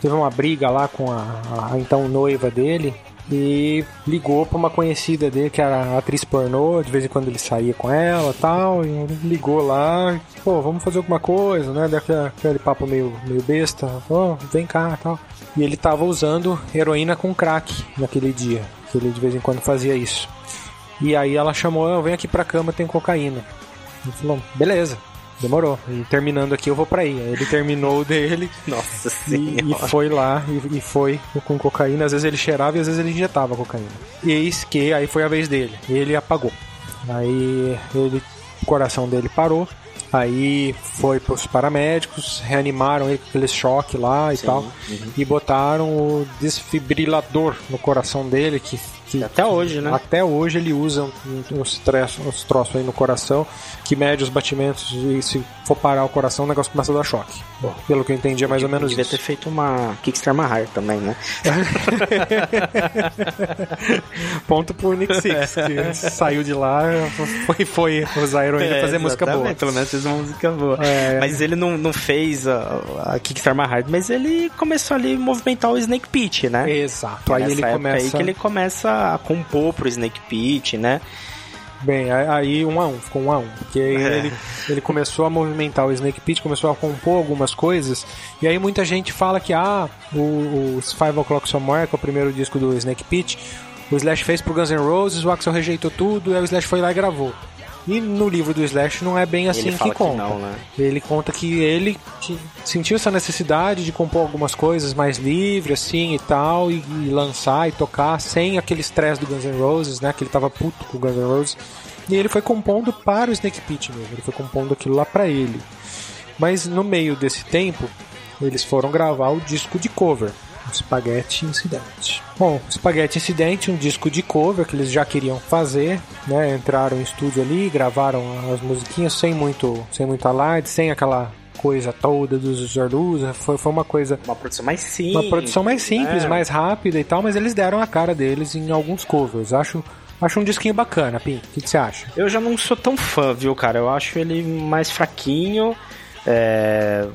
teve uma briga lá com a, a então noiva dele e ligou pra uma conhecida dele, que era atriz pornô, de vez em quando ele saía com ela tal, e ligou lá, pô, vamos fazer alguma coisa, né? Daquele aquele papo meio, meio besta, oh, vem cá tal. E ele tava usando heroína com crack naquele dia, que ele de vez em quando fazia isso. E aí ela chamou, oh, vem aqui pra cama, tem cocaína. Ele falou, beleza. Demorou. E terminando aqui eu vou pra aí. Ele terminou o dele. Nossa e, e, foi lá e, e, foi com cocaína. Às vezes ele cheirava e às vezes ele injetava cocaína. E eis que aí foi a vez dele. Ele apagou. Aí ele, o coração dele parou. Aí foi pros paramédicos, reanimaram ele com aquele choque lá e Sim, tal. Uhum. E botaram o desfibrilador no coração dele, que que até hoje, né? Até hoje ele usa uns, uns troços aí no coração que mede os batimentos e se for parar o coração o negócio começa a dar choque. Bom, pelo que eu entendi é mais ou menos devia isso. Devia ter feito uma Kickstarter Hard também, né? Ponto pro Nick Six, que saiu de lá foi, foi usar a heroína é, fazer música boa. Pelo menos fez uma música boa. É, mas ele não, não fez a, a Kickstarter Hard, mas ele começou ali a movimentar o Snake Pit, né? Exato. Aí ele começa... aí que ele começa a compor pro Snake Pit, né? Bem, aí um a um, ficou um a um. Porque é. ele, ele começou a movimentar o Snake Pit, começou a compor algumas coisas, e aí muita gente fala que ah, o, o Five O'Clock Somewhere, que é o primeiro disco do Snake Pit, o Slash fez pro Guns N' Roses, o Axel rejeitou tudo, e aí o Slash foi lá e gravou. E no livro do Slash não é bem assim que conta. Que não, né? Ele conta que ele sentiu essa necessidade de compor algumas coisas mais livre, assim e tal, e, e lançar e tocar sem aquele estresse do Guns N' Roses, né? Que ele tava puto com o Guns N' Roses. E ele foi compondo para o Snake Pit mesmo, ele foi compondo aquilo lá para ele. Mas no meio desse tempo, eles foram gravar o disco de cover. Spaghetti Incidente. Bom, Spaghetti Incidente, um disco de cover que eles já queriam fazer, né? Entraram em estúdio ali, gravaram as musiquinhas sem muito, sem muito alarde, sem aquela coisa toda dos Zorlusa, foi, foi uma coisa... Uma produção mais simples. Uma produção mais simples, né? mais rápida e tal, mas eles deram a cara deles em alguns covers. Acho... Acho um disquinho bacana, Pim. O que, que você acha? Eu já não sou tão fã, viu, cara? Eu acho ele mais fraquinho. É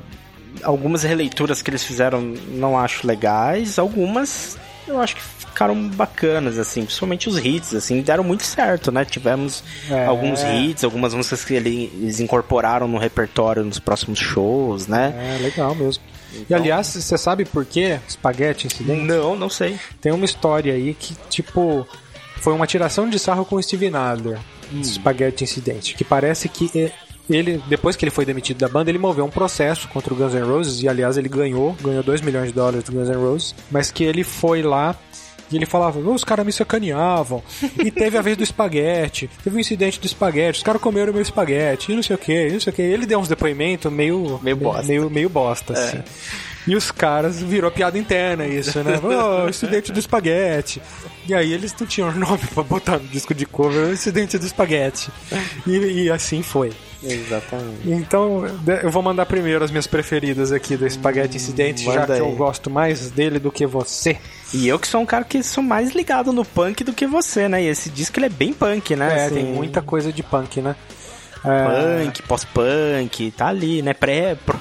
algumas releituras que eles fizeram não acho legais, algumas eu acho que ficaram bacanas, assim, principalmente os hits, assim, deram muito certo, né? Tivemos é. alguns hits, algumas músicas que eles incorporaram no repertório nos próximos shows, né? É, legal mesmo. Então... E aliás, você sabe por que Spaghetti Incidente? Não, não sei. Tem uma história aí que, tipo, foi uma tiração de sarro com o Steve Adler. Hum. Spaghetti Incidente, que parece que ele, depois que ele foi demitido da banda, ele moveu um processo contra o Guns N' Roses, e aliás ele ganhou, ganhou 2 milhões de dólares do Guns N' Roses, mas que ele foi lá e ele falava, os caras me sacaneavam. E teve a vez do espaguete. Teve um incidente do espaguete. Os caras comeram meu espaguete. E não sei o que, não sei o que. Ele deu uns depoimentos meio. Meio bosta. Meio, meio bosta, é. assim. E os caras virou piada interna isso, né? Oh, incidente do espaguete. E aí eles não tinham nome pra botar no disco de cover, incidente do espaguete. E, e assim foi. Exatamente. Então, eu vou mandar primeiro as minhas preferidas aqui do Espaguete Incidente, já que aí. eu gosto mais dele do que você. E eu que sou um cara que sou mais ligado no punk do que você, né? E esse disco ele é bem punk, né? É, assim... tem muita coisa de punk, né? É... Punk, pós-punk, tá ali, né? Pré-punk,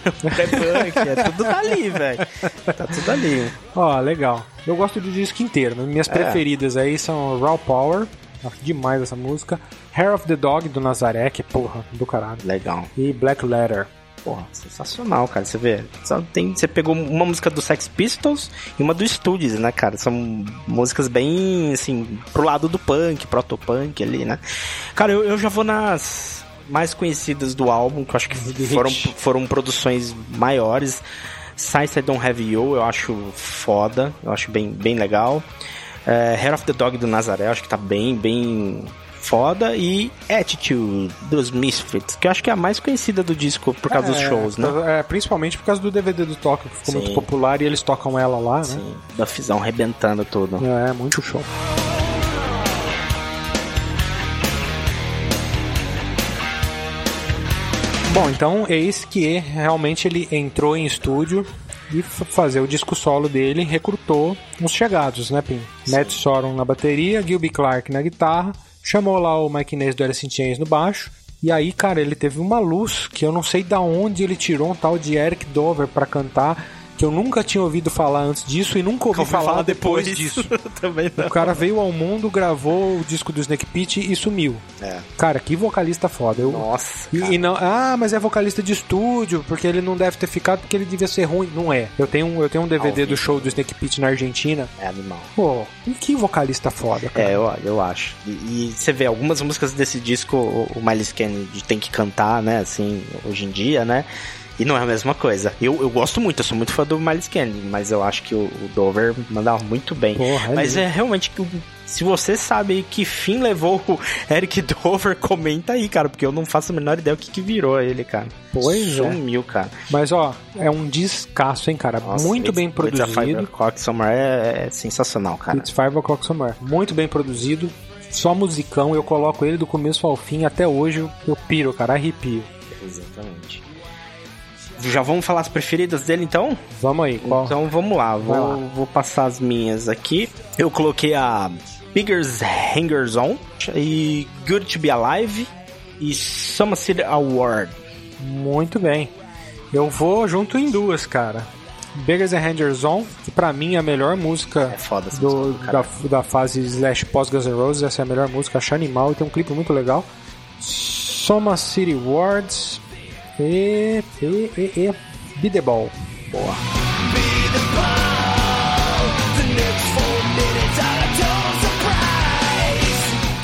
é, tudo tá ali, velho. Tá tudo ali. Ó, legal. Eu gosto do disco inteiro. Minhas é. preferidas aí são Raw Power, Acho demais essa música. Hair of the Dog do Nazaré, que porra, do caralho. Legal. E Black Letter. Porra, sensacional, cara. Você vê, só tem, você pegou uma música do Sex Pistols e uma do Studios, né, cara? São músicas bem, assim, pro lado do punk, proto-punk ali, né? Cara, eu, eu já vou nas mais conhecidas do álbum, que eu acho que foram, foram produções maiores. Science I Don't Have You, eu acho foda, eu acho bem, bem legal. É, Hair of the Dog do Nazaré, acho que tá bem, bem foda. E Attitude dos Misfits, que eu acho que é a mais conhecida do disco por causa é, dos shows, né? É, principalmente por causa do DVD do Tóquio, que ficou Sim. muito popular e eles tocam ela lá, Sim. né? Sim, da Fizão rebentando tudo. É, muito show. Bom, então eis que realmente ele entrou em estúdio e fazer o disco solo dele, recrutou os chegados, né, Pim? Matt Sorum na bateria, Gilby Clark na guitarra, chamou lá o Mike Inez do Alice in Chains no baixo, e aí, cara, ele teve uma luz que eu não sei da onde ele tirou um tal de Eric Dover para cantar que eu nunca tinha ouvido falar antes disso e nunca ouvi falar, falar, depois, depois disso. Também não. O cara veio ao mundo, gravou o disco do Snake Pit e sumiu. É. Cara, que vocalista foda. Eu... Nossa. E, e, não, ah, mas é vocalista de estúdio, porque ele não deve ter ficado porque ele devia ser ruim. Não é. Eu tenho, eu tenho um DVD do show do Snake Pit na Argentina. É animal. Pô, e que vocalista foda, cara. É, eu, eu acho. E, e você vê algumas músicas desse disco, o, o Miles Kennedy tem que cantar, né, assim, hoje em dia, né? E não é a mesma coisa. Eu, eu gosto muito, eu sou muito fã do Miles Kennedy, mas eu acho que o, o Dover mandava muito bem. Porra, é mas é, realmente que se você sabe que fim levou o Eric Dover, comenta aí, cara, porque eu não faço a menor ideia o que, que virou ele, cara. Pois é. Sumiu, é. cara. Mas ó, é um descasso, hein, cara. Nossa, muito it's, bem produzido. It's Somewhere é, é, sensacional, cara. It's Five O'Clock Somewhere. Muito bem produzido. Só musicão, eu coloco ele do começo ao fim, até hoje eu piro, cara, arrepio. Exatamente. Já vamos falar as preferidas dele então? Vamos aí, qual? Então vamos lá, vou, lá. vou passar as minhas aqui. Eu coloquei a Biggers Hangers On e Good to Be Alive e Summer City Award. Muito bem. Eu vou junto em duas, cara. Beggars and Hangers On, que pra mim é a melhor música é foda do, música, da, da fase slash pós Guns N' Roses, essa é a melhor música, acho animal e tem um clipe muito legal. Soma City Awards, e. E. E. e Be the Ball. Boa.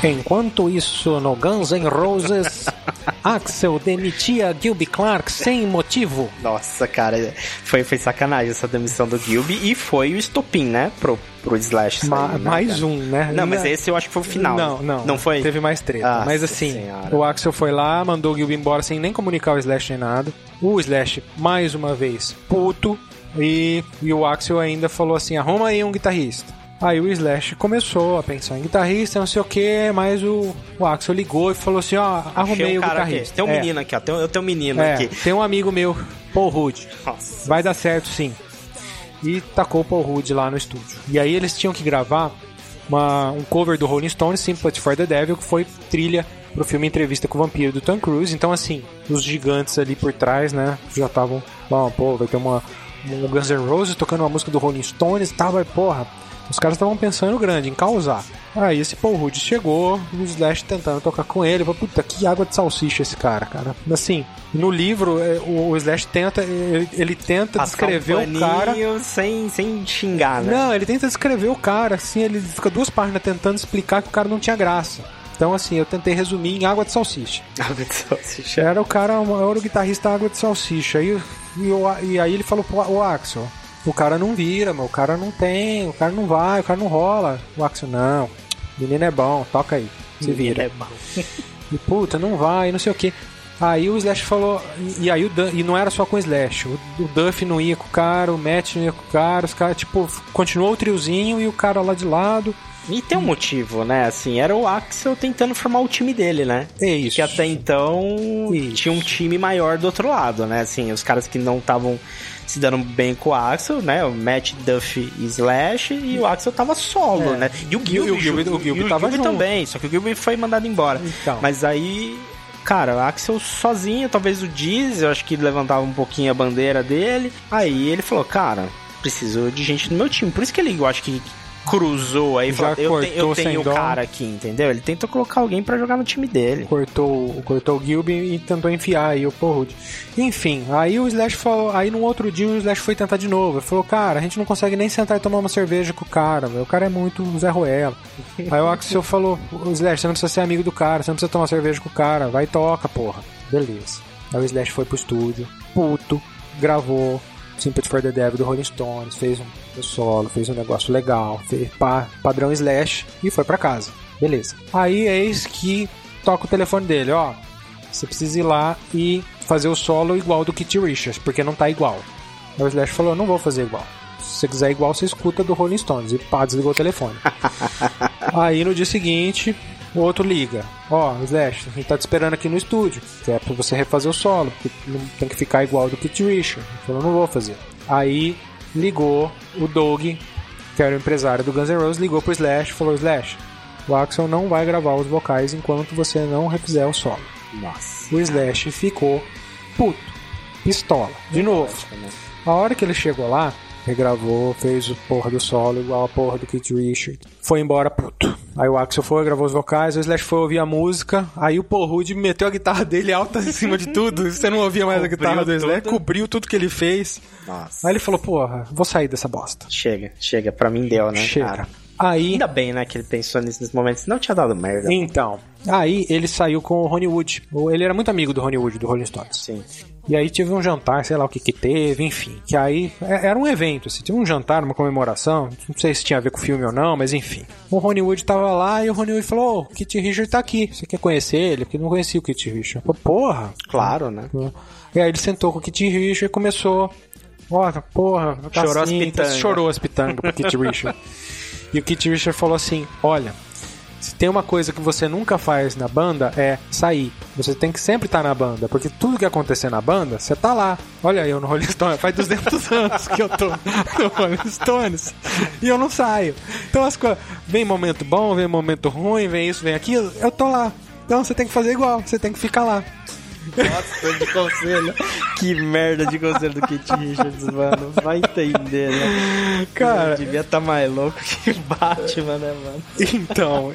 Enquanto isso, no Guns N' Roses, Axel demitia Gilby Clark sem motivo. Nossa, cara, foi, foi sacanagem essa demissão do Gilby e foi o estopim, né, pro, pro Slash. Ma sair, né, mais cara? um, né? Não, mas esse eu acho que foi o final. Não, não. Não foi? Teve mais treta. Ah, mas assim, senhora. o Axel foi lá, mandou o Gilby embora sem nem comunicar o Slash nem nada. O Slash, mais uma vez, puto. E, e o Axel ainda falou assim: arruma aí um guitarrista. Aí o Slash começou a pensar em guitarrista, não sei o que, mas o, o Axel ligou e falou assim: ó, arrumei um o guitarrista. Aqui. Tem um é. menino aqui, ó. Tem, eu tenho um menino é, aqui. Tem um amigo meu, Paul Rudd. Nossa. Vai dar certo sim. E tacou o Paul Rudd lá no estúdio. E aí eles tinham que gravar uma, um cover do Rolling Stones, Sympathy for the Devil, que foi trilha pro filme Entrevista com o Vampiro do Tom Cruise. Então, assim, os gigantes ali por trás, né, já estavam, bom, pô, vai ter uma um Guns N' Roses tocando uma música do Rolling Stones e tal, vai, porra, os caras estavam pensando grande, em causar. Aí esse Paul Rudd chegou, o Slash tentando tocar com ele. Falei, puta, que água de salsicha esse cara, cara. Assim, no livro, é, o Slash tenta, ele, ele tenta Passar descrever um o cara. Sem, sem xingar, né? Não, ele tenta descrever o cara, assim, ele fica duas páginas tentando explicar que o cara não tinha graça. Então, assim, eu tentei resumir em água de salsicha. Água de salsicha. Era o cara, era o guitarrista água de salsicha. E, e, e aí ele falou pro Axel: o cara não vira, meu, o cara não tem, o cara não vai, o cara não rola. O Axel, não, menino é bom, toca aí, se menino vira. É bom. e puta, não vai, não sei o que. Aí o Slash falou, e, aí o Duff, e não era só com o Slash, o, o, Duff não ia com o cara, o Matt não ia com o cara, os caras, tipo, continuou o triozinho e o cara lá de lado. E tem um motivo, né? Assim, era o Axel tentando formar o time dele, né? É isso. Que até então isso. tinha um time maior do outro lado, né? Assim, os caras que não estavam se dando bem com o Axel, né? O Matt Duff e Slash, e o Axel tava solo, é. né? E o Gilby, o Gilby, o Gilby, tava Gilby também, só que o Gilby foi mandado embora. Então. Mas aí cara, o Axel sozinho, talvez o Diz, eu acho que levantava um pouquinho a bandeira dele. Aí ele falou, cara, preciso de gente no meu time. Por isso que ele, eu acho que cruzou aí, Já falou, eu, te- eu cortou tenho o cara aqui, entendeu? Ele tentou colocar alguém pra jogar no time dele. cortou, cortou o Gilby e tentou enfiar aí o Porrud. Enfim, aí o Slash falou, aí no outro dia o Slash foi tentar de novo. Ele falou, cara, a gente não consegue nem sentar e tomar uma cerveja com o cara, meu. o cara é muito Zé Ruela. aí o Axel falou, o Slash, você não precisa ser amigo do cara, você não precisa tomar cerveja com o cara, vai e toca, porra. Beleza. Aí o Slash foi pro estúdio, puto, gravou Sympathy for the Devil do Rolling Stones, fez um solo, fez um negócio legal, fez pá, padrão Slash e foi pra casa. Beleza. Aí eis que toca o telefone dele, ó. Você precisa ir lá e fazer o solo igual do Kit Richards, porque não tá igual. Aí o Slash falou, não vou fazer igual. Se você quiser igual, você escuta do Rolling Stones. E pá, desligou o telefone. Aí no dia seguinte, o outro liga. Ó, Slash, a gente tá te esperando aqui no estúdio. Que é pra você refazer o solo, porque não tem que ficar igual do Kit Richards. Ele falou, não vou fazer. Aí ligou o Doug, que era o empresário do Guns N' Roses, ligou pro Slash e falou, Slash, o Axel não vai gravar os vocais enquanto você não refizer o solo. Nossa. O Slash ficou puto, pistola, de novo. A hora que ele chegou lá, regravou, fez o porra do solo igual a porra do Kit Richard. Foi embora puto. Aí o Axel foi, gravou os vocais, o Slash foi ouvir a música, aí o Paul Rudd meteu a guitarra dele alta em cima de tudo, você não ouvia mais a Cobriu guitarra do Slash, tudo. cobriu tudo que ele fez. Nossa. Aí ele falou, porra, vou sair dessa bosta. Chega, chega. Pra mim deu, né, Chega. cara? Aí, Ainda bem, né, que ele pensou nisso nesse momento, senão tinha dado merda. então, aí ele saiu com o Ronnie Wood. Ele era muito amigo do Ronnie Wood, do Rolling Stones. Sim. E aí teve um jantar, sei lá o que que teve, enfim. Que aí é- era um evento, assim, teve um jantar, uma comemoração, não sei se tinha a ver com o filme ou não, mas enfim. O Ronnie Wood tava lá e o Ronnie Wood falou: Ô, o Kit Richard tá aqui, você quer conhecer ele? Porque não conhecia o Kit Richard. Pô, porra! Claro, né? E aí ele sentou com o Kit Richard e começou. Ó, porra, tá Chorou as assim, pitangas. Chorou as pitangas pro Kit Richard. E o Kit Richard falou assim: Olha, se tem uma coisa que você nunca faz na banda é sair. Você tem que sempre estar na banda, porque tudo que acontecer na banda, você tá lá. Olha eu no Rolling Stones, faz 200 anos que eu tô no Rolling Stones e eu não saio. Então as coisas, vem momento bom, vem momento ruim, vem isso, vem aquilo, eu tô lá. Então você tem que fazer igual, você tem que ficar lá. Nossa, de conselho. que merda de conselho do Kit Richards, mano. Vai entender, né? Cara, Ele devia estar mais louco que Batman, né, mano? Então,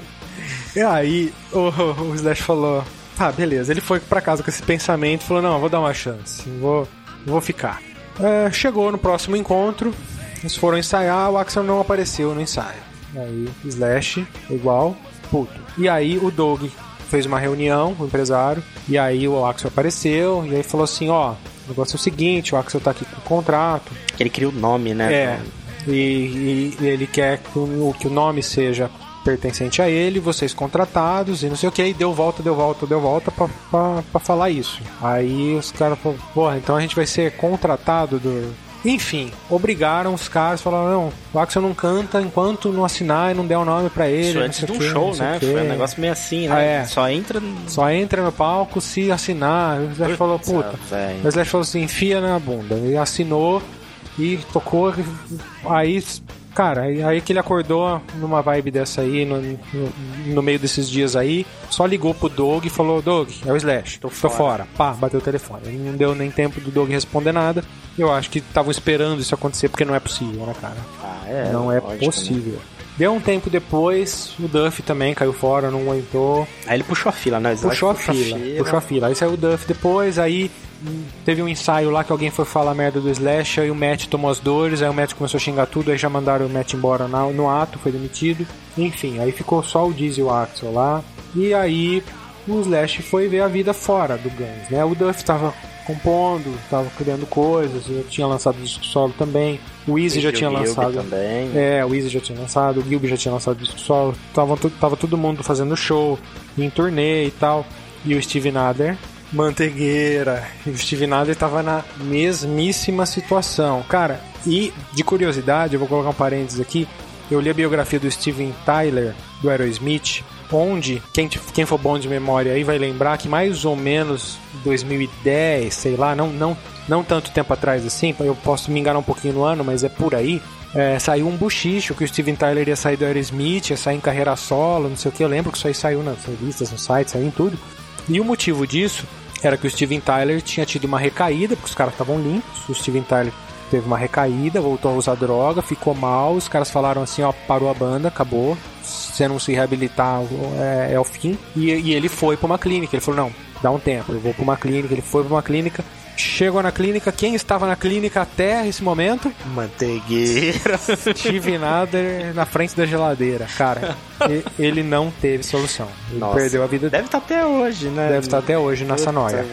e aí o, o Slash falou: tá, beleza. Ele foi pra casa com esse pensamento e falou: não, vou dar uma chance, vou, vou ficar. É, chegou no próximo encontro, eles foram ensaiar, o Axel não apareceu no ensaio. Aí, Slash, igual, puto. E aí o Doug fez uma reunião, o empresário, e aí o Axel apareceu, e aí falou assim: ó, o negócio é o seguinte, o Axel tá aqui com o contrato, Ele cria o nome, né? é. E, e- e ele quer que o, que o nome seja pertencente a ele, vocês contratados e não sei o que, e deu volta, deu volta, deu volta pra, pra, pra falar isso. Aí os caras falaram, porra, então a gente vai ser contratado do. Enfim, obrigaram os caras, falaram, não, o Axel não canta enquanto não assinar e não der o nome pra ele. Isso antes de um show, né? Foi um negócio meio assim, né? Ah, é. Só entra. Só entra no palco se assinar. O Slash falou, puta. velho. O Slash falou assim, enfia na bunda. Ele assinou e tocou. Aí, cara, aí, que ele acordou numa vibe dessa aí, no, no, no meio desses dias aí, só ligou pro Doug e falou, Doug, é o Slash, tô, fora. Pá, bateu o telefone. Ele não deu nem tempo do Doug responder nada. Eu acho que estavam esperando isso acontecer, porque não é possível, né, cara? Ah, é. não é lógico, né? possível. Deu um tempo depois, o Duff também caiu fora, não aguentou. Aí ele puxou a fila, né? Slash Puxou a puxa fila, puxou a fila. Aí saiu o Duff depois, aí teve um ensaio lá que alguém foi falar merda do Slash, aí o Matt tomou as dores, aí o Matt começou a xingar tudo, aí já mandaram o Matt embora na- no ato, foi demitido. Enfim, aí ficou só o Diesel e o Axel lá. E aí o Slash foi ver a vida fora do Guns, né? O Duff tava compondo, tava criando coisas, já tinha lançado disco solo também. O Easy já o tinha lançado. também. É, o Easy já tinha lançado, o Gilby já tinha lançado disco solo, tava, tava todo mundo fazendo show, em turnê e tal. E o Steve Nader, mantegueira. E o Steve Nader tava na mesmíssima situação. Cara, e de curiosidade, eu vou colocar um parênteses aqui. Eu li a biografia do Steven Tyler, do Aerosmith, onde, quem, quem for bom de memória aí vai lembrar que mais ou menos 2010, sei lá, não, não, não tanto tempo atrás assim, eu posso me enganar um pouquinho no ano, mas é por aí. é, saiu um buchicho que o Steven Tyler ia sair do Aerosmith, ia sair em carreira solo, não sei o que. Eu lembro que isso aí saiu nas revistas, no site, saiu em tudo. E o motivo disso era que o Steven Tyler tinha tido uma recaída, porque os caras estavam limpos. O Steven Tyler teve uma recaída, voltou a usar droga, ficou mal, os caras falaram assim, ó, parou a banda, acabou, se não se reabilitar é, é o fim. E, e ele foi para uma clínica, ele falou, não, dá um tempo, eu vou para uma clínica, ele foi para uma clínica, chegou na clínica, quem estava na clínica até esse momento? Manteigueira. Steve Nader na frente da geladeira. Cara, ele não teve solução. Ele Nossa. perdeu a vida Deve estar até hoje, né? Deve estar até hoje nessa noia.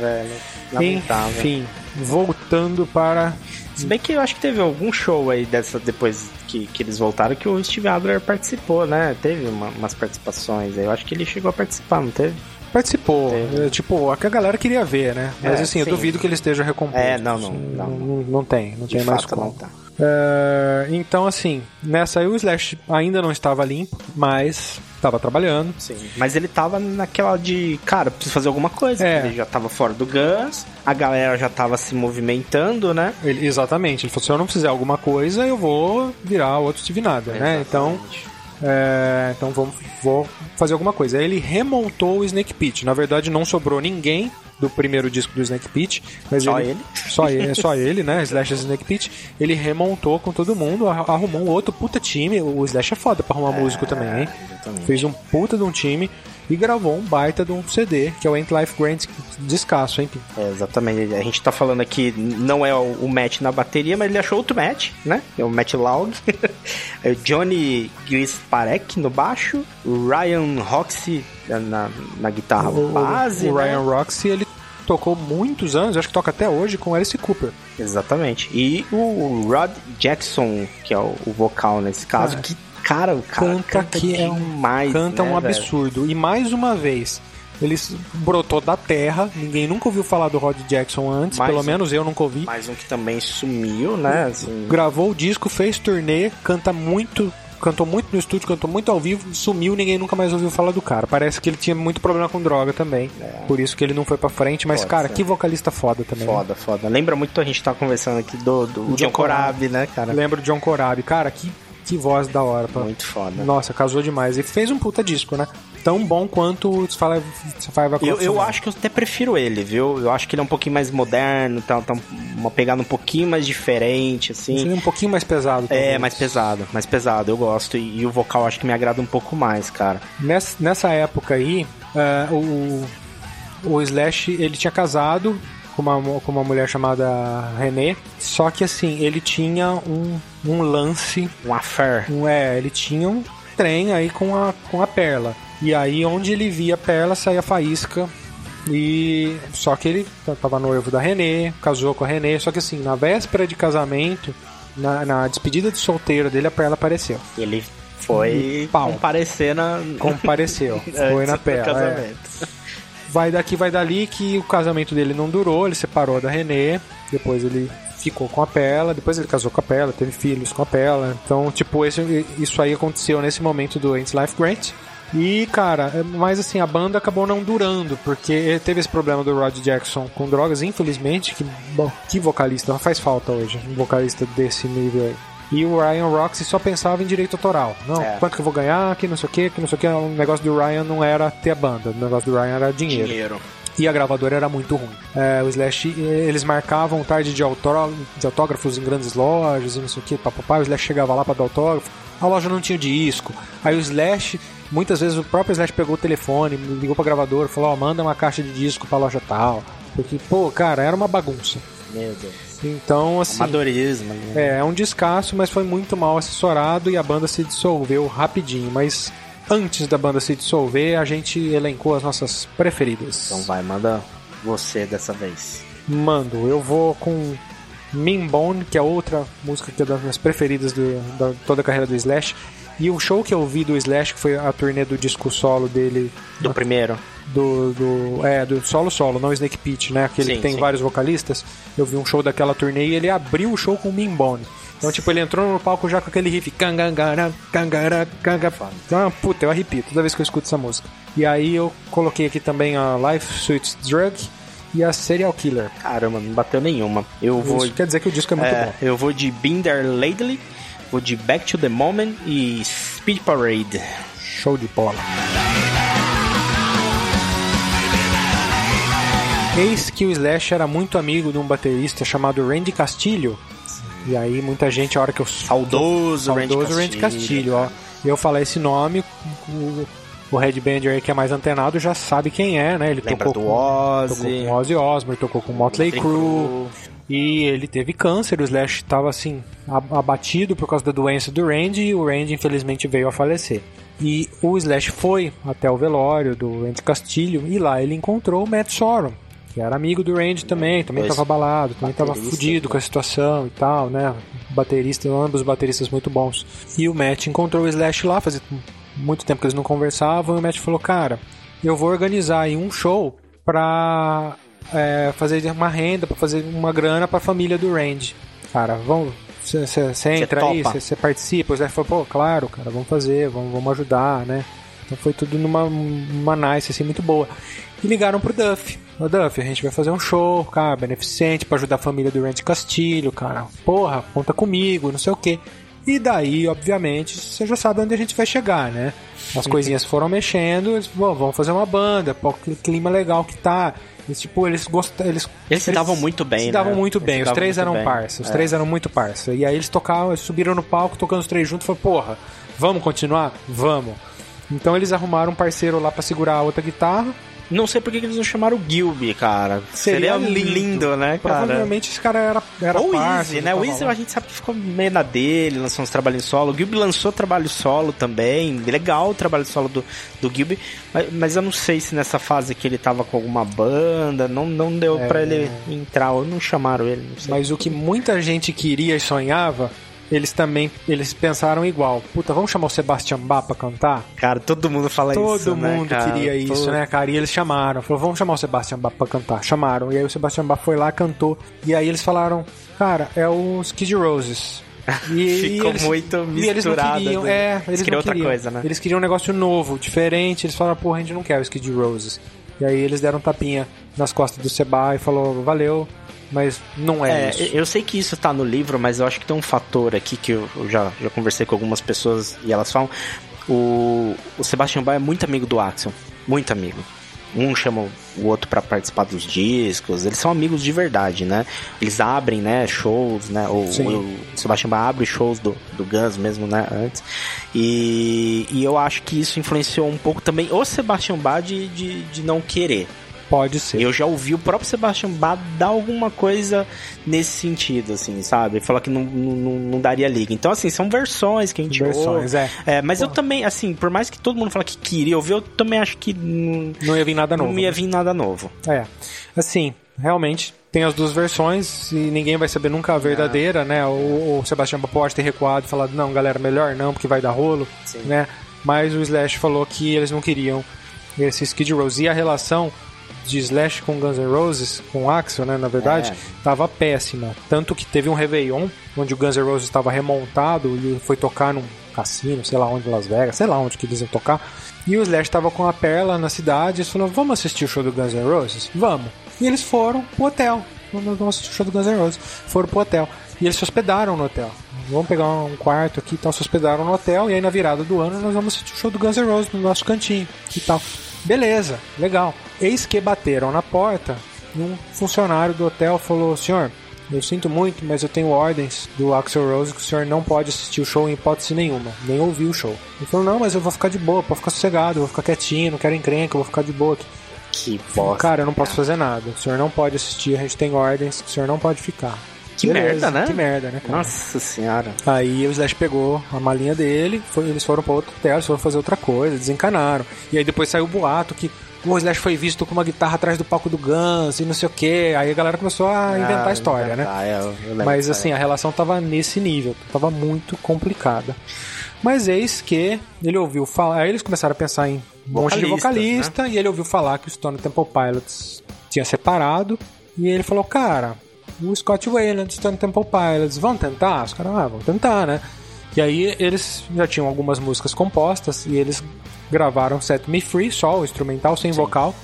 Enfim, voltando para. Se bem que eu acho que teve algum show aí dessa depois que, que eles voltaram que o Steve Adler participou, né? Teve uma- umas participações aí. Eu acho que ele chegou a participar, não teve? Participou. Teve. É, Tipo, a galera queria ver, né? Mas É, assim, eu sim. duvido que ele esteja recomposto. É, não, não, não. Não, não tem, não De tem mais como. não tá. É, então, assim, nessa aí o Slash ainda não estava limpo, mas estava trabalhando. Sim. Mas ele tava naquela de, cara, preciso fazer alguma coisa. É. Ele já tava fora do Guns, a galera já tava se movimentando, né? Ele- exatamente, ele falou: se eu não fizer alguma coisa, eu vou virar outro Steve Nader, né? Então. É, então vamos, vou fazer alguma coisa. Aí ele remontou o Snake Pit. Na verdade, não sobrou ninguém do primeiro disco do Snake Pit. Mas Só ele? Só ele, é só ele, né? Slash Snake Pit. Ele remontou com todo mundo, ar- arrumou um outro puta time. O Slash é foda pra arrumar músico também, hein? Exatamente. Fez um puta de um time e gravou um baita de um CD, que é o Ain't Life Grant descasso, hein? Pim? É, exatamente. A gente tá falando aqui, não é o, Matt na bateria, mas ele achou outro Matt, né? É o Matt Laug. é o Johnny Gisparek no baixo, o Ryan Roxy na, na guitarra O, base. o né? Ryan Roxy, ele tocou muitos anos, acho que toca até hoje com Alice Cooper. Exatamente. E o Rod Jackson, que é o, vocal nesse caso, Cara, que, cara, o cara canta canta, que é um- demais. Canta né, um velho? absurdo. E mais uma vez, ele brotou da terra, ninguém nunca ouviu falar do Rod Jackson antes, Mais pelo um. menos eu nunca ouvi. Mais um que também sumiu, né? Assim, Gravou o disco, fez turnê, canta muito, cantou muito no estúdio, cantou muito ao vivo, sumiu, ninguém nunca mais ouviu falar do cara. Parece que ele tinha muito problema com droga também. Por isso que ele não foi pra frente, mas É. Pode cara, ser. que vocalista foda também. né? foda, foda. Lembra muito a gente tá conversando aqui do, do John Corabi, né, cara? Lembro de John Corabi, cara, que, que voz da hora. Pra... Muito foda. Nossa, casou demais. E fez um puta disco, né? Tão bom quanto o Five Five Eu, eu acho que eu até prefiro ele, viu? Eu acho que ele é um pouquinho mais moderno, tá, tá uma pegada um pouquinho mais diferente, assim. Seria um pouquinho mais pesado. É, mais pesado, mais pesado, eu gosto. E, e o vocal acho que me agrada um pouco mais, cara. Nessa, nessa época aí, é, o, o Slash, ele tinha casado com uma, com uma mulher chamada René, só que assim, ele tinha um, um lance, Um affair. um, é, ele tinha um trem aí com a, com a Perla. E aí, onde ele via a Perla, saía faísca. E só que ele tava noivo da René, casou com a René, só que assim, na véspera de casamento, na, na despedida de solteiro dele, a Perla apareceu. Ele foi Pau. comparecer na. Compareceu, foi na do Perla. é. Vai daqui, vai dali, que o casamento dele não durou, ele separou da Renê, depois ele ficou com a Pela, depois ele casou com a Pela, teve filhos com a Pela. Então, tipo, esse, isso aí aconteceu nesse momento do Ants Life Grant. E, cara, é- mas assim, a banda acabou não durando, porque teve esse problema do Rod Jackson com drogas, infelizmente, que, bom, que vocalista, faz falta hoje, um vocalista desse nível aí. E o Ryan Roxy só pensava em direito autoral. Não, É. quanto que eu vou ganhar, que não sei o que, que não sei o que. O negócio do Ryan não era ter a banda, o negócio do Ryan era dinheiro. Dinheiro. E a gravadora era muito ruim. É, o Slash, eh, eles marcavam tarde de, autógrafo, de autógrafos em grandes lojas e não sei o que, papapá. O Slash chegava lá pra dar autógrafo, a loja não tinha disco. Aí o Slash, muitas vezes o próprio Slash pegou o telefone, ligou pra gravadora, falou: Ó, manda uma caixa de disco pra loja tal. Porque, pô, cara, era uma bagunça. Meu Deus. Então, assim. Amadorismo. né? É, é um descasso, mas foi muito mal assessorado e a banda se dissolveu rapidinho. Mas antes da banda se dissolver, a gente elencou as nossas preferidas. Então vai, manda você dessa vez. Mando, eu vou com Mean Bone, que é outra música que é das minhas preferidas de da toda a carreira do Slash. E o show que eu vi do Slash, que foi a turnê do disco solo dele, Do primeiro. Do, do é do solo solo, não Snake Pit, né? Aquele Sim, que tem sim. vários vocalistas. Eu vi um show daquela turnê e ele abriu o show com Mean Bone. Então, tipo, ele entrou no palco já com aquele riff. Kangangara, kangara, kanga. Então, puta, eu arrepio toda vez que eu escuto essa música. E aí eu coloquei aqui também a Life Sweet Drug e a Serial Killer. Caramba, não bateu nenhuma. Eu vou. Isso quer dizer que o disco é muito é, bom. eu vou de Binder Lately, vou de Back to the Moment e Speed Parade. Show de bola. Eis que o Slash era muito amigo de um baterista chamado Randy Castilho. E aí muita gente, a hora que eu... Saudoso, Saudoso Randy Randy Castilho, ó. E eu falar esse nome, o, o Headbanger aí que é mais antenado já sabe quem é, né? Ele Lembra tocou do com, Ozzy. tocou com Ozzy Osbourne, tocou com Motley Motley Crue, e ele teve câncer, o Slash estava assim, abatido por causa da doença do Randy, e o Randy infelizmente veio a falecer. E o Slash foi até o velório do Randy Castilho, e lá ele encontrou o Matt Sorum, que era amigo do Randy também, também estava abalado, também estava fudido né? com a situação e tal, né? Baterista, ambos bateristas muito bons. E o Matt encontrou o Slash lá, fazia muito tempo que eles não conversavam, e o Matt falou, cara, eu vou organizar aí um show pra é, fazer uma renda, pra fazer uma grana pra família do Randy. Cara, vamos. Você entra aí, topa? você participa. O Slash falou, pô, claro, cara, vamos fazer, vamos, vamos ajudar, né? Então foi tudo numa uma nice, assim, muito boa. E ligaram pro Duff. Ô Duff, a gente vai fazer um show, cara, beneficente pra ajudar a família do Randy Castilho, cara. Porra, conta comigo, não sei o quê. E daí, obviamente, você já sabe onde a gente vai chegar, né? As coisinhas foram mexendo, eles, "Pô, vamos fazer uma banda, pô, que clima legal que tá. Eles, tipo, eles gostavam. Eles, Eles se davam muito bem, Se né? davam muito Eles bem, os três muito eram parça, os É. três eram muito parça. E aí eles tocavam, eles subiram no palco tocando os três juntos e falaram, porra, vamos continuar? Vamos. Então eles arrumaram um parceiro lá pra segurar a outra guitarra. Não sei por que eles não chamaram o Gilby, cara. Seria Seria, lindo. lindo, né, cara? Provavelmente esse cara era, era Ou Easy, né? O Easy a gente sabe que ficou meio na dele, lançou uns trabalhos solo. O Gilby lançou trabalho solo também. Legal o trabalho solo do, do Gilby. Mas, mas eu não sei se nessa fase que ele tava com alguma banda, não, não deu É. pra ele entrar, ou não chamaram ele, não sei. Mas o que muita gente queria e sonhava, eles também eles pensaram igual. Puta, vamos chamar o Sebastian Bach pra cantar? Cara, todo mundo fala Todo isso, né, mundo cara? queria isso, Todo- né, cara? E eles chamaram. Falou, vamos chamar o Sebastian Bach pra cantar. Chamaram. E aí o Sebastian Bach foi lá, cantou. E aí eles falaram, cara, é o Skid Roses. E, Ficou eles, muito E eles não misturado, queriam, né? é, Eles eles queriam não outra queriam. coisa, né? Eles queriam um negócio novo, diferente. Eles falaram, porra, a gente não quer o Skid Roses. E aí eles deram um tapinha nas costas do Seba e falou, valeu, mas não é, É, isso. eu sei que isso tá no livro, mas eu acho que tem um fator aqui que eu eu já, já conversei com algumas pessoas e elas falam. O, o Sebastian Bach é muito amigo do Axel. Muito amigo. Um chama o outro pra participar dos discos. Eles são amigos de verdade, né? Eles abrem, né, shows, né? O, o Sebastian Bach abre shows do, do Guns mesmo, né, antes. E, e eu acho que isso influenciou um pouco também o Sebastian Bach de, de, de não querer. Pode ser. Eu já ouvi o próprio Sebastian Bach dar alguma coisa nesse sentido, assim, sabe? Falar que não, não, não daria liga. Então, assim, são versões que a gente Versões, ouve. é. mas eu também, assim, por mais que todo mundo fala que queria ouvir, eu também acho que não, Não ia vir nada novo. não ia né? vir nada novo. É. Assim, realmente, tem as duas versões e ninguém vai saber nunca a verdadeira, né? O, o Sebastião pode ter recuado e falado, não, galera, melhor não, porque vai dar rolo, Sim. né? Mas o Slash falou que eles não queriam esse Skid Row. E a relação de Slash com Guns N' Roses, com Axel, né, na verdade, É. tava péssima. Tanto que teve um Réveillon, onde o Guns N' Roses estava remontado e foi tocar num cassino, sei lá onde, Las Vegas, sei lá onde que eles iam tocar. E o Slash tava com a Perla na cidade e falou: Vamos assistir o show do Guns N' Roses? Vamos. E eles foram pro hotel. Vamos assistir o show do Guns N' Roses. Foram pro hotel. E eles se hospedaram no hotel. Vamos pegar um quarto aqui e tal. Se hospedaram no hotel. E aí na virada do ano nós vamos assistir o show do Guns N' Roses no nosso cantinho e tal. Beleza, legal. Eis que bateram na porta e um funcionário do hotel falou: Senhor, eu sinto muito, mas eu tenho ordens do Axel Rose que o senhor não pode assistir o show em hipótese nenhuma, nem ouvir o show. Ele falou: Não, mas eu vou ficar de boa, pode ficar sossegado, vou ficar quietinho, não quero encrenca, eu vou ficar de boa aqui. Que bosta. Cara, eu não posso fazer nada. O senhor não pode assistir, a gente tem ordens, o senhor não pode ficar. Que merda, né? Que merda, né, cara? Nossa senhora. Aí o Slash pegou a malinha dele, foi- eles foram pra outro hotel, eles foram fazer outra coisa, desencanaram. E aí depois saiu o boato que o Slash foi visto com uma guitarra atrás do palco do Guns e não sei o que. Aí a galera começou a inventar a história, né? Ah, é, eu lembro Mas assim, a relação tava nesse nível, tava muito complicada. Mas eis que ele ouviu falar, aí eles começaram a pensar em um monte de vocalista e ele ouviu falar que o Stone Temple Pilots tinha separado e ele falou, cara, o Scott Wayland, Stone Temple Pilots, vamos tentar? Os caras, ah, vamos tentar, né? E aí eles já tinham algumas músicas compostas e eles gravaram Set Me Free, só o instrumental, sem vocal.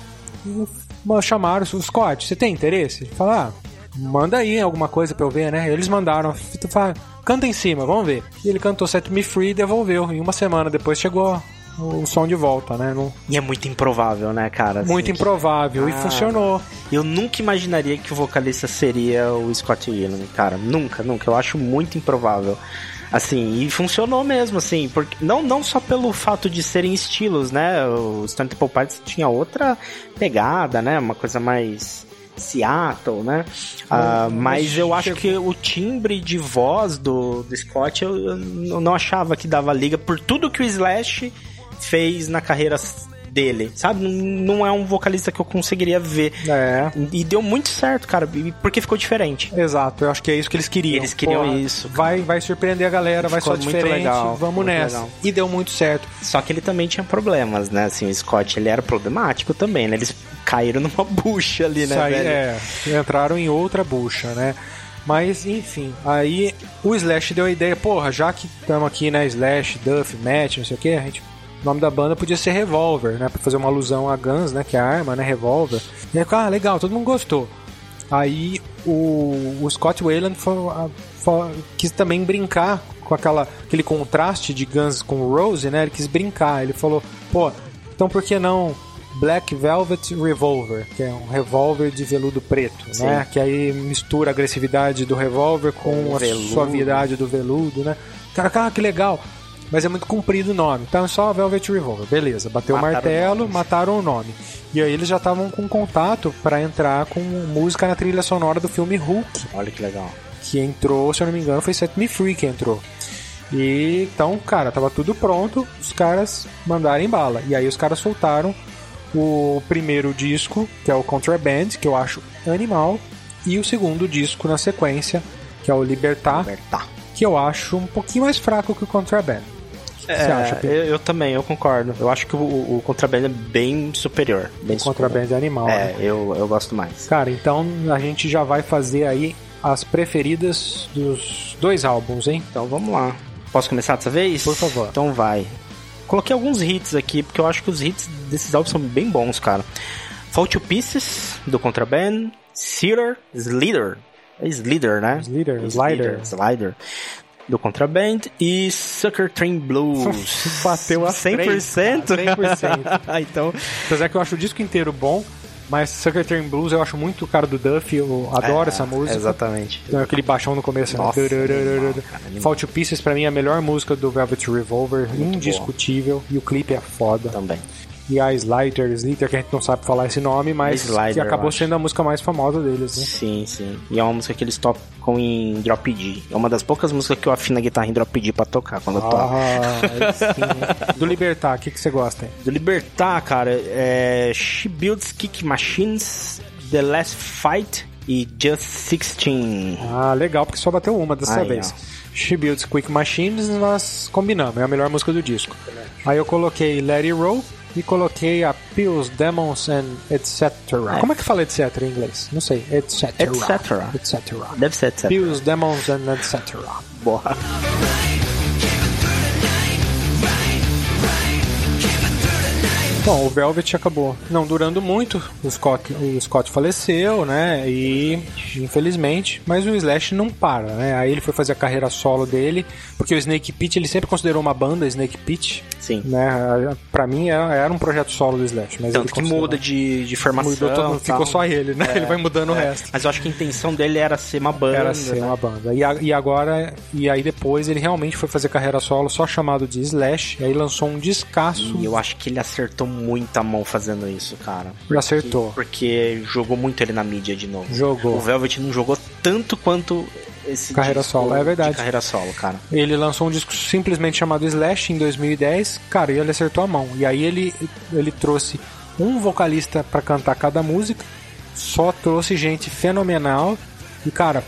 E chamaram o Scott, você tem interesse? Ele falou, ah, manda aí alguma coisa pra eu ver, né? Eles mandaram, fala, canta em cima, vamos ver. E ele cantou Set Me Free e devolveu. E uma semana depois chegou o som de volta, né? Não... E é muito improvável, né, cara? Muito Assim, improvável. e Ah, funcionou. Eu nunca imaginaria que o vocalista seria o Scott Weiland, cara. Nunca, nunca. Eu acho muito improvável. Assim, e funcionou mesmo, assim, porque não, não só pelo fato de serem estilos, né? O Stone Temple Pilots tinha outra pegada, né? Uma coisa mais Seattle, né? Ah, mas eu acho que o timbre de voz do, do Scott eu, eu não achava que dava liga por tudo que o Slash fez na carreira dele, sabe? Não é um vocalista que eu conseguiria ver. É. E deu muito certo, cara, porque ficou diferente. Exato, eu acho que é isso que eles queriam. Eles queriam Porra, isso, cara. Vai, vai surpreender a galera, vai Ficou só muito diferente, legal, vamos nessa. legal. E deu muito certo. Só que ele também tinha problemas, né? Assim, o Scott, ele era problemático também, né? Eles caíram numa bucha ali, né, aí, velho? é, entraram em outra bucha, né? Mas, enfim, aí o Slash deu a ideia, porra, já que estamos aqui, né, Slash, Duff, Match, não sei o que, a gente, o nome da banda podia ser Revolver, né, pra fazer uma alusão a Guns, né, que é a arma, né, Revolver. E aí, ah, legal, todo mundo gostou. Aí o, o Scott Weiland fo- a- fo- quis também brincar com aquela, aquele contraste de Guns com Rose, né? Ele quis brincar. Ele falou, pô, então por que não Black Velvet Revolver, que é um revólver de veludo preto, né? Que aí mistura a agressividade do revólver com Com a veludo. suavidade do veludo, né? Cara, cara, que legal. Mas é muito comprido o nome. Então é só Velvet Revolver. Beleza, bateu Mataram o martelo, o mataram o nome. E aí eles já estavam com contato para entrar com música na trilha sonora do filme Hulk, Olha que legal. que entrou, se eu não me engano, foi Set Me Free que entrou. E então, cara, tava tudo pronto, os caras mandaram em bala. E aí os caras soltaram o primeiro disco, que é o Contraband, que eu acho animal, e o segundo disco na sequência, que é o Libertar, Libertar. que eu acho um pouquinho mais fraco que o Contraband. Que você acha, É, Pedro? eu, eu também, eu concordo. Eu acho que o, o, Contraband é bem superior. Bem O Contraband é animal, né? É, eu, eu gosto mais. Cara, então a gente já vai fazer aí as preferidas dos dois álbuns, hein? Então vamos lá. Posso começar dessa vez? Por favor. Então vai. Coloquei alguns hits aqui, porque eu acho que os hits desses álbuns são bem bons, cara. Fall to Pieces, do Contraband. Seater, Slither. É Slither, né? Slither, Slider. Slider. Do Contraband. E Sucker Train Blues. Bateu a 100%? três, cara, 100%. então, Apesar que eu acho o disco inteiro bom, mas Sucker Train Blues eu acho muito o cara do Duff, eu adoro É, essa música. Exatamente. Tem aquele baixão no começo. né? Nossa, Dururururu. animal. Fall to Pieces pra mim é a melhor música do Velvet Revolver, indiscutível, e o clipe é foda. Também. E a Sliter, Sliter, que a gente não sabe falar esse nome, mas Slider, que acabou sendo a música mais famosa deles, né? Sim, sim. E é uma música que eles tocam em drop D. É uma das poucas músicas que eu afino a guitarra em drop D pra tocar quando eu toco. Ah, sim. Do Libertar, o que, que você gosta? hein? Do Libertar, cara, é She Builds Kick Machines, The Last Fight e Just 16. Ah, legal, porque só bateu uma dessa Aí, vez. ó. She Builds Quick Machines, nós combinamos, é a melhor música do disco. Aí eu coloquei Let It Roll e coloquei a Pills, Demons and Etc. Como é que fala etc em inglês? Não sei. Etc. Etc. Etc. Deve ser, etc. Pills, Demons and Etc. Boa. Bom, o Velvet acabou não durando muito. O Scott, o Scott faleceu, né? E infelizmente, mas o Slash não para, né? Aí ele foi fazer a carreira solo dele, porque o Snake Pit ele sempre considerou uma banda, Snake Pit, Sim. né? Pra mim era, era um projeto solo do Slash, mas Tanto ele que muda de, de formação. Mudou todo, ficou só ele, né? É, ele vai mudando o é. resto. Mas eu acho que a intenção dele era ser uma banda. Era ser né? uma banda. E, a- e agora, e aí depois ele realmente foi fazer carreira solo, só chamado de Slash, e aí lançou um descasso. E eu acho que ele acertou muito a mão fazendo isso, cara. Ele acertou. Porque jogou muito ele na mídia de novo. Jogou. O Velvet não jogou tanto quanto esse Carreira disco solo, é verdade. De carreira solo, cara. Ele lançou um disco simplesmente chamado Slash em 2010, cara, e ele acertou a mão. E aí ele, ele trouxe um vocalista pra cantar cada música, só trouxe gente fenomenal e, cara,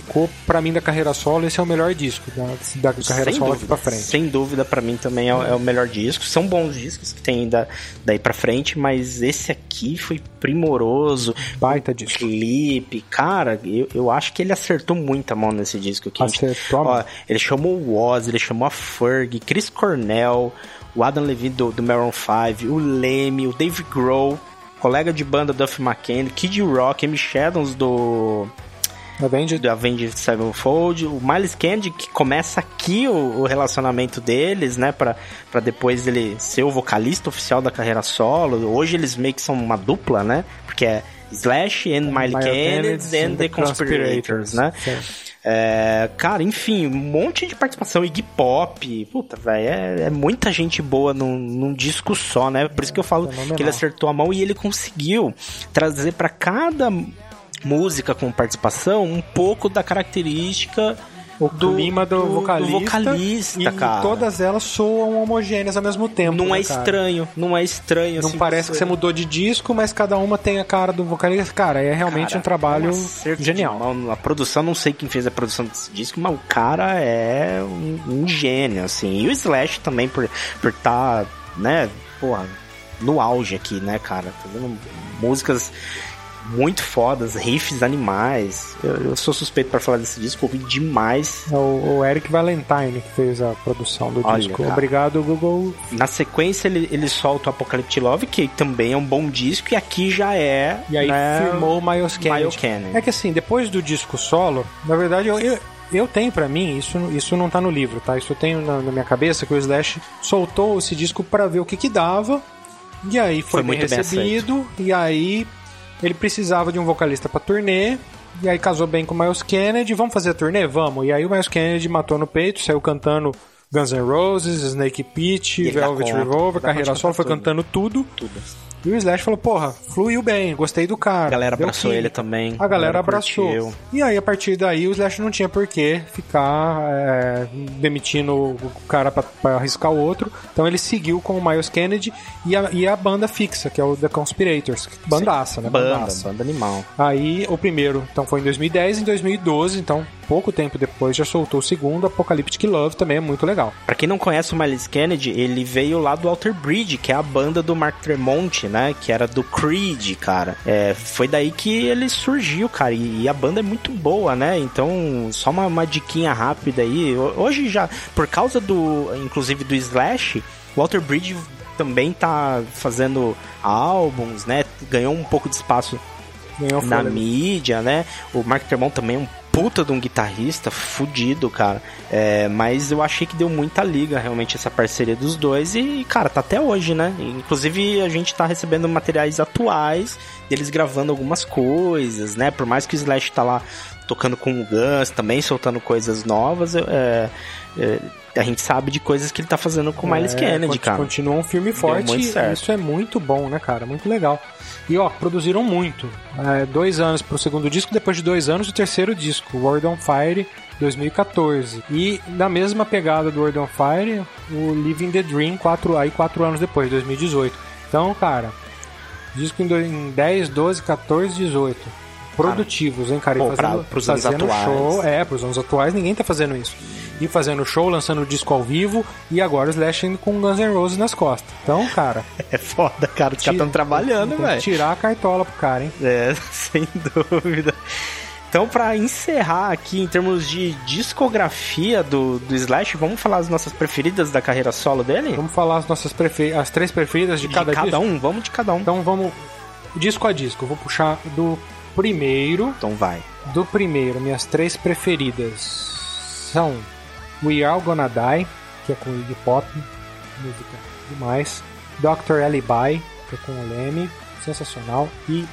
ficou pra mim da carreira solo, esse é o melhor disco da, da carreira Sem solo aqui dúvida, pra frente. Sem dúvida, pra mim também é, o- é o melhor disco. São bons discos que tem da, daí pra frente, mas esse aqui foi primoroso. Baita disco. Clipe, cara, eu, eu acho que ele acertou muito a mão nesse disco aqui. Acertou Ó, ele chamou o Woz, ele chamou a Ferg, Chris Cornell, o Adam Levine do, do Maroon 5, o Leme, o Dave Grohl, colega de banda Duff McKenney, Kid Rock, Amy Shadows do Avenged. do Avenged Sevenfold, o Miles Kennedy, que começa aqui o, o relacionamento deles, né, pra, pra depois ele ser o vocalista oficial da carreira solo. Hoje eles meio que são uma dupla, né, porque é Slash and Miles Kennedy and The Conspirators, né. É, cara, enfim, um monte de participação, Iggy Pop, puta, velho, é, é, muita gente boa num, num, disco só, né? Por isso que eu falo que ele acertou a mão e ele conseguiu trazer para cada música com participação um pouco da característica o do, clima do, do vocalista, do vocalista e cara. todas elas soam homogêneas ao mesmo tempo. Não né, é estranho, não é estranho. Não assim, parece que você mudou de disco, mas cada uma tem a cara do vocalista. Cara, é realmente cara, um trabalho um genial. A produção, não sei quem fez a produção desse disco, mas o cara é um, um gênio, assim. E o Slash também, por estar, por tá, né, porra, no auge aqui, né, cara? Fazendo músicas muito fodas, riffs animais. Eu, eu sou suspeito para falar desse disco, ouvi demais. É o, o, Eric Valentine que fez a produção do Olha, disco. Cara. Obrigado, Google. Na sequência, ele, ele solta o Apocalypse Love, que também é um bom disco, e aqui já é. E aí né, firmou o Miles Kennedy. Kennedy. É que assim, depois do disco solo, na verdade, eu, eu eu tenho para mim, isso, isso não tá no livro, tá? Isso eu tenho na, na minha cabeça que o Slash soltou esse disco para ver o que que dava. E aí foi, foi bem recebido. Bem e aí ele precisava de um vocalista para turnê. E aí casou bem com o Miles Kennedy. Vamos fazer a turnê? Vamos. E aí o Miles Kennedy matou no peito, saiu cantando Guns N' Roses, Snake Pit, Velvet Revolver, carreira solo, foi cantando tudo. Tudo. E o Slash falou, porra, fluiu bem, gostei do cara. A galera abraçou ele também. A galera abraçou. Curtiu. E aí, a partir daí, o Slash não tinha por que ficar é, demitindo o cara pra, pra, arriscar o outro. Então ele seguiu com o Miles Kennedy e a, e a banda fixa, que é o The Conspirators. Bandaça, né? Banda, Bandaça. banda animal. Aí, o primeiro, então foi em 2010, em 2012, então pouco tempo depois já soltou o segundo, Apocalyptic Love, também é muito legal. Pra quem não conhece o Miles Kennedy, ele veio lá do Alter Bridge, que é a banda do Mark Tremont, né? Que era do Creed, cara. É, foi daí que ele surgiu, cara. E, e, a banda é muito boa, né? Então, só uma, uma diquinha rápida aí. Hoje já, por causa do, inclusive do Slash, o Alter Bridge também tá fazendo álbuns, né? Ganhou um pouco de espaço na mídia, né? O Mark Tremont também é um puta de um guitarrista fudido, cara. É, mas eu achei que deu muita liga realmente essa parceria dos dois e, cara, tá até hoje, né? Inclusive a gente tá recebendo materiais atuais deles gravando algumas coisas, né? Por mais que o Slash tá lá tocando com o Guns, também soltando coisas novas, é, é, a gente sabe de coisas que ele tá fazendo com o Miles é, Kennedy, cara. Continua um filme forte e isso é muito bom, né, cara? Muito legal. E ó, produziram muito. É, dois anos pro segundo disco, depois de dois anos, o terceiro disco, World on Fire, 2014. E na mesma pegada do World on Fire, o Living the Dream, quatro, aí quatro anos depois, 2018. Então, cara, disco em, em 10, 12, 14, 18 produtivos, hein, cara? Bom, fazendo, pra, anos atuais. Show, é, pros anos atuais ninguém tá fazendo isso. E fazendo show, lançando disco ao vivo e agora o Slash indo com Guns N' Roses nas costas. Então, cara. É foda, cara. Os caras estão trabalhando, velho. Tirar a cartola pro cara, hein? É, sem dúvida. Então, para encerrar aqui em termos de discografia do, do Slash, vamos falar as nossas preferidas da carreira solo dele? Vamos falar as nossas prefer... as três preferidas de, de cada, cada disco? um, vamos de cada um. Então vamos disco a disco. Eu vou puxar do primeiro. Então vai. Do primeiro, minhas três preferidas são We Are Gonna Die, que é com Iggy Pop, música demais. Dr. Alibi, que é com o Leme, sensacional. E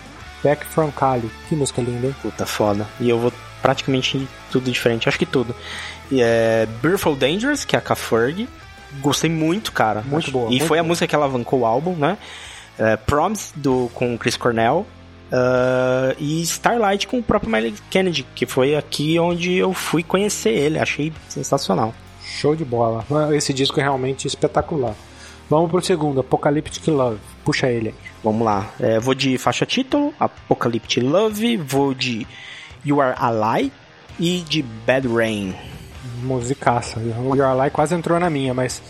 Back From Cali, que música linda, hein? Puta foda. E eu vou praticamente tudo diferente, acho que tudo. E é Beautiful Dangerous, que é a K-Ferg. Gostei muito, cara. Muito boa. E muito foi boa. a música que alavancou o álbum, né? É, Promise, do, com Chris Cornell. Uh, e Starlight com o próprio Miley Kennedy, que foi aqui onde eu fui conhecer ele. Achei sensacional. Show de bola. Esse disco é realmente espetacular. Vamos pro segundo, Apocalyptic Love. Puxa ele aí. Vamos lá. É, vou de faixa título, Apocalyptic Love. Vou de You Are Alive e de Bad Rain. Musicaça. You Are Alive quase entrou na minha, mas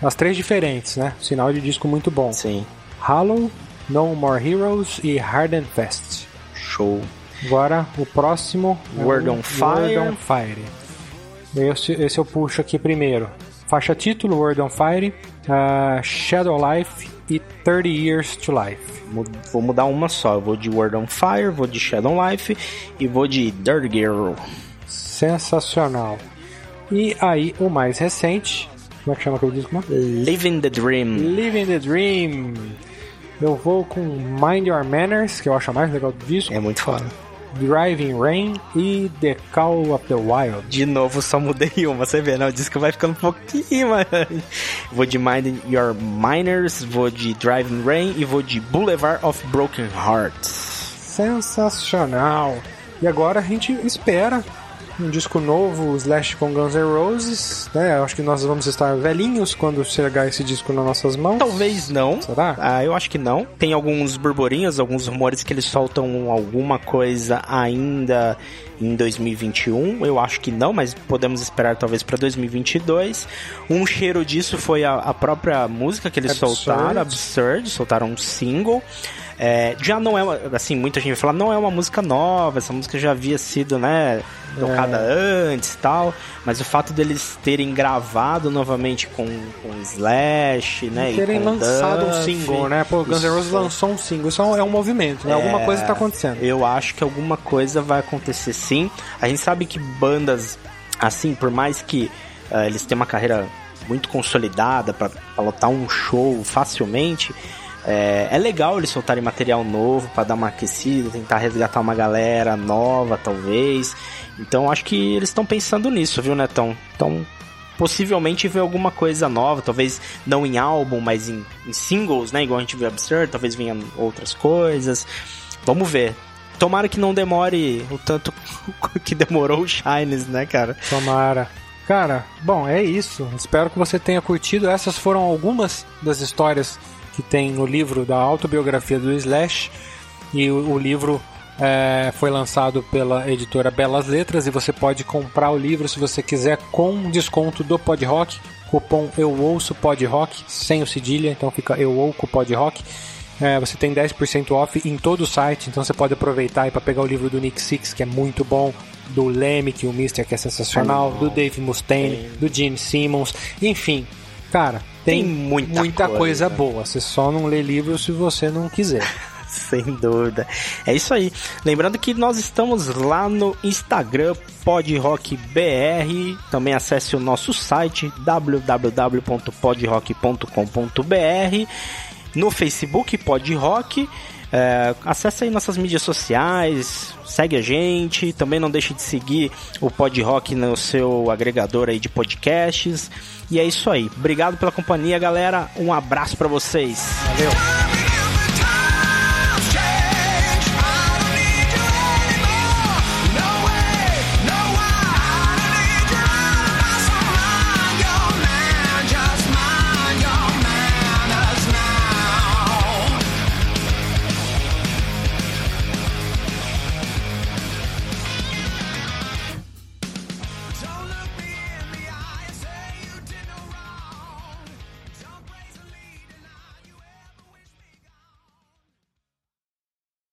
as três diferentes, né? Sinal de disco muito bom. Sim. Hollow, No More Heroes e Hard and Fast. Show. Agora o próximo Word é on Fire. Word on Fire. Esse, esse eu puxo aqui primeiro. Faixa título Word on Fire, uh, Shadow Life e 30 Years to Life. Vou mudar uma só. Eu vou de World on Fire, vou de Shadow Life e vou de Dirty Girl. Sensacional. E aí, o mais recente. Como é que chama aquele disco? Living the Dream. Living the Dream. Eu vou com Mind Your Manners, que eu acho a mais legal do disco. É muito foda. Driving Rain e The Call of the Wild. De novo, só mudei uma, você vê, né? O disco vai ficando um pouquinho mais. Vou de Mind Your Miners, vou de Driving Rain e vou de Boulevard of Broken Hearts. Sensacional! E agora a gente espera um disco novo, Slash com Guns N' Roses, né? Acho que nós vamos estar velhinhos quando chegar esse disco nas nossas mãos. Talvez não. Será? Ah, eu acho que não. Tem alguns burburinhos, alguns rumores que eles soltam alguma coisa ainda em 2021. Eu acho que não, mas podemos esperar talvez para 2022. Um cheiro disso foi a, a própria música que eles Absurd. soltaram, Absurd, soltaram um single. É, já não é, assim, muita gente vai falar, não é uma música nova, essa música já havia sido, né, tocada é. antes e tal, mas o fato deles terem gravado novamente com, com Slash, né, e terem lançado Duff, um single, né, pô, Guns N' Roses lançou um single, isso é um movimento, né, é, alguma coisa tá acontecendo. Eu acho que alguma coisa vai acontecer sim, a gente sabe que bandas, assim, por mais que uh, eles tenham uma carreira muito consolidada para lotar um show facilmente, é, é legal eles soltarem material novo para dar uma aquecida, tentar resgatar uma galera nova, talvez. Então acho que eles estão pensando nisso, viu, Netão? Então possivelmente ver alguma coisa nova, talvez não em álbum, mas em, em singles, né? Igual a gente viu Absurd, talvez venham outras coisas. Vamos ver. Tomara que não demore o tanto que demorou o Shines, né, cara? Tomara. Cara, bom, é isso. Espero que você tenha curtido. Essas foram algumas das histórias que tem no livro da autobiografia do Slash. E o, o livro é, foi lançado pela editora Belas Letras e você pode comprar o livro se você quiser com desconto do Pod Rock, cupom Eu Ouço Pod Rock, sem o cedilha, então fica Eu Ouço Pod Rock. É, você tem 10% off em todo o site, então você pode aproveitar para pegar o livro do Nick Six, que é muito bom, do Leme, que o Mister, que é sensacional, do Dave Mustaine, do Gene Simmons, enfim, cara, tem, tem muita, muita coisa. coisa boa. Você só não lê livro se você não quiser. Sem dúvida. É isso aí. Lembrando que nós estamos lá no Instagram podrockbr. Também acesse o nosso site www.podrock.com.br. No Facebook Podrock. É, acesse aí nossas mídias sociais, segue a gente, também não deixe de seguir o Pod Rock no seu agregador aí de podcasts. E é isso aí. Obrigado pela companhia, galera. Um abraço para vocês. Valeu.